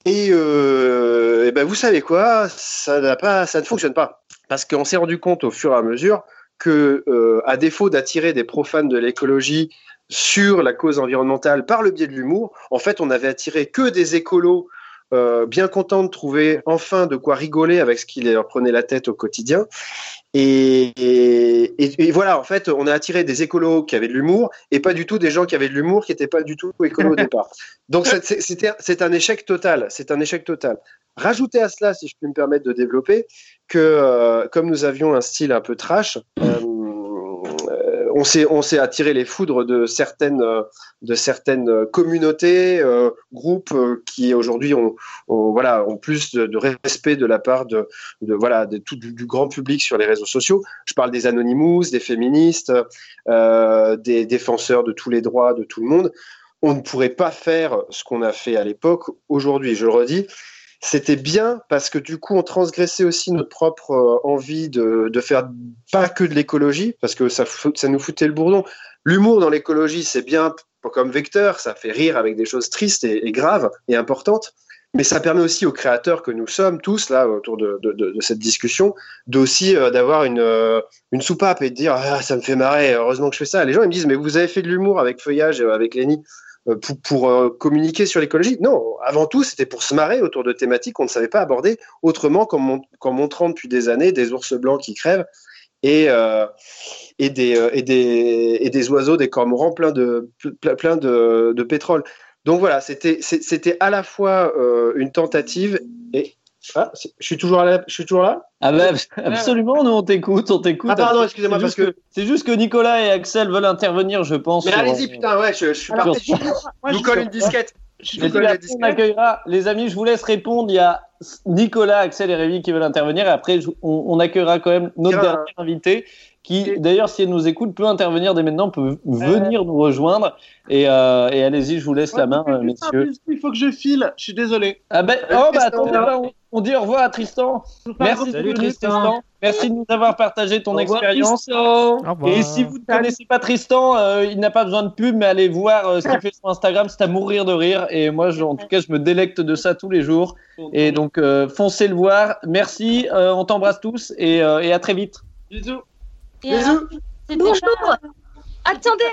Et, ben vous savez quoi, ça, pas, ça ne fonctionne pas. Parce qu'on s'est rendu compte au fur et à mesure que, à défaut d'attirer des profanes de l'écologie sur la cause environnementale par le biais de l'humour, en fait, on avait attiré que des écolos euh, bien contents de trouver enfin de quoi rigoler avec ce qui leur prenait la tête au quotidien. Et, et- et- et voilà, en fait, on a attiré des écolos qui avaient de l'humour et pas du tout des gens qui avaient de l'humour qui n'étaient pas du tout écolos au départ. Donc c'est- un échec total. C'est un échec total. Rajoutez à cela, si je peux me permettre de développer, que euh, comme nous avions un style un peu trash, euh, on s'est attiré les foudres de certaines euh, de certaines communautés, euh, groupes euh, qui aujourd'hui ont, voilà ont plus de, respect de la part de, voilà de tout du, grand public sur les réseaux sociaux. Je parle des anonymous, des féministes, euh, des défenseurs de tous les droits de tout le monde. On ne pourrait pas faire ce qu'on a fait à l'époque aujourd'hui. Je le redis, c'était bien parce que du coup, on transgressait aussi notre propre euh, envie de, de faire pas que de l'écologie, parce que ça, ça nous foutait le bourdon. L'humour dans l'écologie, c'est bien comme vecteur, ça fait rire avec des choses tristes et, graves et importantes, mais ça permet aussi aux créateurs que nous sommes tous là autour de, cette discussion d'aussi euh, d'avoir une, euh, une soupape et de dire ah, ça me fait marrer, heureusement que je fais ça. Les gens ils me disent mais vous avez fait de l'humour avec Feuillage, et avec Lenny pour, pour, euh, communiquer sur l'écologie. Non, avant tout, c'était pour se marrer autour de thématiques qu'on ne savait pas aborder autrement qu'en mon- qu'en montrant depuis des années des ours blancs qui crèvent et, euh, des, euh, oiseaux, des cormorans pleins de, ple- plein de, pétrole. Donc voilà, c'était à la fois euh, une tentative et. Ah, je suis toujours là. Je suis toujours là. Ah bah, absolument, nous on t'écoute, on t'écoute. Ah, pardon, excusez-moi, C'est parce juste C'est juste que Nicolas et Axel veulent intervenir, je pense. Mais sur- allez-y, putain, ouais, je, je suis parti. Je vous colle une disquette. Je la on accueillera, les amis, je vous laisse répondre. Il y a Nicolas, Axel et Rémi qui veulent intervenir. Et après, je- on, on accueillera quand même notre dernier invité qui, d'ailleurs, si elle nous écoute, peut intervenir dès maintenant, peut venir nous rejoindre. Et, euh, et allez-y, je vous laisse la main, euh, messieurs. Il faut que je file, je suis désolé. Ah ben, oh, bah attendez, on, on dit au revoir à Tristan. Merci Salut, Tristan. Merci de nous avoir partagé ton expérience. Et si vous ne connaissez pas Tristan, euh, il n'a pas besoin de pub, mais allez voir euh, ce qu'il fait sur Instagram, c'est à mourir de rire. Et moi, je- en tout cas, je me délecte de ça tous les jours. Et donc, euh, foncez le voir. Merci, euh, on t'embrasse tous et, euh, et à très vite. Bisous. Et alors, c'était Bonjour Attendez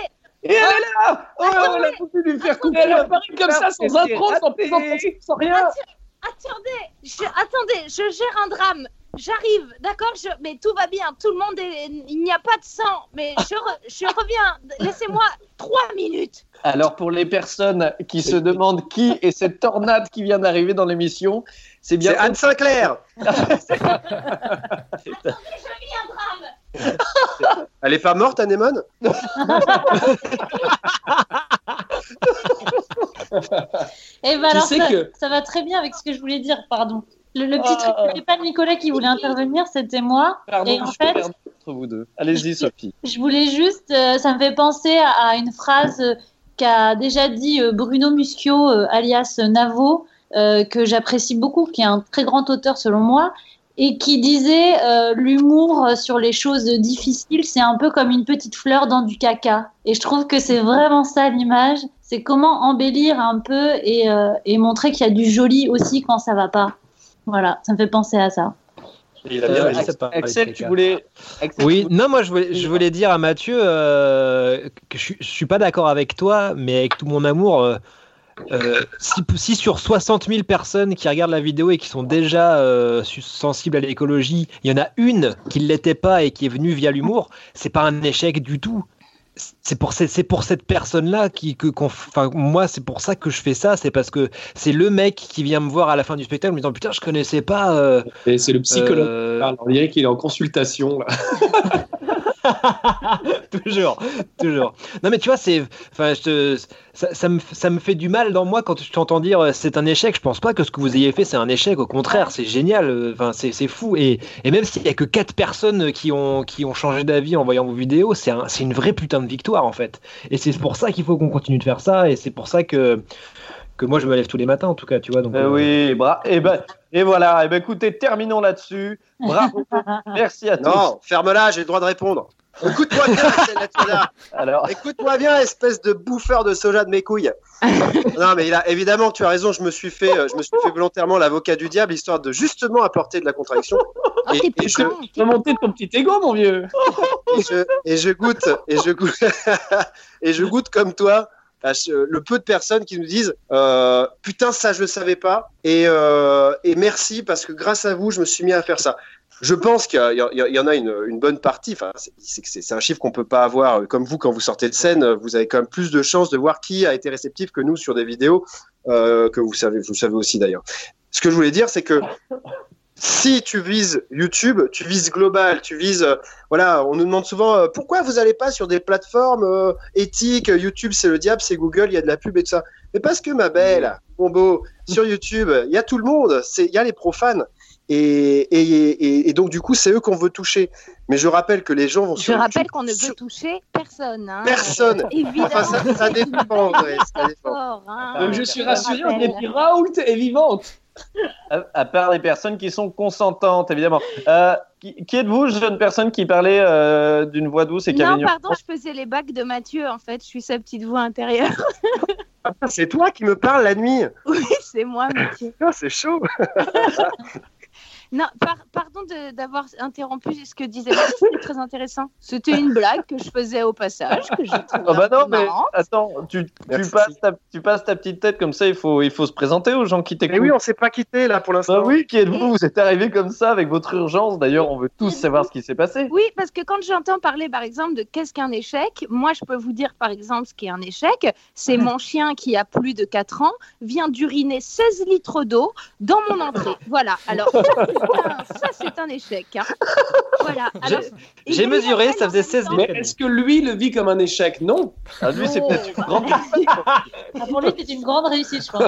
Et elle est là Oh, on a voulu lui faire couper Elle la apparaît comme ça, sans intro, sans présentation, sans rien. Attendez, je, attendez, je gère un drame. J'arrive, d'accord je, Mais tout va bien, tout le monde est. Il n'y a pas de sang, mais je, re- je reviens. Laissez-moi trois minutes. Alors, pour les personnes qui se demandent qui est cette tornade qui vient d'arriver dans l'émission, c'est bien Anne Sinclair. Elle est pas morte, Anémone Et ben Tu alors, sais ça, que- ça va très bien avec ce que je voulais dire, pardon. Le, le petit Ah. truc, c'était pas Nicolas qui voulait intervenir, c'était moi. Pardon, et en fait, entre vous deux. Allez-y, Sophie. je voulais juste, euh, ça me fait penser à, à une phrase euh, qu'a déjà dit euh, Bruno Muschio, alias Navo, que j'apprécie beaucoup, qui est un très grand auteur selon moi, et qui disait l'humour sur les choses difficiles, c'est un peu comme une petite fleur dans du caca. Et je trouve que c'est vraiment ça l'image. C'est comment embellir un peu et, et montrer qu'il y a du joli aussi quand ça va pas. Voilà, ça me fait penser à ça. Il a bien Euh, Axel, tu voulais. Axel, Oui, non, moi je voulais, je voulais dire à Mathieu euh, que je, je suis pas d'accord avec toi, mais avec tout mon amour, euh, si, si sur 60 000 personnes qui regardent la vidéo et qui sont déjà euh, sensibles à l'écologie, il y en a une qui ne l'était pas et qui est venue via l'humour, c'est pas un échec du tout. C'est pour, c'est c'est pour cette personne-là qui, que, qu'on- enfin, moi, c'est pour ça que je fais ça. C'est parce que c'est le mec qui vient me voir à la fin du spectacle en me disant Putain, je connaissais pas. euh, Et c'est le psychologue euh, qui parle. On dirait qu'il est en consultation. Là. toujours, toujours. Non mais tu vois, c'est, enfin, ça, me, fait du mal dans moi quand je t'entends dire euh, c'est un échec. Je pense pas que ce que vous ayez fait c'est un échec. Au contraire, c'est génial. euh, Enfin, c'est, c'est fou. Et, et même s'il y a que quatre personnes qui ont, qui ont changé d'avis en voyant vos vidéos, c'est un, c'est une vraie putain de victoire en fait. Et c'est pour ça qu'il faut qu'on continue de faire ça. Et c'est pour ça que que moi je me lève tous les matins en tout cas, tu vois. Donc, Euh, euh, oui, bra et, ben, et voilà. Et ben, écoutez, terminons là-dessus. Bravo. Merci à tous. Non, ferme-la, j'ai le droit de répondre. Écoute-moi bien. Alors, Écoute-moi bien, espèce de bouffeur de soja de mes couilles. non, mais il a, évidemment, tu as raison, je me suis fait, euh, je me suis fait volontairement l'avocat du diable, histoire de justement apporter de la contradiction. Oh, Et- et je- con. remontez ton petit ego, mon vieux. et je, et je goûte, et je goûte, et je goûte comme toi le peu de personnes qui nous disent euh, putain ça je le savais pas et, euh, et merci parce que grâce à vous je me suis mis à faire ça. Je pense qu'il y, en a une, bonne partie. C'est- un chiffre qu'on peut pas avoir euh, comme vous quand vous sortez de scène. Vous avez quand même plus de chances de voir qui a été réceptif que nous sur des vidéos que vous savez, vous savez aussi d'ailleurs. Ce que je voulais dire, c'est que si tu vises YouTube, tu vises global, tu vises euh, voilà, on nous demande souvent euh, pourquoi vous n'allez pas sur des plateformes euh, éthiques. YouTube, c'est le diable, c'est Google, il y a de la pub et tout ça. Mais parce que ma belle, mon beau, sur YouTube, il y a tout le monde, c'est- il y a les profanes. Et, et, et, et donc, du coup, c'est eux qu'on veut toucher. Mais je rappelle que les gens vont Je sur rappelle qu'on ne sur- veut toucher personne. hein. Personne. Évidemment. Enfin, ça, ça dépend, ouais, ça dépend. Fort, hein. Donc, je suis rassuré, on Raoult est vivante. À, à part les personnes qui sont consentantes, évidemment. Euh, qui, qui êtes-vous, jeune personne qui parlait euh, d'une voix douce et qui avait Non, une- pardon, je faisais les bacs de Mathieu, en fait. Je suis sa petite voix intérieure. C'est toi qui me parles la nuit. Oui, c'est moi, Mathieu. Oh, c'est chaud. Non, par- pardon de- d'avoir interrompu ce que disait Mathieu, c'était très intéressant. C'était une blague que je faisais au passage, que j'ai trouvée Ah bah non, mais marrante. attends, tu, passes ta, tu passes ta petite tête comme ça, il faut, il faut se présenter aux gens qui t'écoutent. Mais oui, on s'est pas quitté là pour l'instant. Bah oui, qui êtes-vous? Vous êtes arrivé comme ça avec votre urgence. D'ailleurs, on veut tous savoir ce qui s'est passé. Oui, parce que quand j'entends parler, par exemple, de qu'est-ce qu'un échec, moi, je peux vous dire, par exemple, ce qu'est un échec. C'est mon chien qui a plus de 4 ans vient d'uriner 16 litres d'eau dans mon entrée. Voilà. Alors, ça, c'est un- ça, c'est un échec. hein. Voilà. J'ai mesuré, ça faisait même 16 temps- Mais est-ce que lui le vit comme un échec? Non. Ah, lui, c'est peut-être une grande. Ah, pour lui, c'était une grande réussite, je pense.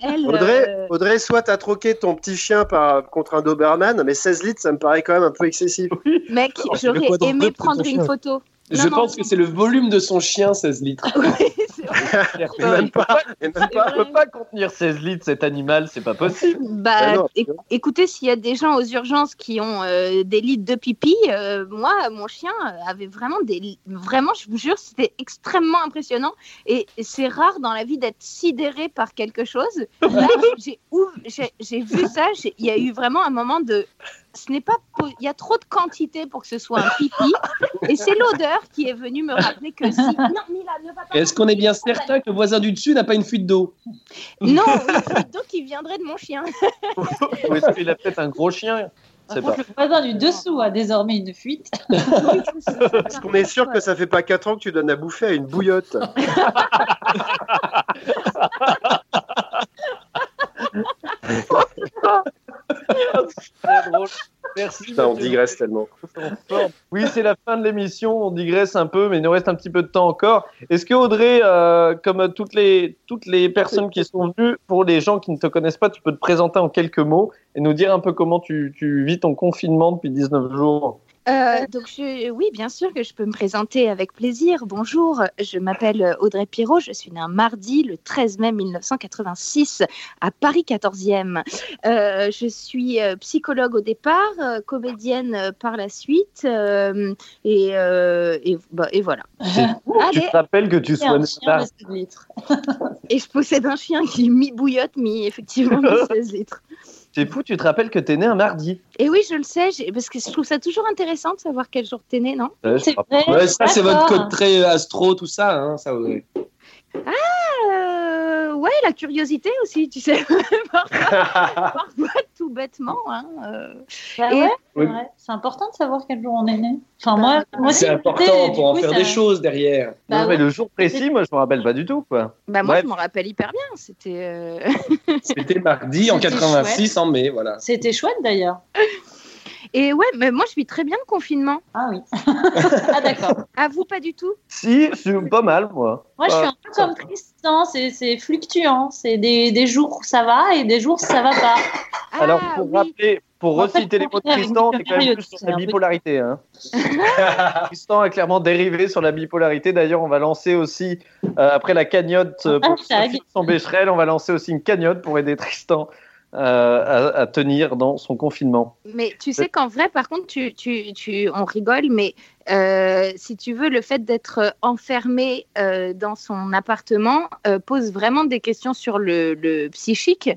Elle, Audrey, euh, Audrey, soit t'as troqué ton petit chien par, contre un Doberman, mais 16 litres, ça me paraît quand même un peu excessif. mec, c'est j'aurais aimé prendre une chien. photo. Je Non, non. pense que c'est le volume de son chien, 16 litres. Oui, c'est Même pas. On peut pas contenir 16 litres cet animal, c'est pas possible. Bah, Ah éc- écoutez, s'il y a des gens aux urgences qui ont euh, des litres de pipi, euh, moi, mon chien avait vraiment des. Vraiment, je vous jure, c'était extrêmement impressionnant. Et c'est rare dans la vie d'être sidéré par quelque chose. Là, j'ai vu ça, il y a eu vraiment un moment de. Ce n'est pas. Il y a trop de quantité pour que ce soit un pipi. Et c'est l'odeur qui est venue me rappeler que si. Non, Mila, ne va pas. Est-ce qu'on est bien certain que le voisin du dessus n'a pas une fuite d'eau? Non, une fuite d'eau qui viendrait de mon chien. Ou est-ce qu'il a peut-être un gros chien? Contre, le voisin du dessous a désormais une fuite. Est-ce qu'on est sûr que ça fait pas 4 ans que tu donnes à bouffer à une bouillotte Très drôle. Merci. Putain, on digresse tellement. Oui, c'est la fin de l'émission. On digresse un peu, mais il nous reste un petit peu de temps encore. Est-ce que Audrey, euh, comme toutes les, toutes les personnes qui sont venues, pour les gens qui ne te connaissent pas, tu peux te présenter en quelques mots et nous dire un peu comment tu, tu vis ton confinement depuis 19 jours? Euh, donc je, oui, bien sûr que je peux me présenter avec plaisir. Bonjour, je m'appelle Audrey Pirot, je suis née un mardi le 13 mai 1986 à Paris 14e. Euh, je suis euh, psychologue au départ, euh, comédienne euh, par la suite euh, et, euh, et, bah, et voilà. Tu Allez, te rappelles que tu sois un né chien tard. de 16 litres. et je possède un chien qui mi-bouillotte, mi-effectivement mi 16 litres. C'est fou, tu te rappelles que t'es né un mardi. Et oui, je le sais, parce que je trouve ça toujours intéressant de savoir quel jour t'es né, non? Ouais, je C'est vrai. Ouais, ça, c'est votre code très astro, tout ça, hein, ça, Audrey. Euh, ouais, la curiosité aussi, tu sais. parfois, parfois, tout bêtement. Hein, euh. Bah ouais, c'est Oui. vrai. C'est important de savoir quel jour on est né. Enfin, moi, moi C'est important pour en faire ça- des choses derrière. Bah non, mais ouais. le jour précis, moi, je me rappelle pas du tout, quoi. Bah, moi, Bref. je m'en rappelle hyper bien. C'était. euh, C'était mardi en C'était 86 en mai, voilà. C'était chouette d'ailleurs. Et ouais, mais moi, je vis très bien le confinement. Ah oui. ah d'accord. À vous, pas du tout? Si, je suis pas mal, moi. Moi, je suis Ah, un peu comme Tristan, c'est c'est fluctuant. C'est des, des jours où ça va et des jours où ça va pas. Alors, Ah, pour oui. rappeler, pour En fait, reciter les mots de Tristan, c'est quand même plus sur la bipolarité. Hein. Tristan a clairement dérivé sur la bipolarité. D'ailleurs, on va lancer aussi, euh, après la cagnotte euh, pour. Sophie son Becherel, on va lancer aussi une cagnotte pour aider Tristan à, à tenir dans son confinement. Mais tu sais qu'en vrai, par contre, tu, tu, tu, on rigole, mais euh, si tu veux, le fait d'être enfermé euh, dans son appartement euh, pose vraiment des questions sur le, le psychique.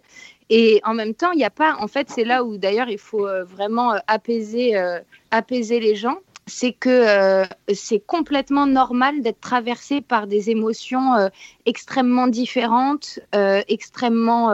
Et en même temps, il n'y a pas. En fait, c'est là où d'ailleurs il faut euh, vraiment euh, apaiser, euh, apaiser les gens. C'est que euh, c'est complètement normal d'être traversé par des émotions euh, extrêmement différentes, euh, extrêmement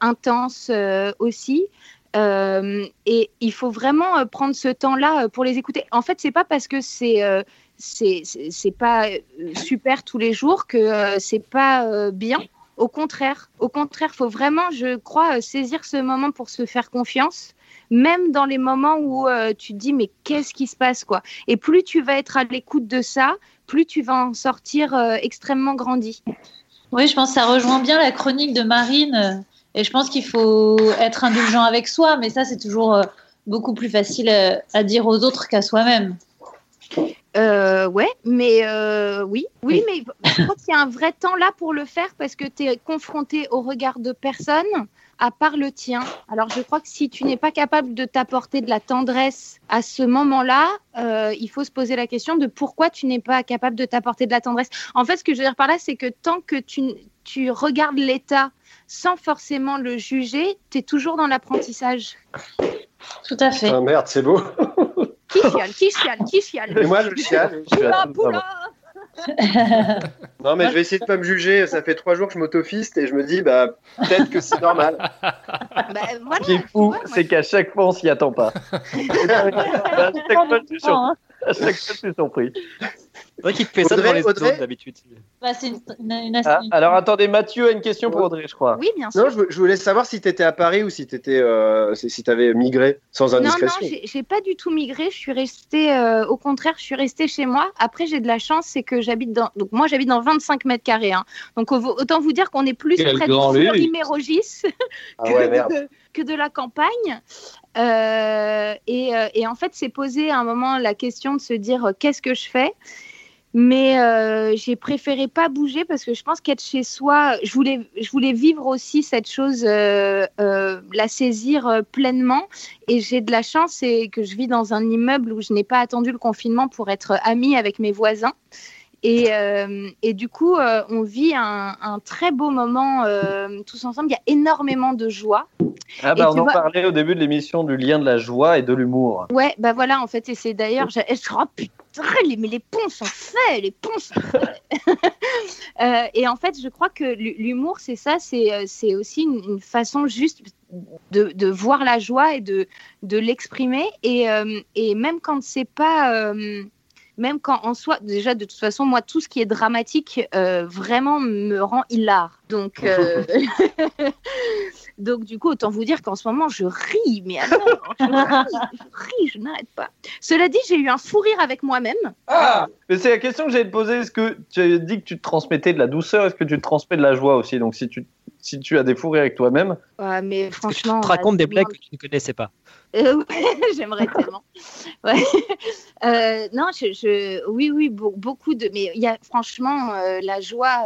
intenses aussi. Et il faut vraiment prendre ce temps-là pour les écouter. En fait, c'est pas parce que c'est c'est pas super tous les jours que c'est pas bien. Au contraire, au contraire, faut vraiment, je crois, saisir ce moment pour se faire confiance, même dans les moments où euh, tu te dis mais qu'est-ce qui se passe quoi? Et plus tu vas être à l'écoute de ça, plus tu vas en sortir euh, extrêmement grandi. Oui, je pense que ça rejoint bien la chronique de Marine. euh, Et je pense qu'il faut être indulgent avec soi, mais ça, c'est toujours beaucoup plus facile à dire aux autres qu'à soi-même. Euh, ouais, mais euh, oui, oui, mais je crois qu'il y a un vrai temps là pour le faire parce que tu es confronté au regard de personne à part le tien. Alors je crois que si tu n'es pas capable de t'apporter de la tendresse à ce moment-là, euh, il faut se poser la question de pourquoi tu n'es pas capable de t'apporter de la tendresse. En fait, ce que je veux dire par là, c'est que tant que tu, tu regardes l'état sans forcément le juger, tu es toujours dans l'apprentissage. Tout à fait. Ah merde, c'est beau. Qui chiale, qui chiale, qui chiale? Et moi, je chiale. Je suis Poula, à- poula Non, mais je vais essayer de pas me juger. Ça fait trois jours que je m'autofiste et je me dis, bah, peut-être que c'est normal. Bah, voilà, Ce qui est fou, c'est qu'à chaque fois, on s'y attend pas. à chaque fois, je suis surpris. C'est vrai qu'il te fait ça devant les Audrey autres d'habitude. Bah, c'est une, une- une- Ah, alors attendez, Mathieu a une question pour Audrey, je crois. Oui, bien sûr. Non, je, je voulais savoir si tu étais à Paris ou si tu euh, si, avais migré sans Non, non, indiscrétion. j'ai pas du tout migré. Je suis restée, euh, au contraire, je suis restée chez moi. Après, j'ai de la chance, c'est que j'habite dans. Donc, moi, j'habite dans 25 mètres carrés. hein. Donc, au- autant vous dire qu'on est plus Quel près grand de. Fleury-Mérogis Ah que, ouais, de, que de la campagne. Euh, et, et en fait, c'est posé à un moment la question de se dire euh, qu'est-ce que je fais? Mais euh, j'ai préféré pas bouger parce que je pense qu'être chez soi, je voulais, je voulais vivre aussi cette chose, euh, euh, la saisir euh, pleinement. Et j'ai de la chance, c'est que je vis dans un immeuble où je n'ai pas attendu le confinement pour être amie avec mes voisins. Et, euh, et du coup, euh, on vit un, un très beau moment euh, tous ensemble. Il y a énormément de joie. Ah bah, on en vois- parlait au début de l'émission du lien de la joie et de l'humour. Ouais, bah voilà, en fait, et c'est d'ailleurs, je, oh putain, les, mais les ponts sont faits, les ponts sont faits. Euh, et en fait, je crois que l'hu- l'humour, c'est ça, c'est c'est aussi une, une façon juste de, de voir la joie et de, de l'exprimer. Et, euh, et même quand c'est pas. euh, même quand en soi, déjà de toute façon, moi, tout ce qui est dramatique, euh, vraiment me rend hilar. Donc, euh, donc du coup, autant vous dire qu'en ce moment, je ris, mais alors, je ris, je ris, je n'arrête pas. Cela dit, j'ai eu un fou rire avec moi-même. Ah Mais c'est la question que j'allais te poser. Est-ce que tu as dit que tu te transmettais de la douceur Est-ce que tu te transmets de la joie aussi? Donc si tu, si tu as des fous rires avec toi-même, Ouais, mais Tu te racontes des blagues que tu ne connaissais pas? Euh, ouais, J'aimerais tellement. Ouais. Euh, non, je, je- oui, oui, beau- beaucoup de. Mais il y a franchement euh, la joie.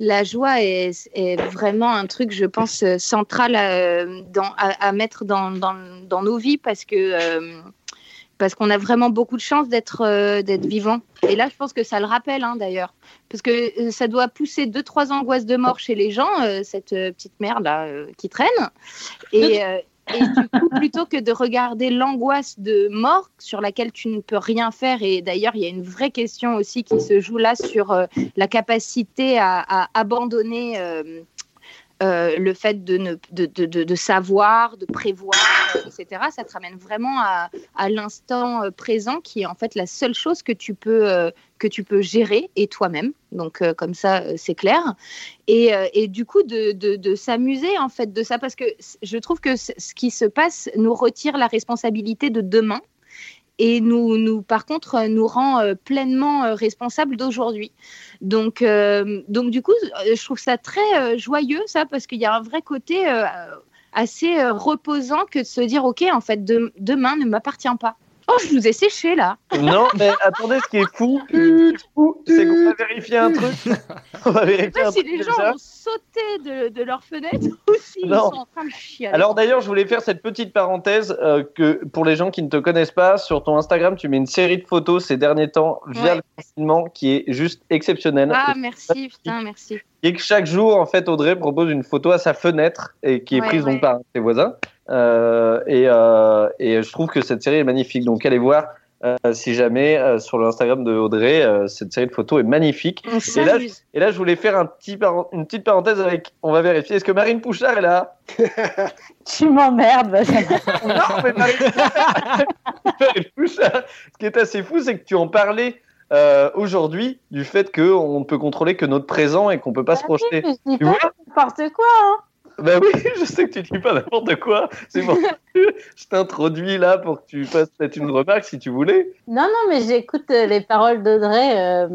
Euh, la joie est, est vraiment un truc, je pense, euh, central à, dans, à, à mettre dans, dans, dans nos vies parce que euh, parce qu'on a vraiment beaucoup de chance d'être euh, d'être vivant. Et là, je pense que ça le rappelle, hein, d'ailleurs, parce que euh, ça doit pousser deux trois angoisses de mort chez les gens, euh, cette euh, petite merde là euh, qui traîne. Et, euh, et du coup, plutôt que de regarder l'angoisse de mort sur laquelle tu ne peux rien faire, et d'ailleurs, il y a une vraie question aussi qui se joue là sur euh, la capacité à, abandonner euh, euh, le fait de, ne, de, de, de- savoir, de prévoir, etc. Ça te ramène vraiment à, l'instant présent qui est en fait la seule chose que tu peux, que tu peux gérer et toi-même. Donc euh, comme ça, euh, c'est clair. Et, euh, et du coup, de, de, s'amuser en fait de ça, parce que je trouve que ce qui se passe nous retire la responsabilité de demain et nous, nous par contre, nous rend pleinement responsables d'aujourd'hui. Donc, donc du coup, je trouve ça très joyeux, ça, parce qu'il y a un vrai côté assez reposant que de se dire, OK, en fait, de- demain ne m'appartient pas. Oh, je vous ai séché là. non, mais attendez, ce qui est fou, c'est qu'on va vérifier un truc. On va vérifier un si truc les gens ont sauté de, de leur fenêtre ou s'ils Non. sont en train de chialer. Alors d'ailleurs, je voulais faire cette petite parenthèse euh, que pour les gens qui ne te connaissent pas, sur ton Instagram, tu mets une série de photos ces derniers temps via Ouais. le confinement qui est juste exceptionnelle. Ah, merci, putain, merci. Et que chaque jour, en fait, Audrey propose une photo à sa fenêtre et qui est Ouais, prise ouais. donc par ses voisins. Euh, et, euh, et je trouve que cette série est magnifique. Donc allez voir euh, si jamais euh, sur l'Instagram de Audrey, euh, cette série de photos est magnifique. On Et là, s'amuse. et là, je voulais faire un petit paren- une petite parenthèse avec. On va vérifier. Est-ce que Marine Pouchard est là? Tu m'emmerdes, Benjamin. Non, mais Marine Marine Pouchard, ce qui est assez fou, c'est que tu en parlais euh, aujourd'hui du fait qu'on ne peut contrôler que notre présent et qu'on peut pas se projeter. Je dis Tu pas vois? n'importe quoi. Hein. Bah oui, je sais que tu dis pas n'importe quoi. C'est bon. je t'introduis là pour que tu fasses peut-être une remarque si tu voulais. Non, non, mais j'écoute euh, les paroles d'Audrey. euh,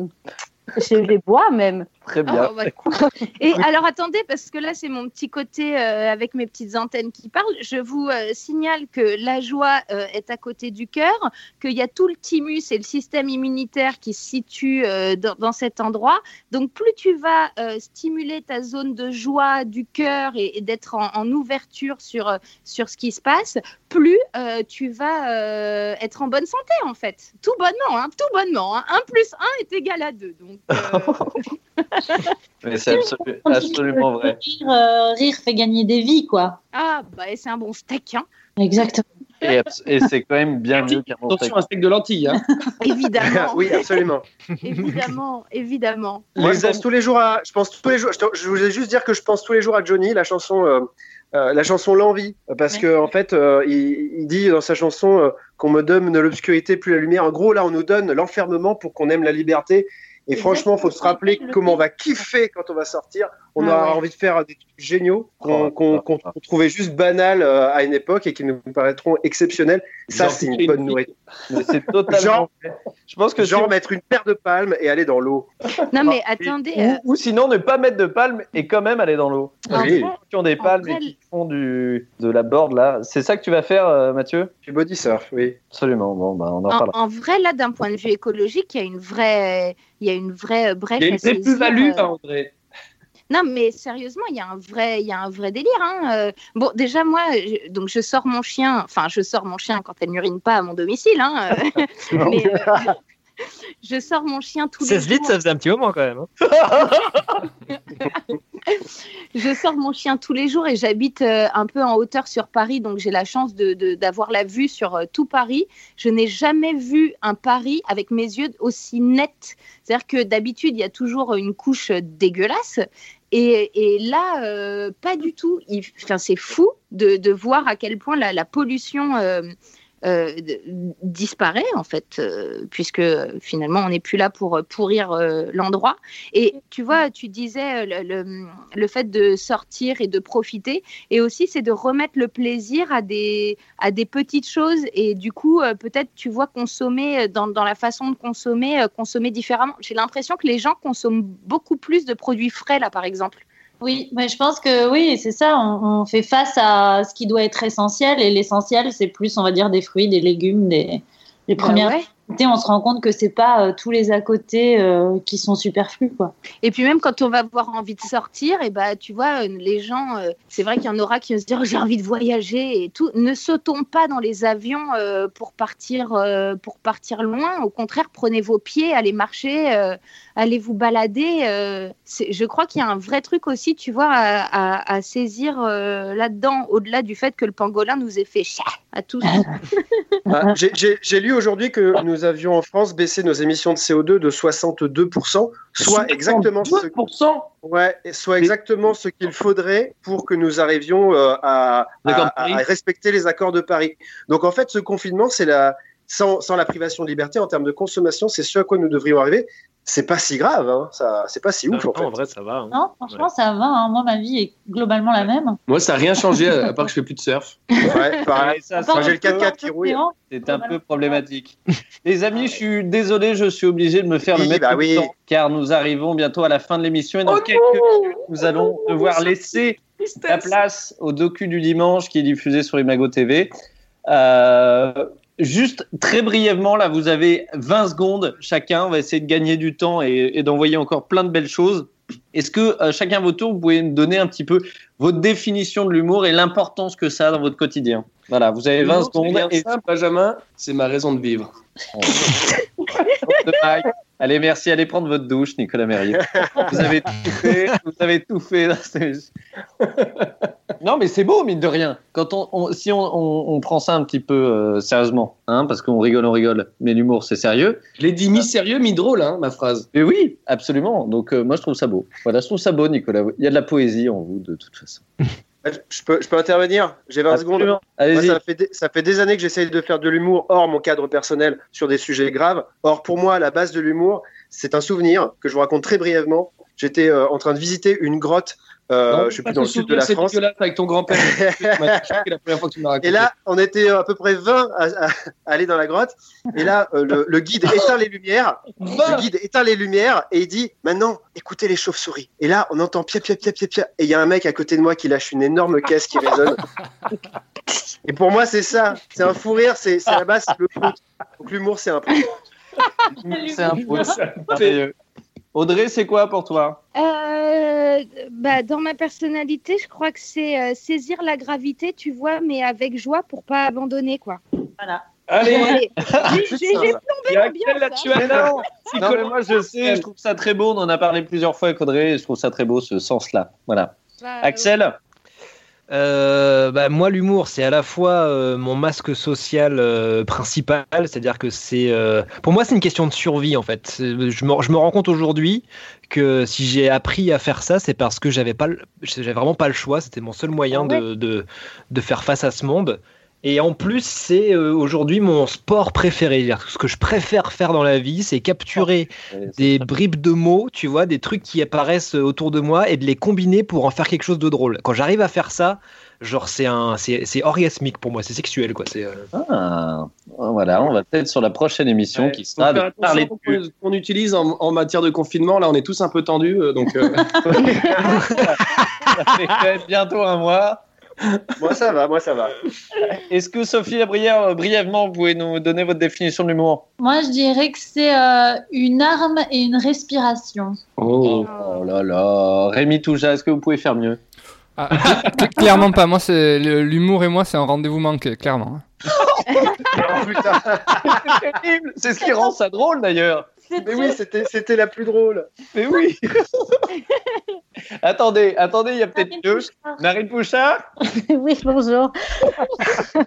je les bois même. Très bien. Oh, bah, cool. Et alors attendez, parce que là c'est mon petit côté euh, avec mes petites antennes qui parlent. Je vous euh, signale que la joie euh, est à côté du cœur, qu'il y a tout le thymus et le système immunitaire qui se situe euh, dans, dans cet endroit. Donc plus tu vas euh, stimuler ta zone de joie du cœur et, et d'être en, en ouverture sur, sur ce qui se passe, plus euh, tu vas euh, être en bonne santé en fait. Tout bonnement, hein, tout bonnement. 1 plus 1 est égal à 2. Donc, euh, Mais c'est absolu- absolument vrai. Rire, euh, rire fait gagner des vies, quoi. Ah, bah, et c'est un bon steak, hein. Exactement. Et, c'est quand même bien mieux qu'un bon steak. Attention, un steak de lentilles. Hein. Évidemment. oui, absolument. évidemment, évidemment. Moi, je pense tous les jours à. Je pense tous les jours. Je, voulais juste dire que je pense tous les jours à Johnny, la chanson, euh, euh, la chanson L'envie, parce que en fait, euh, il, il dit dans sa chanson euh, qu'on me donne de l'obscurité plus la lumière. En gros, là, on nous donne l'enfermement pour qu'on aime la liberté. Et franchement, faut se rappeler comment on va kiffer quand on va sortir. On Ah aura ouais. envie de faire des trucs géniaux qu'on qu'on- qu'on trouvait juste banals euh, à une époque et qui nous paraîtront exceptionnels. Ça, c'est une bonne nourriture. C'est totalement. Genre, Je pense que genre si- mettre une paire de palmes et aller dans l'eau. Non, mais attendez. euh, ou, ou sinon ne pas mettre de palme et quand même aller dans l'eau. En Oui. vrai- Qui ont des palmes vrai, et qui font du de la board là. C'est ça que tu vas faire, euh, Mathieu? Du body surf, oui. Absolument. Bon, bah, on en En, en vrai, là, d'un point de vue écologique, il y a une vraie, il y a une vraie brèche Il y a une à vraie saisir, plus-value, euh, André. Non, mais sérieusement, il y a un vrai, il y a un vrai délire. hein. Euh, Bon, déjà moi, je, donc je sors mon chien. Enfin, je sors mon chien quand elle n'urine pas à mon domicile. Hein, euh, mais, euh, je sors mon chien tous les 16 litres, jours. ça faisait un petit moment quand même. hein. Je sors mon chien tous les jours et j'habite euh, un peu en hauteur sur Paris, donc j'ai la chance d'avoir la vue sur euh, tout Paris. Je n'ai jamais vu un Paris avec mes yeux aussi net. C'est-à-dire que d'habitude, il y a toujours une couche dégueulasse. Et, là, euh, pas du tout. Enfin, c'est fou de, voir à quel point la, la pollution euh, disparaît, en fait, euh, puisque finalement, on n'est plus là pour euh, pourrir l'endroit. Et tu vois, tu disais le, le- le fait de sortir et de profiter, et aussi c'est de remettre le plaisir à des, à des petites choses, et du coup, peut-être, tu vois, consommer dans, dans la façon de consommer, consommer différemment. J'ai l'impression que les gens consomment beaucoup plus de produits frais, là, par exemple. Oui, mais je pense que oui, c'est ça. On, on fait face à ce qui doit être essentiel et l'essentiel, c'est plus, on va dire, des fruits, des légumes, des Bah premières. ouais. On se rend compte que c'est pas euh, tous les à côté euh, qui sont superflus, quoi. Et puis même quand on va avoir envie de sortir, et bah tu vois, euh, les gens, euh, c'est vrai qu'il y en aura qui vont se dire Oh, j'ai envie de voyager et tout. Ne sautons pas dans les avions euh, pour partir euh, pour partir loin. Au contraire, prenez vos pieds, allez marcher, euh, allez vous balader. euh. Je crois qu'il y a un vrai truc aussi, tu vois, à, à- à saisir euh, là-dedans, au-delà du fait que le pangolin nous ait fait chia à tous. Ah, j'ai- lu aujourd'hui que nous avions en France baissé nos émissions de CO2 de 62%, soit exactement ce, 2% ouais, soit exactement ce qu'il faudrait pour que nous arrivions euh, à respecter les accords de Paris. Donc en fait, ce confinement, c'est la sans, sans la privation de liberté en termes de consommation, c'est ce à quoi nous devrions arriver. C'est pas si grave, hein, ça, c'est pas si ouf en fait. en vrai, ça va. hein. Non, franchement, ça va. hein. Moi, ma vie est globalement la même. Moi, ça n'a rien changé, à part que je fais plus de surf. Ouais, pareil. Ça, j'ai le un peu- 4x4 un qui rouille. C'est un peu problématique. Les amis, je suis désolé, je suis obligé de me faire le mettre bah oui. temps, car nous arrivons bientôt à la fin de l'émission et dans Oh quelques minutes, nous allons devoir laisser la place au docu du dimanche qui est diffusé sur Imago TV. Euh, juste très brièvement, là, vous avez 20 secondes chacun. On va essayer de gagner du temps et, et d'envoyer encore plein de belles choses. Est-ce que euh, chacun votre tour, vous pouvez me donner un petit peu votre définition de l'humour et l'importance que ça a dans votre quotidien? Voilà, vous avez 20 L'humour, c'est secondes. Et Benjamin, c'est ma raison de vivre. Mike. Allez, merci. Allez prendre votre douche, Nicolas Merrier. Vous avez tout fait. Vous avez tout fait. Non, mais c'est beau, mine de rien. Quand on, on- si on, on- on prend ça un petit peu euh, sérieusement, hein, parce qu'on rigole, on rigole, mais l'humour, c'est sérieux. Je l'ai dit mi-sérieux, mi-drôle, hein, ma phrase. Mais oui, absolument. Donc, euh, moi, je trouve ça beau. Voilà, je trouve ça beau, Nicolas. Il y a de la poésie en vous, de toute façon. Je peux, je peux intervenir? J'ai 20 secondes. Moi, ça, fait des, ça fait des années que j'essaye de faire de l'humour hors mon cadre personnel sur des sujets graves. Or, pour moi, la base de l'humour, c'est un souvenir que je vous raconte très brièvement. J'étais euh, en train de visiter une grotte, euh, Non, je sais pas plus, dans le sud de la c'est France. dégueulasse avec ton grand-père. Tu m'as choqué la première fois que tu m'as raconté. Et là, on était euh, à peu près 20 à, à- à aller dans la grotte. Et là, euh, le, le guide éteint les lumières. Le guide éteint les lumières et il dit Maintenant, écoutez les chauves-souris. Et là, on entend pia, pia, pia, pia, pia. Et il y a un mec à côté de moi qui lâche une énorme caisse qui résonne. Et pour moi, c'est ça. C'est un fou rire. C'est à la base, le foot. Donc l'humour, c'est un peu. C'est un peu merveilleux. Audrey, c'est quoi pour toi? Euh, bah, dans ma personnalité, je crois que c'est euh, saisir la gravité, tu vois, mais avec joie pour pas abandonner, quoi. Voilà. Allez. J'ai- plombé l'ambiance. là hein. tu as là Non, mais moi, je sais, je trouve ça très beau. On en a parlé plusieurs fois avec Audrey et je trouve ça très beau, ce sens-là. Voilà. Bah, Axel? Euh, bah, moi, l'humour, c'est à la fois euh, mon masque social euh, principal, c'est-à-dire que c'est, euh, pour moi, c'est une question de survie en fait. Je me, je me rends compte aujourd'hui que si j'ai appris à faire ça, c'est parce que j'avais pas, j'avais vraiment pas le choix. C'était mon seul moyen Ah de, de, de faire face à ce monde. Et en plus, c'est euh, aujourd'hui mon sport préféré. Ce que je préfère faire dans la vie, c'est capturer des bribes de mots, tu vois, des trucs qui apparaissent autour de moi et de les combiner pour en faire quelque chose de drôle. Quand j'arrive à faire ça, genre c'est un, c'est c'est orgasmique pour moi, c'est sexuel quoi. C'est euh, Ah, voilà, on va peut-être sur la prochaine émission qui Faut sera de parler qu'on qu'on utilise en, en matière de confinement. Là, on est tous un peu tendus, euh, donc. euh, Ça fait bientôt un mois. Moi ça va, moi ça va. Est-ce que Sophie Labrière, euh, brièvement, vous pouvez nous donner votre définition de l'humour? Moi, je dirais que c'est euh, une arme et une respiration. oh. là là. Rémi Touja, est-ce que vous pouvez faire mieux? Ah, cl- clairement pas. Moi, c'est le- l'humour et moi, c'est un rendez-vous manqué, clairement. C'est terrible. C'est ce qui rend ça drôle d'ailleurs. Mais oui, c'était c'était la plus drôle. Mais oui. attendez, attendez, il y a peut-être deux. Marine Pouchard oui, bonjour.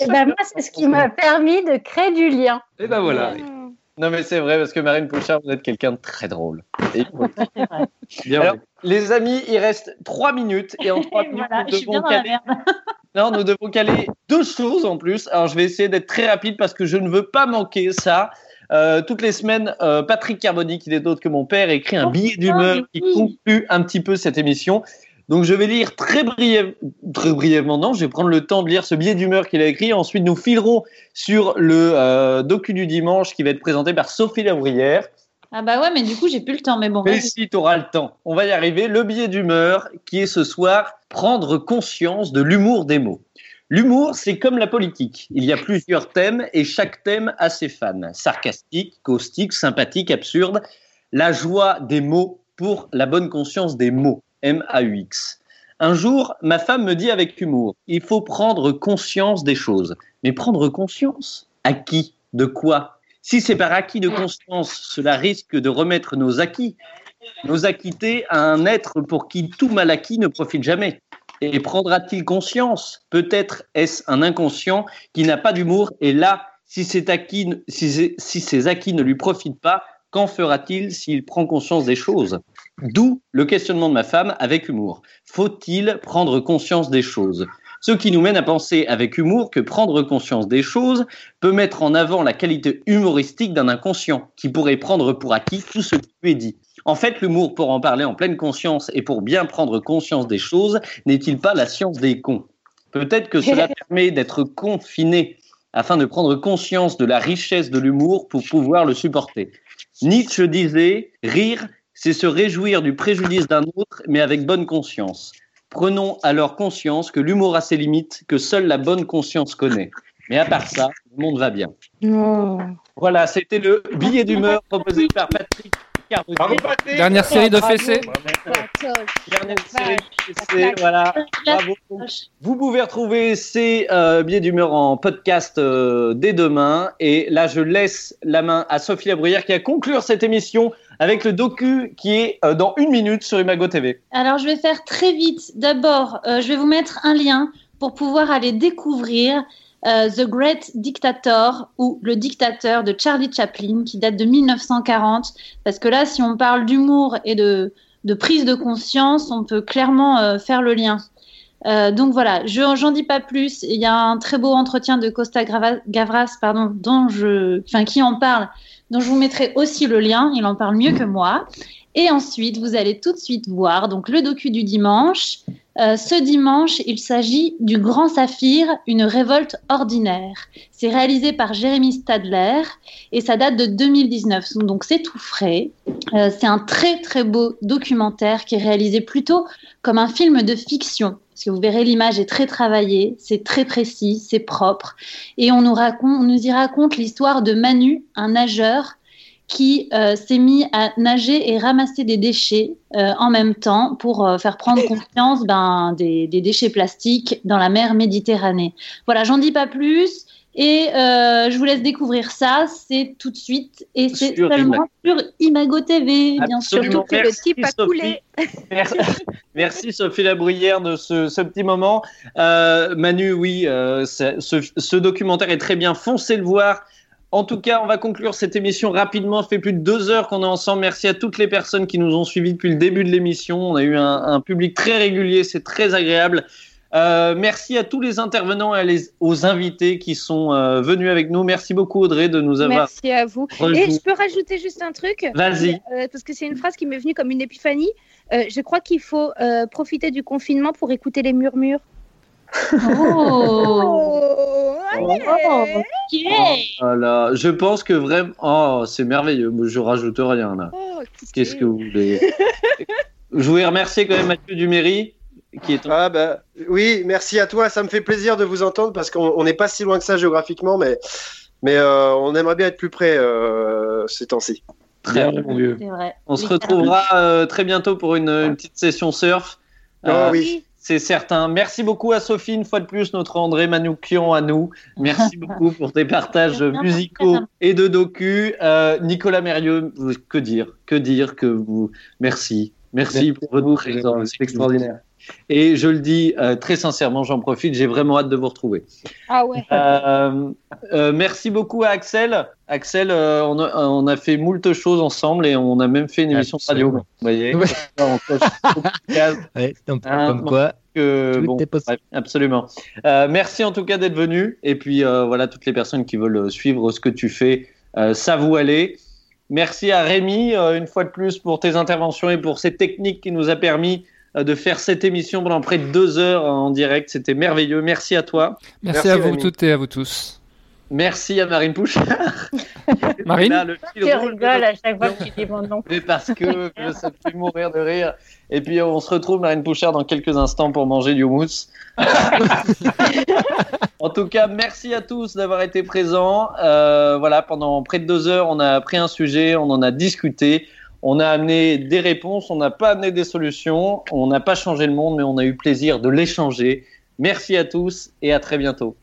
Et ben moi, c'est ce qui m'a permis de créer du lien. Et ben voilà. Non mais c'est vrai parce que Marine Pouchard, vous êtes quelqu'un de très drôle. Et- Alors, les amis, il reste trois minutes et en trois minutes, Voilà, nous bien devons caler. Non, nous devons caler deux choses en plus. Alors, je vais essayer d'être très rapide parce que je ne veux pas manquer ça. Euh, toutes les semaines, euh, Patrick Carboni, qui n'est d'autre que mon père, écrit un billet d'humeur qui conclut un petit peu cette émission. Donc, je vais lire très, briève- très brièvement, non, je vais prendre le temps de lire ce billet d'humeur qu'il a écrit. Ensuite, nous filerons sur le euh, docu du dimanche qui va être présenté par Sophie Lavrière. Ah bah ouais, mais du coup, j'ai plus le temps. Mais bon, Mais si, tu auras le temps. On va y arriver. Le billet d'humeur qui est ce soir prendre conscience de l'humour des mots. L'humour, c'est comme la politique. Il y a plusieurs thèmes et chaque thème a ses fans. Sarcastique, caustique, sympathique, absurde. La joie des mots pour la bonne conscience des mots. M-A-U-X. Un jour, ma femme me dit avec humour, il faut prendre conscience des choses. Mais prendre conscience? À qui De quoi? Si c'est par acquis de conscience, cela risque de remettre nos acquis, nos acquittés à un être pour qui tout mal acquis ne profite jamais. Et prendra-t-il conscience? Peut-être est-ce un inconscient qui n'a pas d'humour et là, si, cet acquis, acquis ne lui profitent pas, qu'en fera-t-il s'il prend conscience des choses? D'où le questionnement de ma femme avec humour. Faut-il prendre conscience des choses? Ce qui nous mène à penser avec humour que prendre conscience des choses peut mettre en avant la qualité humoristique d'un inconscient qui pourrait prendre pour acquis tout ce qui lui est dit. En fait, l'humour, pour en parler en pleine conscience et pour bien prendre conscience des choses, n'est-il pas la science des cons? Peut-être que cela permet d'être confiné afin de prendre conscience de la richesse de l'humour pour pouvoir le supporter. Nietzsche disait Rire, c'est se réjouir du préjudice d'un autre, mais avec bonne conscience. Prenons alors conscience que l'humour a ses limites, que seule la bonne conscience connaît. Mais à part ça, le monde va bien. Voilà, c'était le billet d'humeur proposé par Patrick Dernière série de fessées. Dernière série de fessées, voilà. Bravo. Vous pouvez retrouver ces euh, billets d'humeur en podcast euh, dès demain. Et là, je laisse la main à Sophie Labruyère qui va conclure cette émission avec le docu qui est euh, dans une minute sur Imago TV. Alors, je vais faire très vite. D'abord, euh, je vais vous mettre un lien pour pouvoir aller découvrir euh, The Great Dictator ou Le Dictateur de Charlie Chaplin qui date de 1940. Parce que là, si on parle d'humour et de, prise de conscience, on peut clairement euh, faire le lien. Euh, donc voilà, je j'en dis pas plus. Il y a un très beau entretien de Costa Gavras, pardon, dont je, enfin qui en parle, dont je vous mettrai aussi le lien. Il en parle mieux que moi. Et ensuite, vous allez tout de suite voir donc le docu du dimanche. Euh, ce dimanche, il s'agit du Grand Saphir, une révolte ordinaire. C'est réalisé par Jérémy Stadler et ça date de 2019, donc c'est tout frais. Euh, c'est un très très beau documentaire qui est réalisé plutôt comme un film de fiction. Parce que vous verrez, l'image est très travaillée, c'est très précis, c'est propre. Et on nous, raconte, on nous y raconte l'histoire de Manu, un nageur qui euh, s'est mis à nager et ramasser des déchets euh, en même temps pour euh, faire prendre conscience ben, des, des déchets plastiques dans la mer Méditerranée. Voilà, j'en dis pas plus. Et je vous laisse découvrir ça. C'est tout de suite. Et c'est seulement sur Imago TV, bien sûr. Absolument. Merci, Sophie. Merci, merci Sophie Labruyère de ce, ce petit moment. Manu, oui, ce documentaire est très bien. Foncez le voir. En tout cas, on va conclure cette émission rapidement. Ça fait plus de deux heures qu'on est ensemble. Merci à toutes les personnes qui nous ont suivis depuis le début de l'émission. On a eu un, un public très régulier, c'est très agréable. Euh, merci à tous les intervenants et à les- aux invités qui sont euh, venus avec nous. Merci beaucoup Audrey de nous avoir. Merci à vous. rejoint. Et je peux rajouter juste un truc Vas-y. Euh, parce que c'est une phrase qui m'est venue comme une épiphanie. Euh, je crois qu'il faut euh, profiter du confinement pour écouter les murmures. Oh, Voilà, je pense que vraiment. Oh, c'est merveilleux. Moi, Je rajoute rien là. Oh, Qu'est-ce que vous voulez? Je voulais remercier quand même Mathieu Duméry qui est. Ah bah, oui, merci à toi. Ça me fait plaisir de vous entendre parce qu'on on n'est pas si loin que ça géographiquement, mais, mais euh, on aimerait bien être plus près euh, ces temps-ci. Très bien, mon vieux. On se retrouvera euh, très bientôt pour une, une petite session surf. Oh oui. C'est certain. Merci beaucoup à Sophie, une fois de plus, notre André Manoukian à nous. Merci beaucoup pour tes partages musicaux et de docu. Euh, Nicolas Mérieux, que dire? Que dire que vous. Merci. Merci, Merci pour votre présence. c'est extraordinaire. Et je le dis euh, très sincèrement, j'en profite, j'ai vraiment hâte de vous retrouver. Ah ouais. Euh, euh, merci beaucoup à Axel. Axel, euh, on, a, on a fait moult choses ensemble et on a même fait une émission radio. Vous voyez Ouais. Ouais, donc, Hein, comme quoi. que, bon, bref, absolument. Euh, merci en tout cas d'être venu. Et puis euh, voilà, toutes les personnes qui veulent suivre ce que tu fais, euh, ça vous aller. Merci à Rémi, euh, une fois de plus, pour tes interventions et pour ces techniques qui nous a permis euh, de faire cette émission pendant près de deux heures en direct. C'était merveilleux. Merci à toi. Merci, Merci, à vous Rémi. toutes et à vous tous. Merci à Marine Pouchard. Marine Là, le fil Tu rigoles à chaque fois que tu dis mon nom. mais parce que ça me fait mourir de rire. Et puis on se retrouve Marine Pouchard dans quelques instants pour manger du mousse. en tout cas, merci à tous d'avoir été présents. Euh, voilà, pendant près de deux heures, on a pris un sujet, on en a discuté, on a amené des réponses, on n'a pas amené des solutions, on n'a pas changé le monde, mais on a eu plaisir de l'échanger. Merci à tous et à très bientôt.